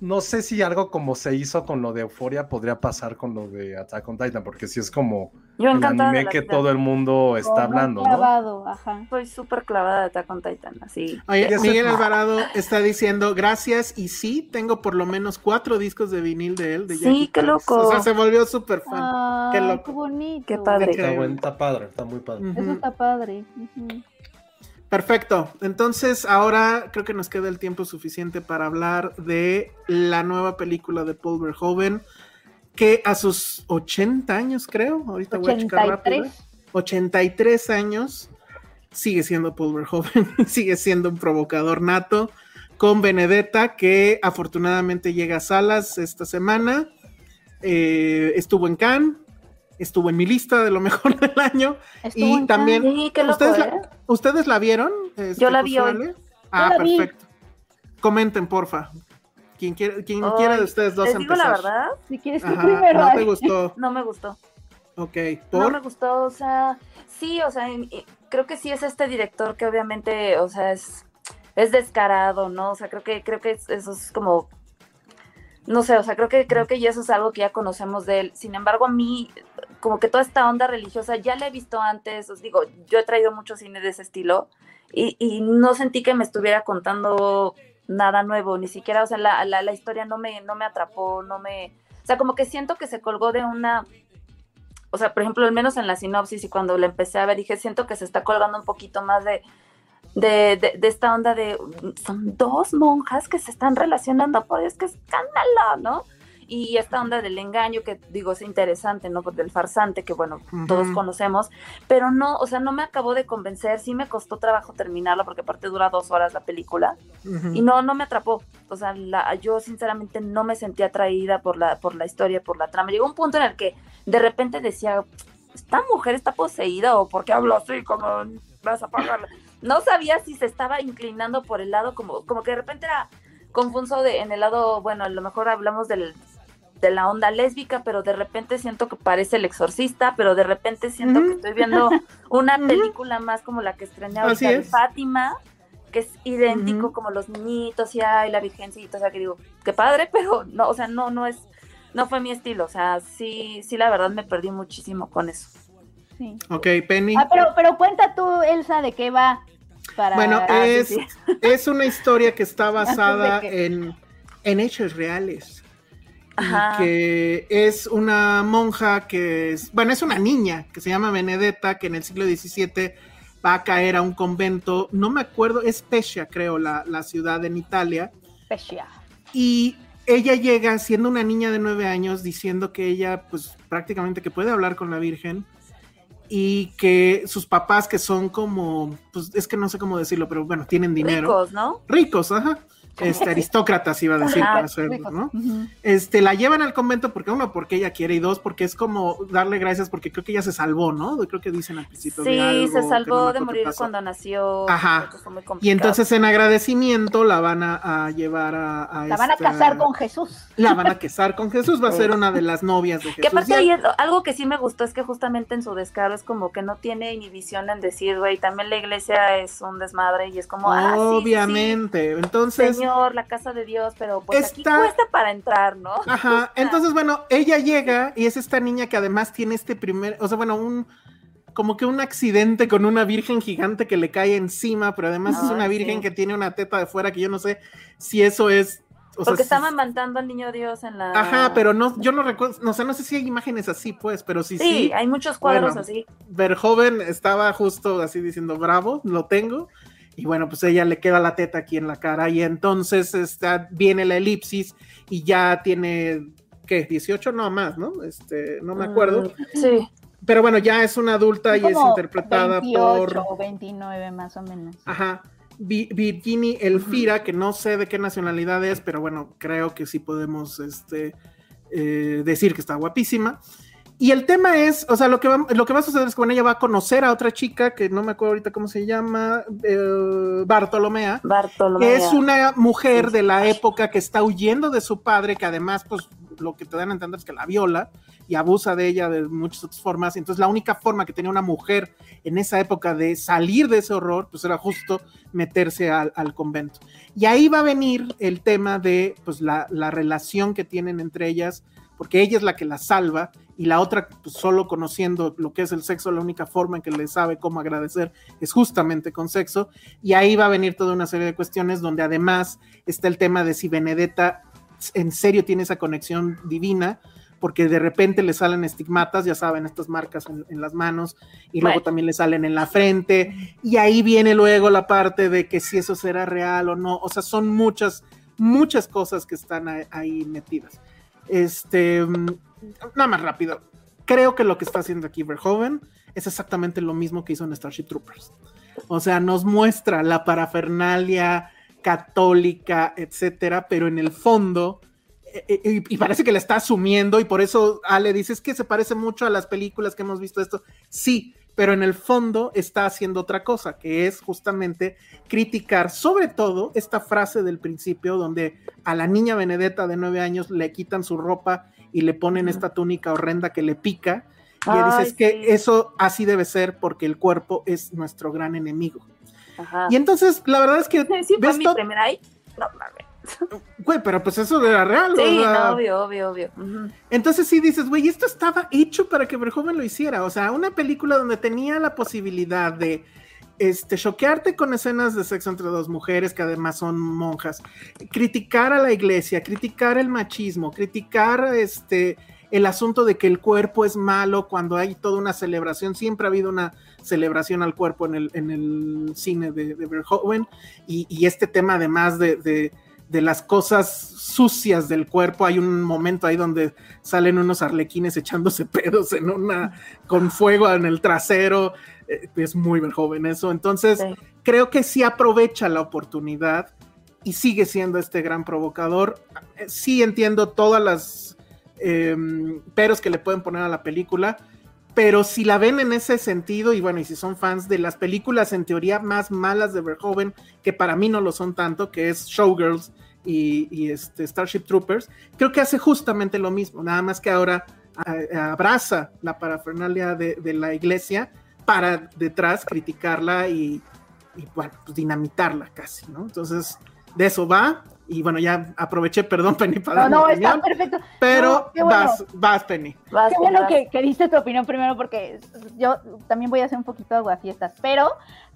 no sé si algo como se hizo con lo de Euforia podría pasar con lo de Attack on Titan, porque si es como Yo el anime que todo el mundo está hablando, clavado, ajá. Soy súper clavada de Attack on Titan, así. Oye, Miguel Alvarado está diciendo gracias y sí, tengo por lo menos cuatro discos de vinil de él. De sí, qué loco. O sea, se volvió súper fan. qué loco. Qué bonito. Qué padre. Está, padre, está muy padre. Eso está padre. Perfecto. Entonces, ahora creo que nos queda el tiempo suficiente para hablar de la nueva película de Paul Verhoeven, que a sus 80 años, creo, ahorita voy a checar rápido. 83 años, sigue siendo Paul Verhoeven, sigue siendo un provocador nato, con Benedetta, que afortunadamente llega a salas esta semana. Eh, estuvo en Cannes, estuvo en mi lista de lo mejor del año. y también, ¿ustedes, la, ¿eh? ¿ustedes, la, vieron? Este, Yo la vi hoy. Ah, perfecto. Comenten, porfa. Quien quiera, quien quiera de ustedes dos ¿les digo la verdad? Si quieres tú primero. ¿No te gustó? no me gustó. Ok, ¿por? No me gustó, o sea, sí, o sea, creo que sí es este director que obviamente, o sea, es, es descarado, ¿no? O sea, creo que, creo que eso es como no sé, o sea, creo que creo que ya eso es algo que ya conocemos de él. Sin embargo, a mí como que toda esta onda religiosa ya la he visto antes, os digo, yo he traído mucho cine de ese estilo y, y no sentí que me estuviera contando nada nuevo, ni siquiera, o sea, la, la, la, historia no me, no me atrapó, no me, o sea, como que siento que se colgó de una, o sea, por ejemplo, al menos en la sinopsis y cuando la empecé a ver, dije, siento que se está colgando un poquito más de, de, de, esta onda de son dos monjas que se están relacionando, por es que escándalo, ¿no? Y esta onda del engaño que digo es interesante, ¿no? Del farsante que bueno, todos conocemos, pero no, o sea, no me acabó de convencer, sí me costó trabajo terminarla porque aparte dura dos horas la película y no, no me atrapó, o sea, la, yo sinceramente no me sentía atraída por la, por la historia, por la trama. Llegó un punto en el que de repente decía, esta mujer está poseída o por qué habló así, como vas a pagarla. No sabía si se estaba inclinando por el lado, como, como que de repente era confuso de, en el lado, bueno, a lo mejor hablamos del, de la onda lésbica, pero de repente siento que parece el exorcista, pero de repente siento que estoy viendo una película más como la que estrené ahorita de Fátima, que es idéntico como los niñitos y ay, la virgencita, o sea que digo, qué padre, pero no, o sea, no, no es, no fue mi estilo, o sea, sí, sí, la verdad me perdí muchísimo con eso. Sí. Ok, Penny. Ah, pero, pero cuenta tú, Elsa, de qué va. Para... Bueno, ah, es, es una historia que está basada en, en hechos reales. Que es una monja que es, bueno, es una niña que se llama Benedetta, que en el siglo XVII va a caer a un convento, no me acuerdo, es Pescia, creo, la, la ciudad en Italia. Pescia. Y ella llega siendo una niña de nueve años diciendo que ella, pues prácticamente que puede hablar con la Virgen y que sus papás que son como, pues es que no sé cómo decirlo, pero bueno, tienen dinero. Ricos, ¿no? Ricos, ajá este, aristócratas iba a decir para hacerlo, ¿no? Este, la llevan al convento porque uno, porque ella quiere y dos, porque es como darle gracias porque creo que ella se salvó, ¿no? Creo que dicen al principio Sí, se salvó de morir cuando nació. Ajá. y entonces en agradecimiento la van a, llevar a, La van a casar con Jesús. La van a casar con Jesús, va a ser una de las novias de Jesús. Que aparte algo que sí me gustó es que justamente en su descaro es como que no tiene inhibición en decir, güey, también la iglesia es un desmadre y es como, ah, Obviamente, entonces la casa de Dios, pero pues aquí cuesta para entrar, ¿no? Ajá, entonces bueno, ella llega y es esta niña que además tiene este primer, o sea, bueno, un como que un accidente con una virgen gigante que le cae encima, pero además es una virgen que tiene una teta de fuera que yo no sé si eso es o Porque estaban mandando al niño Dios en la. Ajá, pero no, yo no recuerdo, no sé, no sé si hay imágenes así, pues, pero sí, sí. Sí, hay muchos cuadros así. Verjoven estaba justo así diciendo, bravo, lo tengo y bueno, pues ella le queda la teta aquí en la cara y entonces está, viene la elipsis y ya tiene, ¿qué? 18 no más, ¿no? Este, no me acuerdo. Mm, sí. Pero bueno, ya es una adulta y es interpretada 28 por... o 29 más o menos. Ajá. Virginie Elfira, que no sé de qué nacionalidad es, pero bueno, creo que sí podemos este, eh, decir que está guapísima. Y el tema es, o sea, lo que, va, lo que va a suceder es que ella va a conocer a otra chica que no me acuerdo ahorita cómo se llama, eh, Bartolomea, Bartolomea, que es una mujer de la época que está huyendo de su padre, que además, pues, lo que te dan a entender es que la viola y abusa de ella de muchas otras formas. Entonces, la única forma que tenía una mujer en esa época de salir de ese horror, pues era justo meterse al, convento. Y ahí va a venir el tema de, pues, la, la relación que tienen entre ellas porque ella es la que la salva y la otra, pues solo conociendo lo que es el sexo, la única forma en que le sabe cómo agradecer es justamente con sexo. Y ahí va a venir toda una serie de cuestiones donde además está el tema de si Benedetta en serio tiene esa conexión divina, porque de repente le salen estigmatas, ya saben, estas marcas en, las manos, y luego también le salen en la frente, y ahí viene luego la parte de que si eso será real o no, o sea, son muchas, muchas cosas que están ahí metidas. Este, nada más rápido. Creo que lo que está haciendo aquí Verhoeven es exactamente lo mismo que hizo en Starship Troopers. O sea, nos muestra la parafernalia católica, etcétera, pero en el fondo, eh, eh, y, parece que la está asumiendo, y por eso Ale dice, es que se parece mucho a las películas que hemos visto esto. Sí, pero en el fondo está haciendo otra cosa, que es justamente criticar sobre todo esta frase del principio donde a la niña Benedetta de nueve años le quitan su ropa y le ponen esta túnica horrenda que le pica. Y ella dice, es que eso así debe ser porque el cuerpo es nuestro gran enemigo. Y entonces, la verdad es que... Sí, ¿ves mi primera No, Güey, pero pues eso era real. Sí, obvio, obvio, obvio. Entonces sí dices, güey, esto estaba hecho para que Verhoeven lo hiciera. O sea, una película donde tenía la posibilidad de este, choquearte con escenas de sexo entre dos mujeres que además son monjas, criticar a la iglesia, criticar el machismo, criticar este, el asunto de que el cuerpo es malo cuando hay toda una celebración. Siempre ha habido una celebración al cuerpo en el, cine de, de Verhoeven y, y, este tema además de de las cosas sucias del cuerpo. Hay un momento ahí donde salen unos arlequines echándose pedos en una con fuego en el trasero. Eh, es muy joven eso. Entonces, creo que sí aprovecha la oportunidad y sigue siendo este gran provocador. Eh, sí entiendo todas las em, peros que le pueden poner a la película, pero si la ven en ese sentido, y bueno, y si son fans de las películas en teoría más malas de Verhoeven, que para mí no lo son tanto, que es Showgirls y, este Starship Troopers, creo que hace justamente lo mismo, nada más que ahora abraza la parafernalia de, de, la iglesia para detrás criticarla y, y bueno, pues dinamitarla casi, ¿no? Entonces, de eso va. Y bueno, ya aproveché, perdón, Penny, para No, no, está perfecto. Pero vas, vas, Penny. qué bueno que, que, diste tu opinión primero, porque yo también voy a hacer un poquito de fiestas. Pero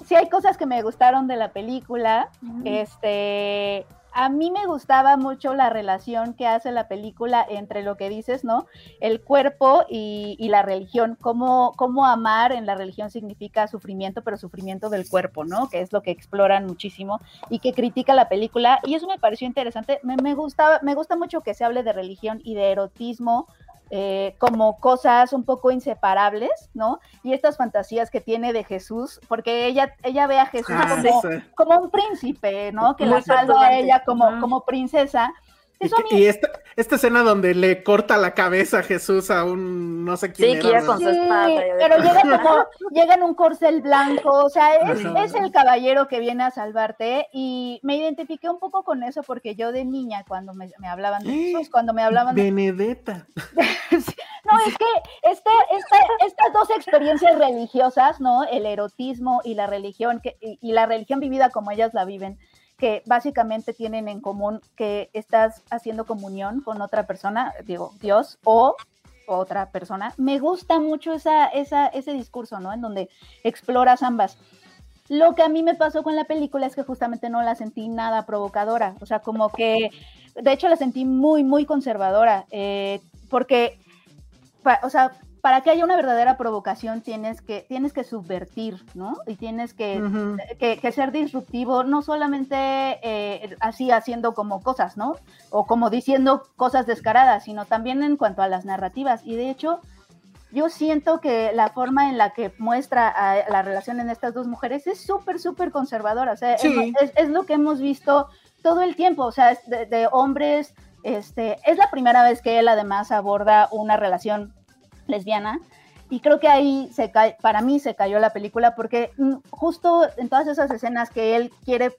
sí hay cosas que me gustaron de la película. Este a mí me gustaba mucho la relación que hace la película entre lo que dices, ¿no? El cuerpo y, la religión, cómo, cómo, amar en la religión significa sufrimiento, pero sufrimiento del cuerpo, ¿no? Que es lo que exploran muchísimo y que critica la película. Y eso me pareció interesante. Me, me, me gusta mucho que se hable de religión y de erotismo eh, como cosas un poco inseparables, ¿no? Y estas fantasías que tiene de Jesús, porque ella, ella ve a Jesús ah, como, un príncipe, ¿no? Que la salva a ella como, como princesa y, esta, esta, escena donde le corta la cabeza a Jesús a un no sé quién. Sí, con su espada. Pero llega como, llega en un corcel blanco, o sea, es, es, el caballero que viene a salvarte. Y me identifiqué un poco con eso porque yo de niña, cuando me, me hablaban de Jesús, cuando me hablaban de. Benedetta. no, es que este, estas dos experiencias religiosas, ¿no? El erotismo y la religión, que, y la religión vivida como ellas la viven que básicamente tienen en común que estás haciendo comunión con otra persona, digo, Dios o otra persona. Me gusta mucho esa, esa, ese discurso, ¿no? En donde exploras ambas. Lo que a mí me pasó con la película es que justamente no la sentí nada provocadora, o sea, como que, de hecho la sentí muy, muy conservadora, eh, porque, o sea, para que haya una verdadera provocación tienes que, tienes que subvertir, ¿no? Y tienes que, que, ser disruptivo, no solamente eh, así haciendo como cosas, ¿no? O como diciendo cosas descaradas, sino también en cuanto a las narrativas. Y de hecho, yo siento que la forma en la que muestra la relación en estas dos mujeres es súper, súper conservadora. O sea, es, lo que hemos visto todo el tiempo, o sea, de, de hombres... Este, es la primera vez que él además aborda una relación lesbiana. Y creo que ahí se cae, para mí se cayó la película porque mm, justo en todas esas escenas que él quiere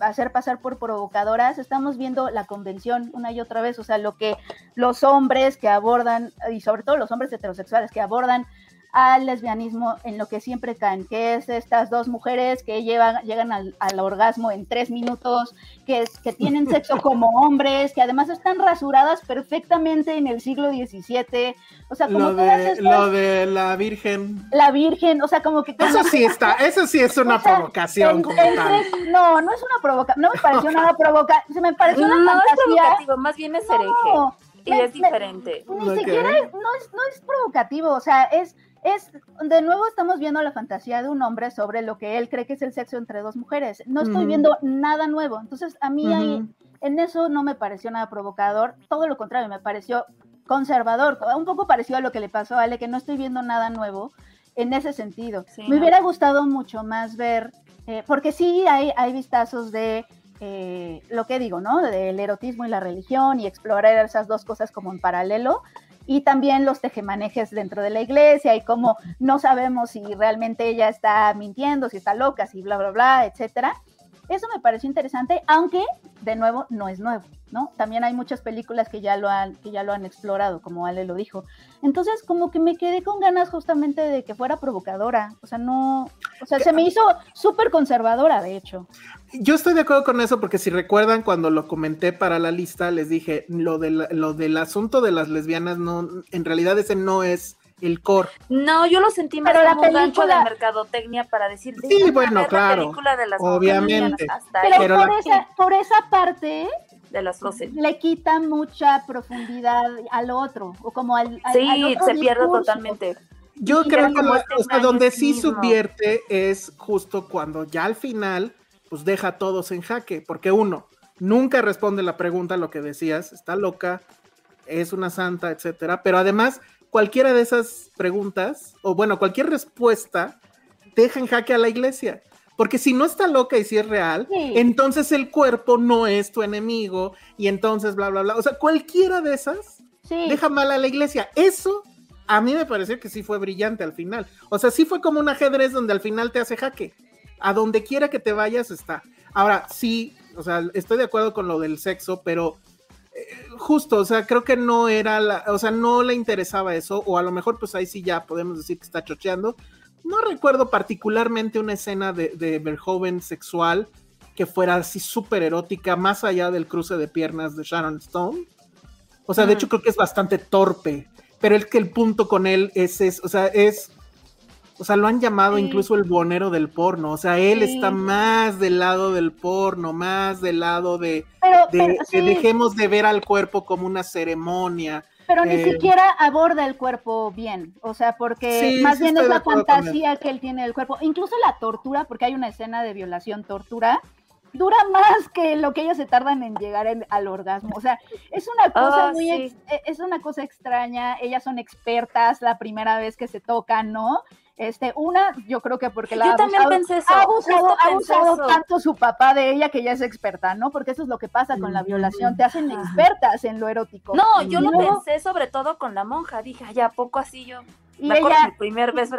hacer pasar por provocadoras, estamos viendo la convención una y otra vez, o sea, lo que los hombres que abordan, y sobre todo los hombres heterosexuales que abordan al lesbianismo en lo que siempre caen, que es estas dos mujeres que llevan, llegan al, orgasmo en tres minutos, que, que tienen sexo como hombres, que además están rasuradas perfectamente en el siglo XVII. O sea, como lo de, lo de la Virgen. La Virgen, o sea, como que... Eso sí está, eso sí es una provocación como tal. No, no es una provocación, no me pareció nada provocación, se me pareció una no fantasía. es provocativo, más bien es hereje. y es diferente. ni siquiera no, es, no es provocativo, o sea, es es, de nuevo estamos viendo la fantasía de un hombre sobre lo que él cree que es el sexo entre dos mujeres. No estoy viendo nada nuevo. Entonces, a mí ahí, en eso no me pareció nada provocador, todo lo contrario, me pareció conservador, un poco parecido a lo que le pasó a Ale, que no estoy viendo nada nuevo en ese sentido. me hubiera gustado mucho más ver, eh, porque sí hay, hay vistazos de eh, lo que digo, ¿no? Del erotismo y la religión y explorar esas dos cosas como en paralelo, y también los tejemanejes dentro de la iglesia y cómo no sabemos si realmente ella está mintiendo, si está loca, si bla, bla, bla, etcétera. Eso me pareció interesante, aunque de nuevo no es nuevo, ¿no? También hay muchas películas que ya lo han, que ya lo han explorado, como Ale lo dijo. Entonces, como que me quedé con ganas justamente de que fuera provocadora. O sea, no, o sea, se me hizo súper conservadora, de hecho. Yo estoy de acuerdo con eso, porque si recuerdan cuando lo comenté para la lista, les dije, lo, de lo del asunto de las lesbianas, no, en realidad ese no es el core. No, yo lo sentí más como un gancho de mercadotecnia para decir, sí, bueno, claro, obviamente. pero, por, esa, por esa parte de las le quita mucha profundidad al otro, o como al, sí, se pierde totalmente. Yo creo que donde sí subvierte es justo cuando ya al final, pues deja a todos en jaque, porque uno, nunca responde la pregunta, lo que decías, está loca, es una santa, etcétera, pero además cualquiera de esas preguntas, o bueno, cualquier respuesta, deja en jaque a la iglesia. Porque si no está loca y si es real, entonces el cuerpo no es tu enemigo y entonces bla, bla, bla. O sea, cualquiera de esas deja mal a la iglesia. Eso a mí me pareció que sí fue brillante al final. O sea, sí fue como un ajedrez donde al final te hace jaque. A donde quiera que te vayas está. Ahora, sí, o sea, estoy de acuerdo con lo del sexo, pero justo, o sea, creo que no era la, o sea, no le interesaba eso, o a lo mejor pues ahí sí ya podemos decir que está chocheando. No recuerdo particularmente una escena de, de Verhoeven sexual que fuera así súper erótica, más allá del cruce de piernas de Sharon Stone. O sea, de hecho creo que es bastante torpe, pero es que el punto con él es, es o sea, es, o sea, lo han llamado incluso el bonero del porno, o sea, él está más del lado del porno, más del lado de, que dejemos de ver al cuerpo como una ceremonia. Pero ni eh, siquiera aborda el cuerpo bien, o sea, porque más bien es la fantasía que él tiene del cuerpo, incluso la tortura, porque hay una escena de violación, tortura, dura más que lo que ellos se tardan en llegar al orgasmo. O sea, es una cosa ah, muy, e, es una cosa extraña. Ellas son expertas la primera vez que se tocan, ¿no? Este, una, yo creo que porque la yo también pensé eso, ha abusado, tanto su papá de ella que ya es experta, ¿no? Porque eso es lo que pasa con la violación, te hacen expertas en lo erótico. No, yo lo pensé sobre todo con la monja, dije, ay, ¿a poco así yo? Y ella, primer vez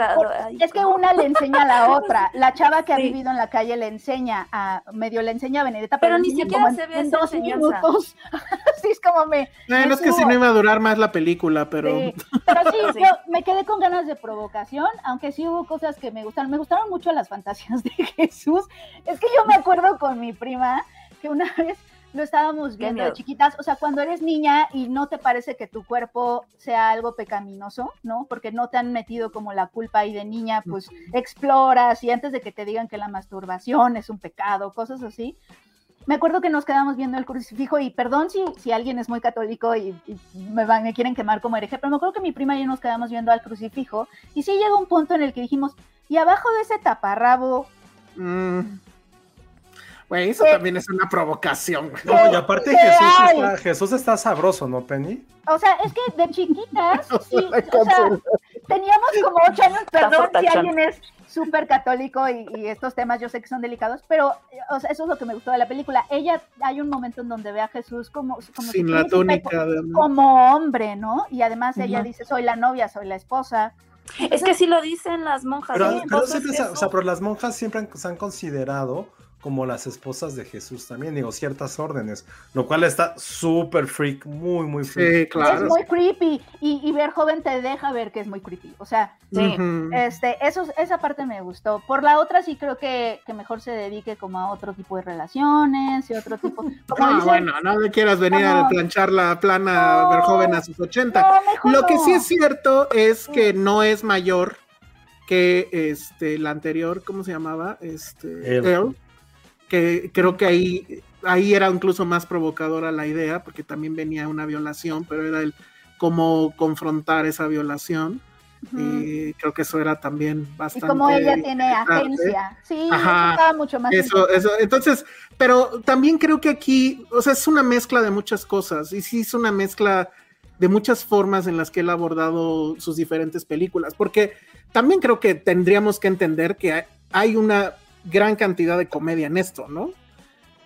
es que una le enseña a la otra. La chava que ha vivido en la calle le enseña a, medio le enseña a Benedetta, pero, ni siquiera se ve en dos minutos. sí, es como me. Bueno, es que si no iba a durar más la película, pero. Pero sí, yo me quedé con ganas de provocación, aunque sí hubo cosas que me gustaron. Me gustaron mucho las fantasías de Jesús. Es que yo me acuerdo con mi prima que una vez lo estábamos viendo de chiquitas, o sea, cuando eres niña y no te parece que tu cuerpo sea algo pecaminoso, ¿no? Porque no te han metido como la culpa ahí de niña, pues exploras y antes de que te digan que la masturbación es un pecado, cosas así. Me acuerdo que nos quedamos viendo el crucifijo y perdón si, si alguien es muy católico y, me, van, me quieren quemar como hereje, pero me acuerdo que mi prima y yo nos quedamos viendo al crucifijo y sí llega un punto en el que dijimos, y abajo de ese taparrabo... Mm. Güey, eso también es una provocación. No, y aparte Jesús está, Jesús está, sabroso, ¿no, Penny? O sea, es que de chiquitas, o sea, teníamos como ocho años, perdón si alguien es súper católico y, estos temas yo sé que son delicados, pero o sea, eso es lo que me gustó de la película. Ella, hay un momento en donde ve a Jesús como, como sin la tónica, como hombre, ¿no? Y además ella dice, soy la novia, soy la esposa. Es que sí lo dicen las monjas. Pero, o sea, pero las monjas siempre se han considerado como las esposas de Jesús también, digo, ciertas órdenes, lo cual está súper freak, muy, muy freak. Sí, claro. Es muy creepy y, y, ver joven te deja ver que es muy creepy, o sea, sí, este, eso, esa parte me gustó. Por la otra sí creo que, que, mejor se dedique como a otro tipo de relaciones y otro tipo... ah, bueno, no le quieras venir a planchar la plana ver joven a sus 80. lo que sí es cierto es que no es mayor que este la anterior, ¿cómo se llamaba? Este Earl que creo que ahí, ahí era incluso más provocadora la idea, porque también venía una violación, pero era el cómo confrontar esa violación. Y creo que eso era también bastante. Y como ella tiene agencia. Sí, estaba mucho más. Eso, eso. Entonces, pero también creo que aquí, o sea, es una mezcla de muchas cosas. Y sí es una mezcla de muchas formas en las que él ha abordado sus diferentes películas. Porque también creo que tendríamos que entender que hay una gran cantidad de comedia en esto, ¿no?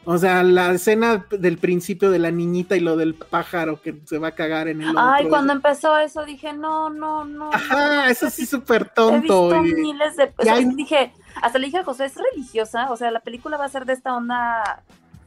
O sea, la escena del principio de la niñita y lo del pájaro que se va a cagar en el Ay, cuando empezó eso dije, no, no, no. Ajá, eso sí súper tonto. He visto miles de... O dije, hasta le dije a José, ¿es religiosa? O sea, la película va a ser de esta onda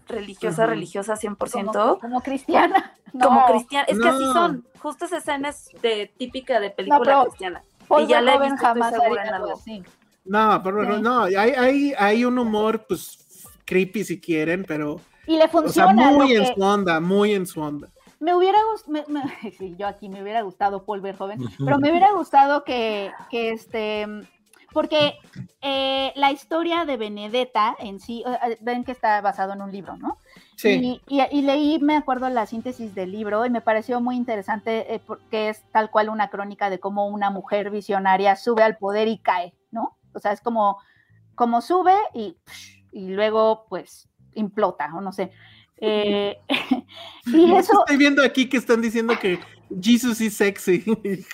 religiosa, religiosa 100%. Como, cristiana. Como cristiana. Es que así son. Justo esa escena es de, típica de película cristiana. y ya le he visto, jamás en algo. Así. No, pero no, hay, hay, hay un humor, pues, creepy si quieren, pero... Y le funciona. O sea, muy en su onda, muy en su onda. Me hubiera gustado, sí, yo aquí me hubiera gustado Paul Verhoeven, pero me hubiera gustado que, que este, porque eh, la historia de Benedetta en sí, ven que está basado en un libro, ¿no? Sí. Y, y, leí, me acuerdo, la síntesis del libro y me pareció muy interesante eh, porque es tal cual una crónica de cómo una mujer visionaria sube al poder y cae, ¿no? O sea, es como, como sube y, y luego pues implota, o no sé. Eh, y eso... Estoy viendo aquí que están diciendo que Jesus is sexy.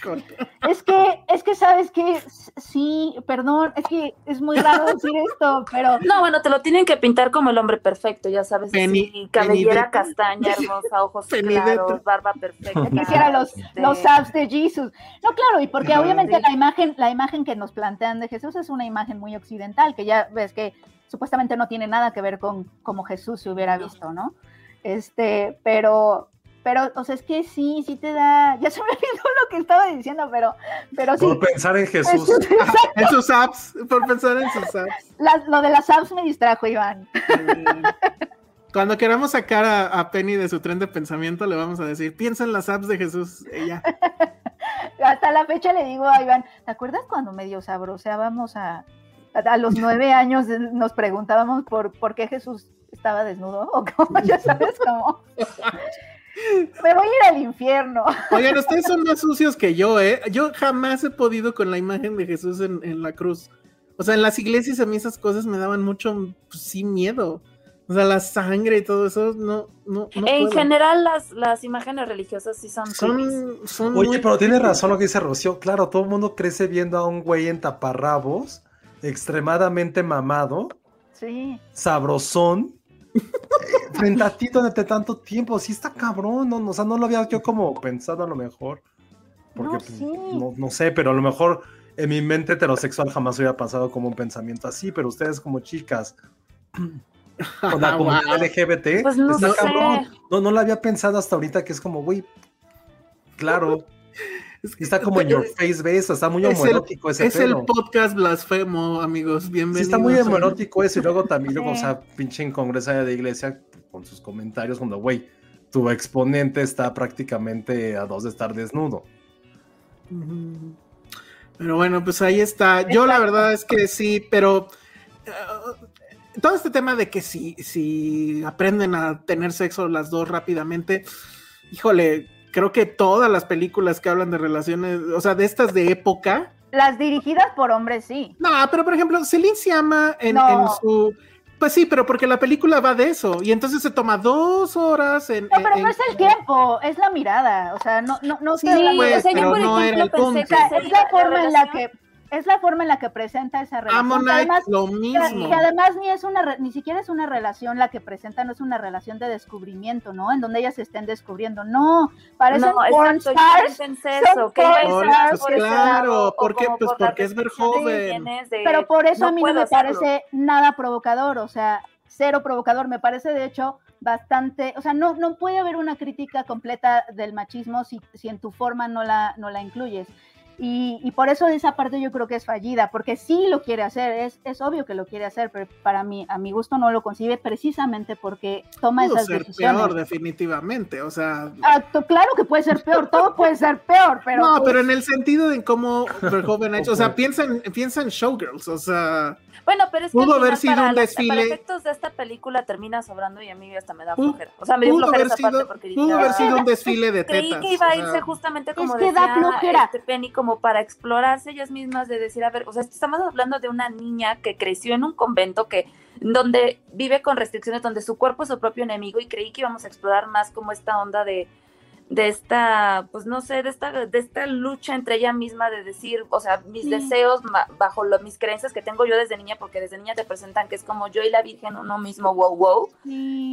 es que, es que sabes que sí, perdón, es que es muy raro decir esto, pero. No, bueno, te lo tienen que pintar como el hombre perfecto, ya sabes, Penny, cabellera castaña, hermosa, ojos claros, barba perfecta. Quisiera los, este los abs de Jesus. No, claro, y porque obviamente la imagen, la imagen que nos plantean de Jesús es una imagen muy occidental, que ya ves que supuestamente no tiene nada que ver con cómo Jesús se hubiera visto, ¿no? Este, pero, pero, o sea, es que sí, sí te da, ya se me olvidó lo que estaba diciendo, pero, pero sí. Por pensar en Jesús. en sus apps, por pensar en sus apps. lo de las apps me distrajo, Iván. Cuando queramos sacar a, Penny de su tren de pensamiento, le vamos a decir, piensa en las apps de Jesús, ella. Hasta la fecha le digo a Iván, ¿te acuerdas cuando medio sabroseábamos a, a los nueve años nos preguntábamos por, por qué Jesús estaba desnudo o cómo, ya sabes cómo. Me voy a ir al infierno. Oigan, ustedes son más sucios que yo, ¿eh? Yo jamás he podido con la imagen de Jesús en, la cruz. O sea, en las iglesias a mí esas cosas me daban mucho, pues, sí, miedo. O sea, la sangre y todo eso, no, no. en general, las, las imágenes religiosas sí son. Son, Oye, pero tiene razón lo que dice Rocío. Claro, todo el mundo crece viendo a un güey en taparrabos extremadamente mamado, sí. sabrosón, frente a ti durante tanto tiempo, sí está cabrón, no, o sea, no lo había yo como pensado a lo mejor, porque no, pues, no, sé, pero a lo mejor en mi mente heterosexual jamás hubiera pasado como un pensamiento así, pero ustedes como chicas con la comunidad LGBT, pues no está cabrón, no, no lo había pensado hasta ahorita que es como, güey, claro. Está como en your face, ¿ves? Está muy homoerótico ese Es el podcast blasfemo, amigos. Bienvenidos. Sí, está muy homoerótico eso. Y luego también, luego, o sea, pinche en Congreso de iglesia con sus comentarios, cuando, güey, tu exponente está prácticamente a dos de estar desnudo. Pero bueno, pues ahí está. Yo la verdad es que sí, pero uh, todo este tema de que si, si aprenden a tener sexo las dos rápidamente, híjole, creo que todas las películas que hablan de relaciones, o sea, de estas de época. Las dirigidas por hombres, sí. No, pero por ejemplo, Celine se llama en, su. Pues sí, pero porque la película va de eso. Y entonces se toma dos horas en. No, pero no es el tiempo, es la mirada. O sea, no, no, no sí, pues, pero no era el punto. es la forma en la que es la forma en la que presenta esa relación. además, lo mismo. Que además ni es una ni siquiera es una relación la que presenta, no es una relación de descubrimiento, ¿no? En donde ellas se estén descubriendo. No, parecen no, porn stars. Eso, que pues claro, porque pues porque es ver joven. Pero por eso a mí no me parece nada provocador, o sea, cero provocador, me parece de hecho bastante, o sea, no, no puede haber una crítica completa del machismo si, si en tu forma no la, no la incluyes. Y, por eso esa parte yo creo que es fallida, porque sí lo quiere hacer, es, es obvio que lo quiere hacer, pero para mí, a mi gusto no lo concibe precisamente porque toma Pudo esas ser decisiones. peor, definitivamente, o sea... Ah, claro que puede ser peor, todo puede ser peor, pero... No, pero en el sentido de cómo Verhoeven ha hecho, o sea, piensa en, piensa en Showgirls, o sea... Bueno, pero es que pudo haber sido para un desfile. Para efectos de esta película termina sobrando y a mí hasta me da flojera. O sea, me dio flojera esa sido, parte porque pudo haber sido un desfile de tetas. Creí que iba a irse justamente como es que da flojera. este Penny, como para explorarse ellas mismas, de decir, a ver, o sea, estamos hablando de una niña que creció en un convento que donde vive con restricciones, donde su cuerpo es su propio enemigo y creí que íbamos a explorar más como esta onda de de esta, pues no sé, de esta, de esta lucha entre ella misma de decir, o sea, mis deseos bajo mis creencias que tengo yo desde niña, porque desde niña te presentan que es como yo y la Virgen uno mismo, wow, wow.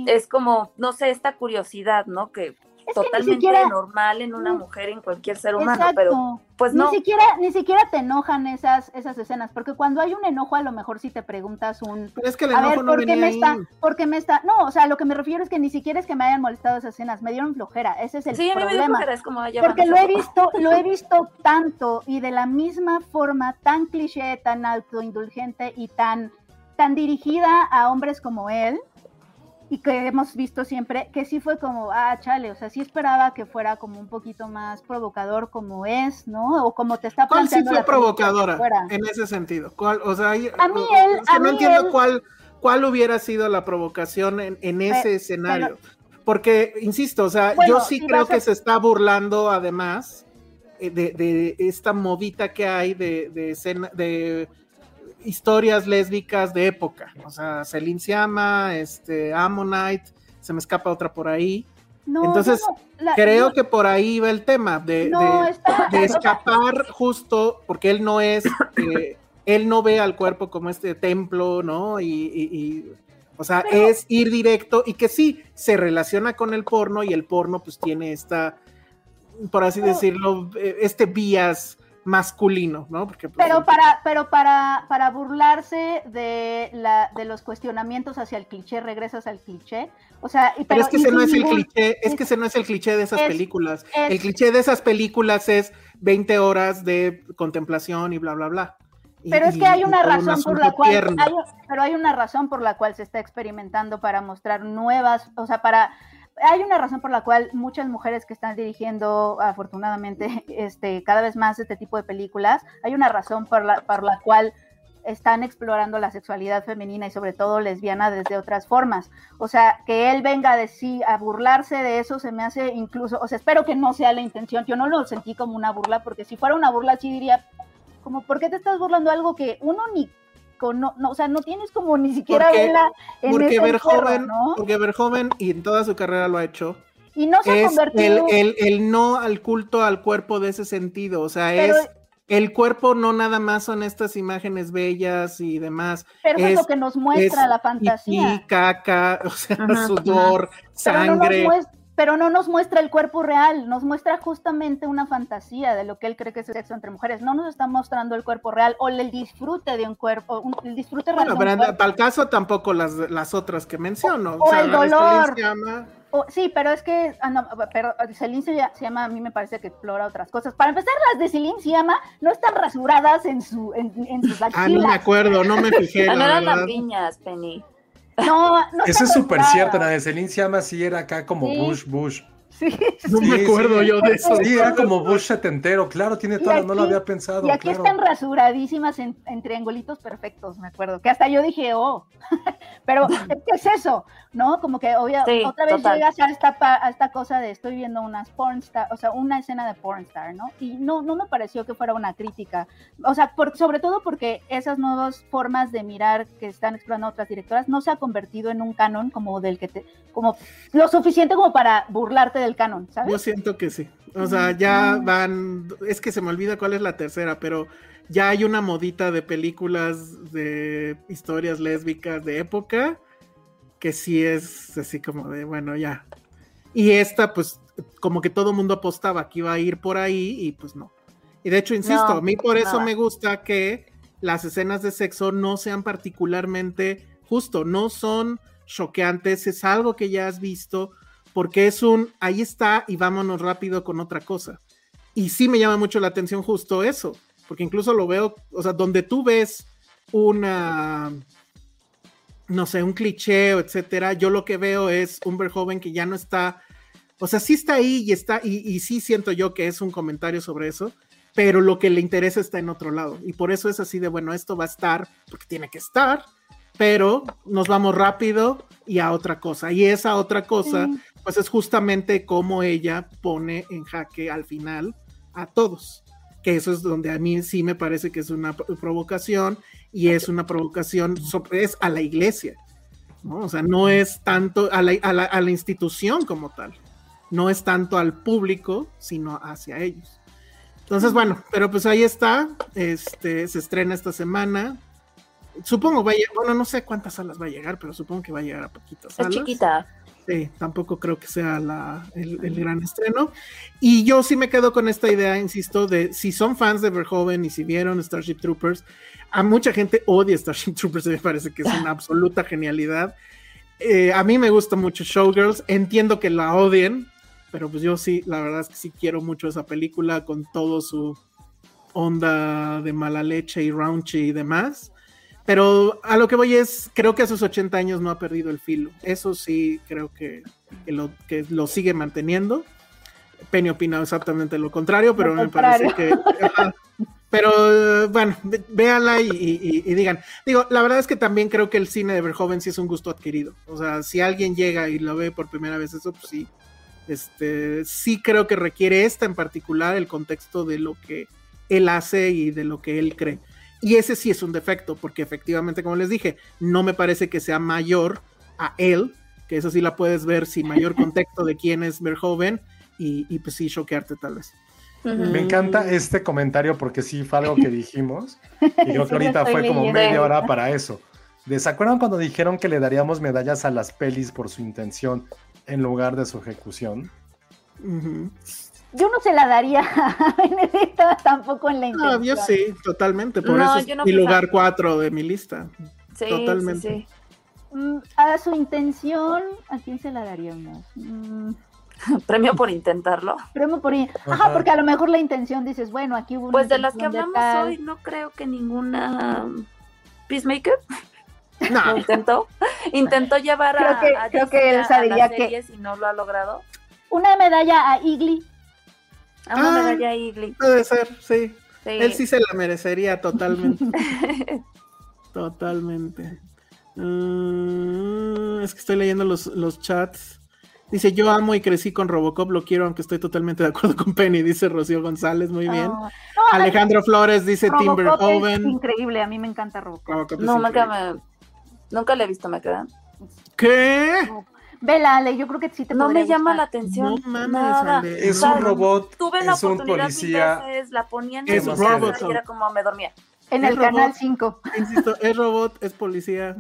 Es como, no sé, esta curiosidad, ¿no? Que totalmente normal en una mujer, en cualquier ser humano, pero pues no. Ni siquiera, ni siquiera te enojan esas, esas escenas, porque cuando hay un enojo, a lo mejor si te preguntas un. Pero es que el enojo no ¿por qué me está, ¿por qué me está? No, o sea, lo que me refiero es que ni siquiera es que me hayan molestado esas escenas, me dieron flojera, ese es el sí, problema. A mí me flojera, es como, porque lo he visto, lo he visto tanto y de la misma forma, tan cliché, tan autoindulgente y tan, tan dirigida a hombres como él y que hemos visto siempre que sí fue como, ah, chale, o sea, sí esperaba que fuera como un poquito más provocador como es, ¿no? O como te está planteando. ¿Cuál sí fue provocadora en ese sentido? ¿Cuál, o sea, a mí él, no entiendo cuál, cuál hubiera sido la provocación en, en ese escenario. Porque, insisto, o sea, yo sí creo que se está burlando además eh, de, de, esta modita que hay de, de, escena, de historias lésbicas de época. O sea, Celine Siama, este, Ammonite, se me escapa otra por ahí. Entonces, creo que por ahí va el tema de, escapar justo, porque él no es, eh, él no ve al cuerpo como este templo, ¿no? Y, o sea, es ir directo y que sí, se relaciona con el porno y el porno pues tiene esta, por así decirlo, eh, este vías masculino, ¿no? Porque, pues, pero para, pero para, para burlarse de, la, de los cuestionamientos hacia el cliché, regresas al cliché. O sea, pero, es que ese no es el cliché, es, que ese no es el cliché de esas películas. el cliché de esas películas es 20 horas de contemplación y bla, bla, bla. Pero es que hay una razón por la cual, pero hay una razón por la cual se está experimentando para mostrar nuevas, o sea, para hay una razón por la cual muchas mujeres que están dirigiendo, afortunadamente, este, cada vez más este tipo de películas, hay una razón por la, la cual están explorando la sexualidad femenina y sobre todo lesbiana desde otras formas. O sea, que él venga de sí a burlarse de eso se me hace incluso, o sea, espero que no sea la intención. Yo no lo sentí como una burla, porque si fuera una burla sí diría, como, ¿por qué te estás burlando algo que uno ni no, no, o sea, no tienes como ni siquiera porque, verla en porque ver joven, porque ver joven y en toda su carrera lo ha hecho. Y no se ha convertido el, el, no al culto al cuerpo de ese sentido, o sea, es el cuerpo no nada más son estas imágenes bellas y demás. Pero es, lo que nos muestra la fantasía. Y caca, o sea, sudor, sangre pero no nos muestra el cuerpo real, nos muestra justamente una fantasía de lo que él cree que es el sexo entre mujeres. No nos está mostrando el cuerpo real o el disfrute de un cuerpo, el disfrute real. Bueno, pero para el caso tampoco las, las otras que menciono. O, el dolor. sí, pero es que, ah, no, pero Celine se, llama, a mí me parece que explora otras cosas. Para empezar, las de Celine se llama, no están rasuradas en, su, en, en sus axilas. Ah, no me acuerdo, no me fijé. no eran las piñas, Penny. No, no Eso es súper cierto, la de Celine se llama así, era acá como Bush, Bush. Sí, no me acuerdo yo de eso. Sí, era como Bush setentero, claro, tiene todo, no lo había pensado. Y aquí están rasuradísimas en, triangulitos perfectos, me acuerdo, que hasta yo dije, oh, pero ¿qué es eso? ¿No? Como que otra vez llegas a esta, a esta cosa de estoy viendo unas pornstar, o sea, una escena de pornstar, ¿no? Y no, no me pareció que fuera una crítica, o sea, sobre todo porque esas nuevas formas de mirar que están explorando otras directoras no se ha convertido en un canon como del que te, como lo suficiente como para burlarte de del canon, ¿sabes? Yo siento que sí. O sea, ya van, es que se me olvida cuál es la tercera, pero ya hay una modita de películas de historias lésbicas de época que sí es así como de, bueno, ya. Y esta, pues, como que todo mundo apostaba que iba a ir por ahí y pues no. Y de hecho, insisto, a mí por eso me gusta que las escenas de sexo no sean particularmente justo, no son choqueantes, es algo que ya has visto, porque es un, ahí está y vámonos rápido con otra cosa. Y sí me llama mucho la atención justo eso, porque incluso lo veo, o sea, donde tú ves una, no sé, un cliché, etcétera, yo lo que veo es un joven que ya no está, o sea, sí está ahí y está, y, y sí siento yo que es un comentario sobre eso, pero lo que le interesa está en otro lado. Y por eso es así de, bueno, esto va a estar, porque tiene que estar, pero nos vamos rápido y a otra cosa. Y esa otra cosa pues es justamente como ella pone en jaque al final a todos. Que eso es donde a mí sí me parece que es una provocación y es una provocación es a la iglesia. ¿no? O sea, no es tanto a la, institución como tal, no es tanto al público, sino hacia ellos. Entonces, bueno, pero pues ahí está, este, se estrena esta semana. Supongo va a bueno, no sé cuántas salas va a llegar, pero supongo que va a llegar a poquitas salas. Es chiquita. Tampoco creo que sea el, gran estreno. Y yo sí me quedo con esta idea, insisto, de si son fans de Verhoeven y si vieron Starship Troopers, a mucha gente odia Starship Troopers me parece que es una absoluta genialidad. Eh, a mí me gusta mucho Showgirls, entiendo que la odien, pero pues yo sí, la verdad es que sí quiero mucho esa película con todo su onda de mala leche y raunchy y demás. Pero a lo que voy es, creo que a sus 80 años no ha perdido el filo. Eso sí, creo que, lo, que lo sigue manteniendo. Penny opina exactamente lo contrario, pero me parece que... pero bueno, véanla y, digan. Digo, la verdad es que también creo que el cine de Verhoeven sí es un gusto adquirido. O sea, si alguien llega y lo ve por primera vez, eso pues sí. Este, sí creo que requiere esta en particular el contexto de lo que él hace y de lo que él cree. Y ese sí es un defecto, porque efectivamente, como les dije, no me parece que sea mayor a él que eso sí la puedes ver sin mayor contexto de quién es Verhoeven y, y pues sí, choquearte tal vez. Me encanta este comentario porque sí fue algo que dijimos y creo que ahorita fue como media hora para eso. ¿Se acuerdan cuando dijeron que le daríamos medallas a las pelis por su intención en lugar de su ejecución? Yo no se la daría a Benedetta tampoco en la intención. No, yo sí, totalmente. Por eso es mi lugar cuatro de mi lista. Sí, totalmente. Sí, mm, a su intención, ¿a quién se la daríamos? Mm. Premio por intentarlo. Premio por Ajá. porque a lo mejor la intención dices, bueno, aquí hubo Pues de las que hablamos hoy, no creo que ninguna Peacemaker. No. intentó. Intentó llevar creo que, a, creo que él diría que y no lo ha logrado. Una medalla a Igli. A una ah, medalla. Puede ser, sí. Él sí se la merecería totalmente. totalmente. Mm, es que estoy leyendo los, los chats. Dice, yo amo y crecí con Robocop, lo quiero, aunque estoy totalmente de acuerdo con Penny, dice Rocío González, muy bien. Alejandro Flores dice Timber Oven. increíble, a mí me encanta Robocop. no, me, nunca le he visto, me quedan. ¿Qué? Vela, Ale, yo creo que sí te No me llama la atención. No nada. Es un robot. Tuve la oportunidad un policía. Veces, la ponían es robot. y era como me dormía. En el canal 5. Insisto, es robot, es policía,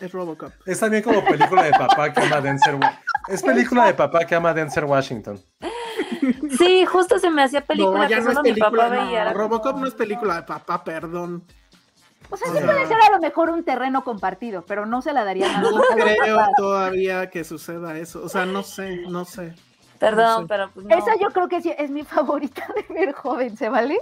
es Robocop. Es también como película de papá que ama Denzel Es película de papá que ama Denzel Washington. Sí, justo se me hacía película que solo mi papá veía. Robocop no es película de papá, perdón. O sea, sí puede ser a lo mejor un terreno compartido, pero no se la daría nada. No creo todavía que suceda eso. O sea, no sé, no sé. Perdón, pero pues no. Esa yo creo que sí es mi favorita de ver joven, ¿se vale?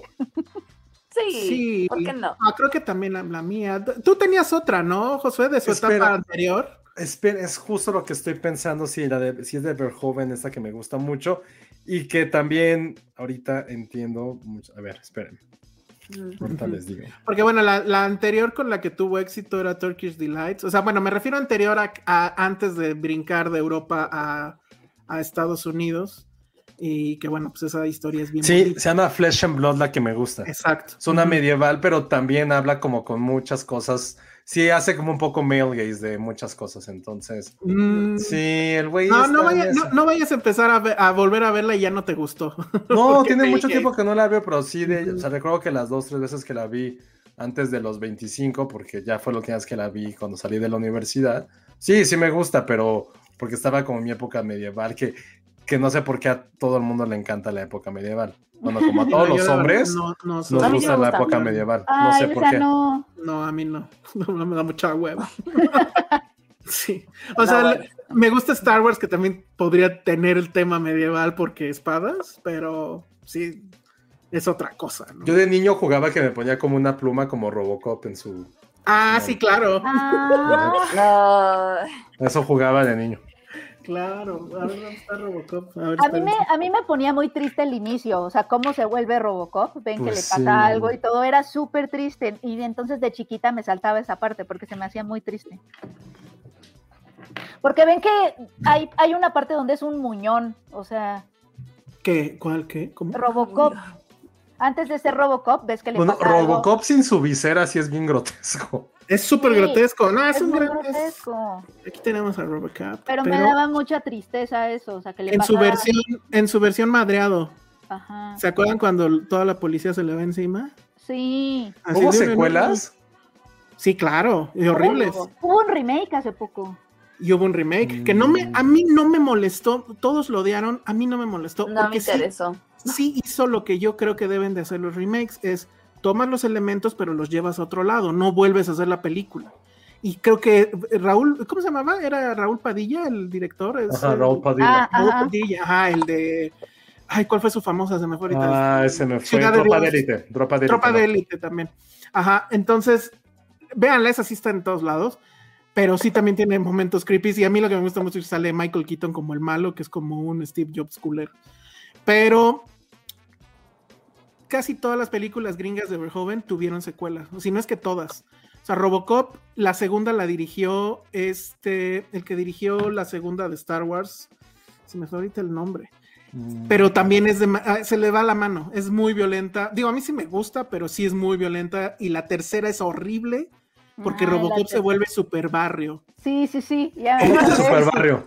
Sí, ¿por qué no? Ah, creo que también la, mía. Tú tenías otra, ¿no, Josué, de su etapa anterior? Espera, es justo lo que estoy pensando, si, la de, si es de Verhoeven, esta que me gusta mucho, y que también ahorita entiendo mucho. A ver, esperen. Ahorita les digo. Porque bueno, la, anterior con la que tuvo éxito era Turkish Delights. O sea, bueno, me refiero anterior a, antes de brincar de Europa a, a Estados Unidos. Y que bueno, pues esa historia es bien. Sí, se llama Flesh and Blood la que me gusta. Exacto. Es una medieval, pero también habla como con muchas cosas. Sí, hace como un poco male gaze de muchas cosas, entonces. Mm. Sí, el güey. No, no, no, vayas a empezar a, volver a verla y ya no te gustó. No, tiene mucho tiempo que no la veo, pero sí, de, o sea, recuerdo que las dos, tres veces que la vi antes de los 25, porque ya fue lo que que la vi cuando salí de la universidad. Sí, sí me gusta, pero porque estaba como en mi época medieval, que que no sé por qué a todo el mundo le encanta la época medieval. Bueno, como a todos los hombres nos gusta, la época medieval. no sé por qué. No. a mí no. No me da mucha hueva. sí. O sea, me gusta Star Wars que también podría tener el tema medieval porque espadas, pero sí, es otra cosa. Yo de niño jugaba que me ponía como una pluma como Robocop en su. Ah, sí, claro. Ah, Eso jugaba de niño. Claro, a está Robocop. A, mí me, a mí me ponía muy triste el inicio, o sea, cómo se vuelve Robocop, ven que pues le pasa algo y todo era súper triste. Y entonces de chiquita me saltaba esa parte porque se me hacía muy triste. Porque ven que hay, hay una parte donde es un muñón, o sea. ¿Qué? ¿Cuál? ¿Qué? ¿Cómo? Robocop. Antes de ser Robocop, ves que le bueno, Robocop sin su visera sí es bien grotesco. Es súper grotesco, no, es, un grotesco. Aquí tenemos a Robocop. Pero, me daba mucha tristeza eso, o sea, que le en su versión En su versión madreado. Ajá. ¿Se acuerdan cuando toda la policía se le va encima? Sí. ¿Hubo secuelas? Sí, claro, y horribles. Hubo un remake hace poco. Y hubo un remake que no me, a mí no me molestó, todos lo odiaron, a mí no me molestó. No me interesó. Sí, sí hizo lo que yo creo que deben de hacer los remakes, es tomas los elementos, pero los llevas a otro lado, no vuelves a hacer la película. Y creo que Raúl, ¿cómo se llamaba? ¿Era Raúl Padilla el director? ajá, Raúl Padilla. Ah, Raúl Padilla, ajá, el de... Ay, ¿cuál fue su famosa? Se me fue ahorita. Ah, ese me fue. Tropa de élite. Tropa de élite. Tropa de élite también. Ajá, entonces, véanla, esa sí está en todos lados, pero sí también tiene momentos creepy. Y a mí lo que me gusta mucho es que sale Michael Keaton como el malo, que es como un Steve Jobs cooler. Pero casi todas las películas gringas de Verhoeven tuvieron secuela, si no es que todas. O sea, Robocop, la segunda la dirigió este, el que dirigió la segunda de Star Wars, se me fue ahorita el nombre. Mm. Pero también es de, ah, se le va la mano, es muy violenta. Digo, a mí sí me gusta, pero sí es muy violenta. Y la tercera es horrible. porque Robocop se vuelve super barrio. Sí, sí, sí. Ya, super barrio.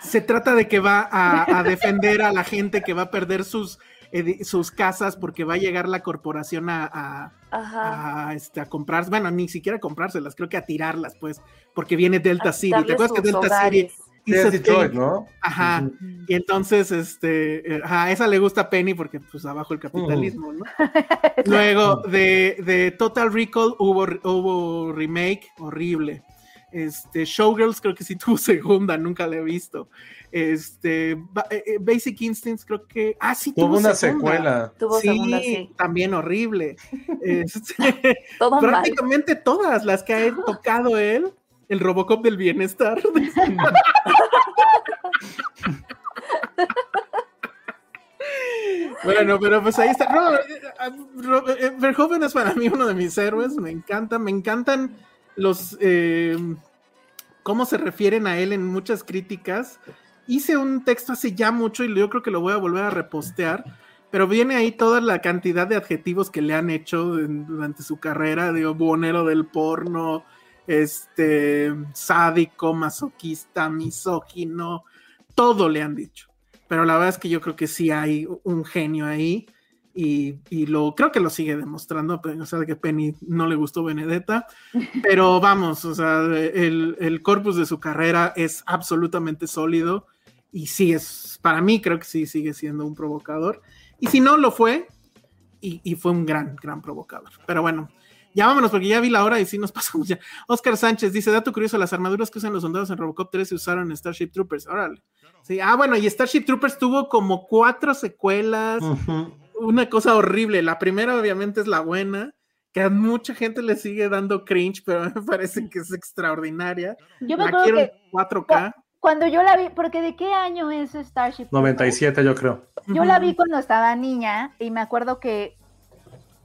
Se trata de que va a, defender a la gente que va a perder sus, sus casas porque va a llegar la corporación a, a, este, a comprar, bueno, ni siquiera a comprárselas, creo que a tirarlas, pues, porque viene Delta City. ¿Te acuerdas que Delta City es Detroit, ¿no? Ajá. Y entonces, este, eh, a esa le gusta Penny porque, pues, abajo el capitalismo, ¿no? Luego, de, de, Total Recall hubo, hubo remake horrible. Este, Showgirls creo que sí tuvo segunda, nunca la he visto. Este, eh, eh, Basic Instincts creo que, ah, sí tuvo, una secuela. Tuvo segunda, sí. También horrible. Este, prácticamente todas las que ha tocado él, el Robocop del bienestar. Bueno, pero pues ahí está. Verhoeven es para mí uno de mis héroes. Me encanta, me encantan los eh, cómo se refieren a él en muchas críticas. Hice un texto hace ya mucho y yo creo que lo voy a volver a repostear, pero viene ahí toda la cantidad de adjetivos que le han hecho durante su carrera, de buonero del porno, este, sádico, masoquista, misógino, todo le han dicho. Pero la verdad es que yo creo que sí hay un genio ahí y, lo creo que lo sigue demostrando, o sea, que Penny no le gustó Benedetta, pero vamos, o sea, el, corpus de su carrera es absolutamente sólido y sí es, para mí creo que sí sigue siendo un provocador, y si no lo fue, y, fue un gran, gran provocador, pero bueno. Ya vámonos, porque ya vi la hora y sí nos pasamos ya. Oscar Sánchez dice: Dato curioso, las armaduras que usan los soldados en Robocop 3 se usaron en Starship Troopers. Órale. Sí, ah, bueno, y Starship Troopers tuvo como cuatro secuelas una cosa horrible. La primera, obviamente, es la buena, que a mucha gente le sigue dando cringe, pero me parece que es extraordinaria. Yo me acuerdo que 4K. Cuando yo la vi, porque ¿de qué año es Starship? 97, yo creo. Yo la vi cuando estaba niña y me acuerdo que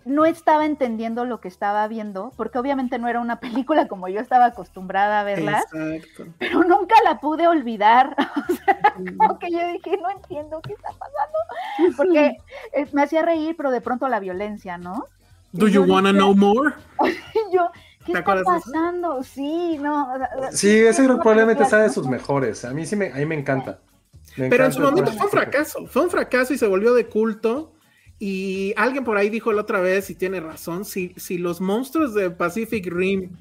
no estaba entendiendo lo que estaba viendo, porque obviamente no era una película como yo estaba acostumbrada a verla, pero nunca la pude olvidar. O sea, que yo dije, no entiendo qué está pasando, porque eh, me hacía reír, pero de pronto la violencia, ¿no? Do you wanna know more? yo, ¿qué está pasando? Sí, no. Sí, ese probablemente está de sus mejores. A mí sí me, a mí me encanta. pero en su momento fue un fracaso, fue un fracaso y se volvió de culto y alguien por ahí dijo la otra vez, y tiene razón, si, si los monstruos de Pacific Rim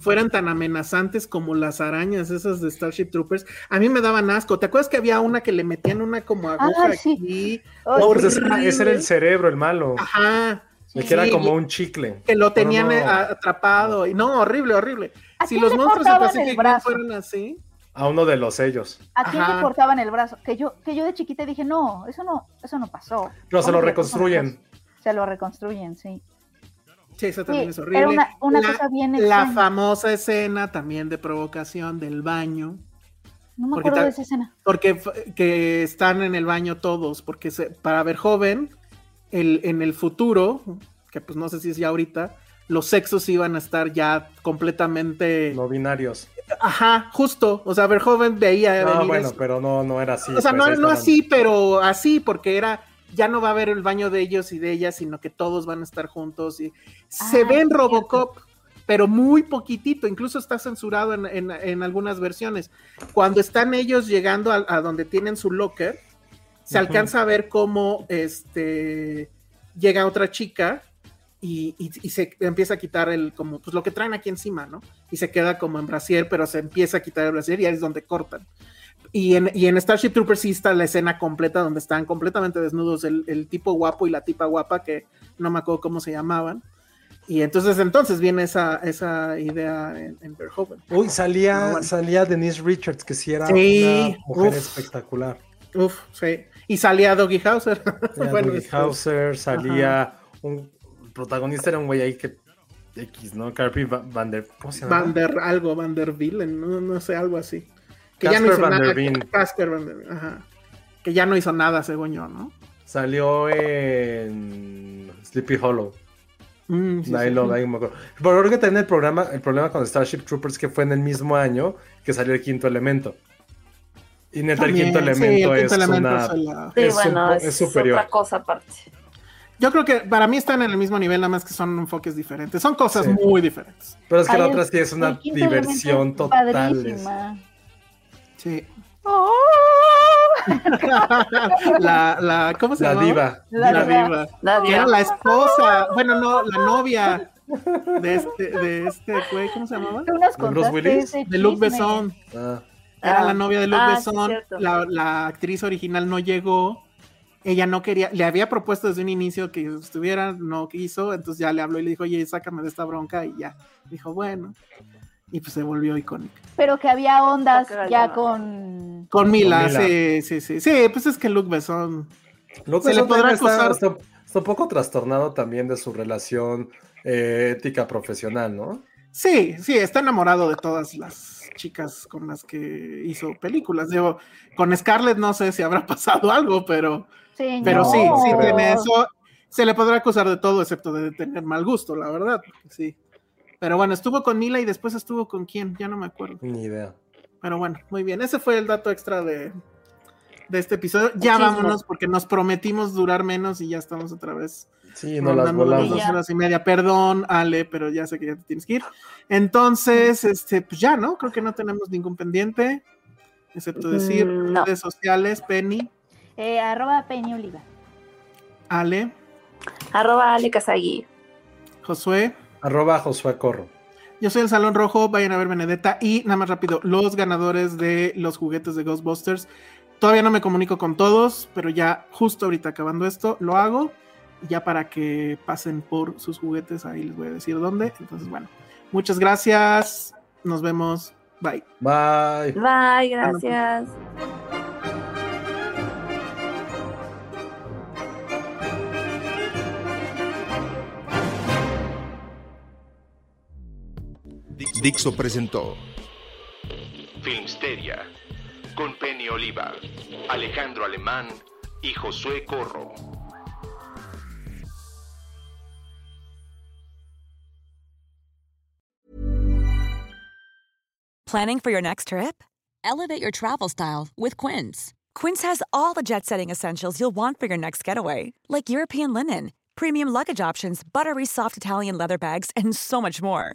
fueran tan amenazantes como las arañas esas de Starship Troopers, a mí me daban asco. ¿Te acuerdas que había una que le metían una como aguja ah, aquí? Oh, pues ese, era el cerebro, el malo. Ajá. que era como un chicle. Que lo tenían atrapado. Y no, horrible, horrible. Si los monstruos de Pacific Rim fueran así a uno de los sellos. ¿A quién le cortaban el brazo? Que yo, que yo de chiquita dije, no, eso no, eso no pasó. No, se lo reconstruyen. Se lo reconstruyen, sí. Sí, eso también es horrible. una, la, cosa bien La famosa escena también de provocación del baño. No me acuerdo de esa escena. Porque que están en el baño todos, porque para ver joven, el, en el futuro, que pues no sé si es ya ahorita, los sexos iban a estar ya completamente... No binarios. Ajá, justo. O sea, Verhoeven veía. No, bueno, pero no, no era así. O sea, pues, no, no así, pero así, porque era. Ya no va a haber el baño de ellos y de ellas, sino que todos van a estar juntos. Y se ve en Robocop, pero muy poquitito. Incluso está censurado en, algunas versiones. Cuando están ellos llegando a, donde tienen su locker, se alcanza a ver cómo este llega otra chica y, se empieza a quitar el, como, pues lo que traen aquí encima, ¿no? Y se queda como en brasier, pero se empieza a quitar el brasier y ahí es donde cortan. Y en, y en Starship Troopers sí está la escena completa donde están completamente desnudos el, tipo guapo y la tipa guapa, que no me acuerdo cómo se llamaban. Y entonces entonces viene esa, esa idea en, Verhoeven. Uy, salía, salía Denise Richards, que sí era una mujer espectacular. Uf, sí. Y salía Doggy Hauser. Doggy Hauser, salía un protagonista era un güey ahí que X, ¿no? Carpy Van der, ¿cómo se llama? Van der algo, Van der Villen, no, no sé, algo así. Que ya no hizo nada. Casper Van der, ajá. Que ya no hizo nada, según yo, ¿no? Salió en Sleepy Hollow. Mm, sí, ahí lo, ahí me acuerdo. Pero que también el, programa, el problema con Starship Troopers que fue en el mismo año que salió el quinto elemento. Y en el quinto elemento es una. Sí, bueno, es, es superior. otra cosa aparte. Yo creo que para mí están en el mismo nivel, nada más que son enfoques diferentes. Son cosas muy diferentes. Pero es que la otra sí es una diversión total. Sí. la, la, ¿cómo se llama? Diva. La, diva. La diva. Era la esposa, bueno, no, la novia de este, de este güey, ¿cómo se llamaba? ¿De Bruce Willis? De Luke Besson. Ah. Era la novia de Luke ah, Besson. la, la actriz original no llegó ella no quería, le había propuesto desde un inicio que estuviera, no quiso, entonces ya le habló y le dijo, oye, sácame de esta bronca y ya. Dijo, bueno. Y pues se volvió icónica. Pero que había ondas ya con... con... Mila. sí, sí, sí. Sí, pues es que Luke Besson... Luke se le podrá acusar... Está, un poco trastornado también de su relación eh, ética profesional, ¿no? Sí, sí, está enamorado de todas las chicas con las que hizo películas. Digo, con Scarlett no sé si habrá pasado algo, pero pero sí, sí tiene eso. Se le podrá acusar de todo excepto de tener mal gusto, la verdad. Sí. Pero bueno, estuvo con Mila y después estuvo con quién, ya no me acuerdo. Ni idea. Pero bueno, muy bien. Ese fue el dato extra de, de este episodio. Ya vámonos porque nos prometimos durar menos y ya estamos otra vez. Sí, no las volamos. Dos horas y media. Perdón, Ale, pero ya sé que ya te tienes que ir. Entonces, este, pues ya, ¿no? Creo que no tenemos ningún pendiente, excepto decir mm, redes sociales, Penny. Eh, arroba Peña Oliva. Ale. Arroba Ale Casagui. Josué. Arroba Josué Corro. Yo soy el Salón Rojo, vayan a ver Benedetta. Y nada más rápido, los ganadores de los juguetes de Ghostbusters. Todavía no me comunico con todos, pero ya justo ahorita acabando esto, lo hago. Ya para que pasen por sus juguetes, ahí les voy a decir dónde. Entonces, bueno, muchas gracias. Nos vemos. Bye. Bye. Bye, gracias. Dixo presentó Filmsteria con Penny Oliva, Alejandro Alemán y Josué Corro. Planning for your next trip? Elevate your travel style with Quince. Quince has all the jet setting essentials you'll want for your next getaway, like European linen, premium luggage options, buttery soft Italian leather bags, and so much more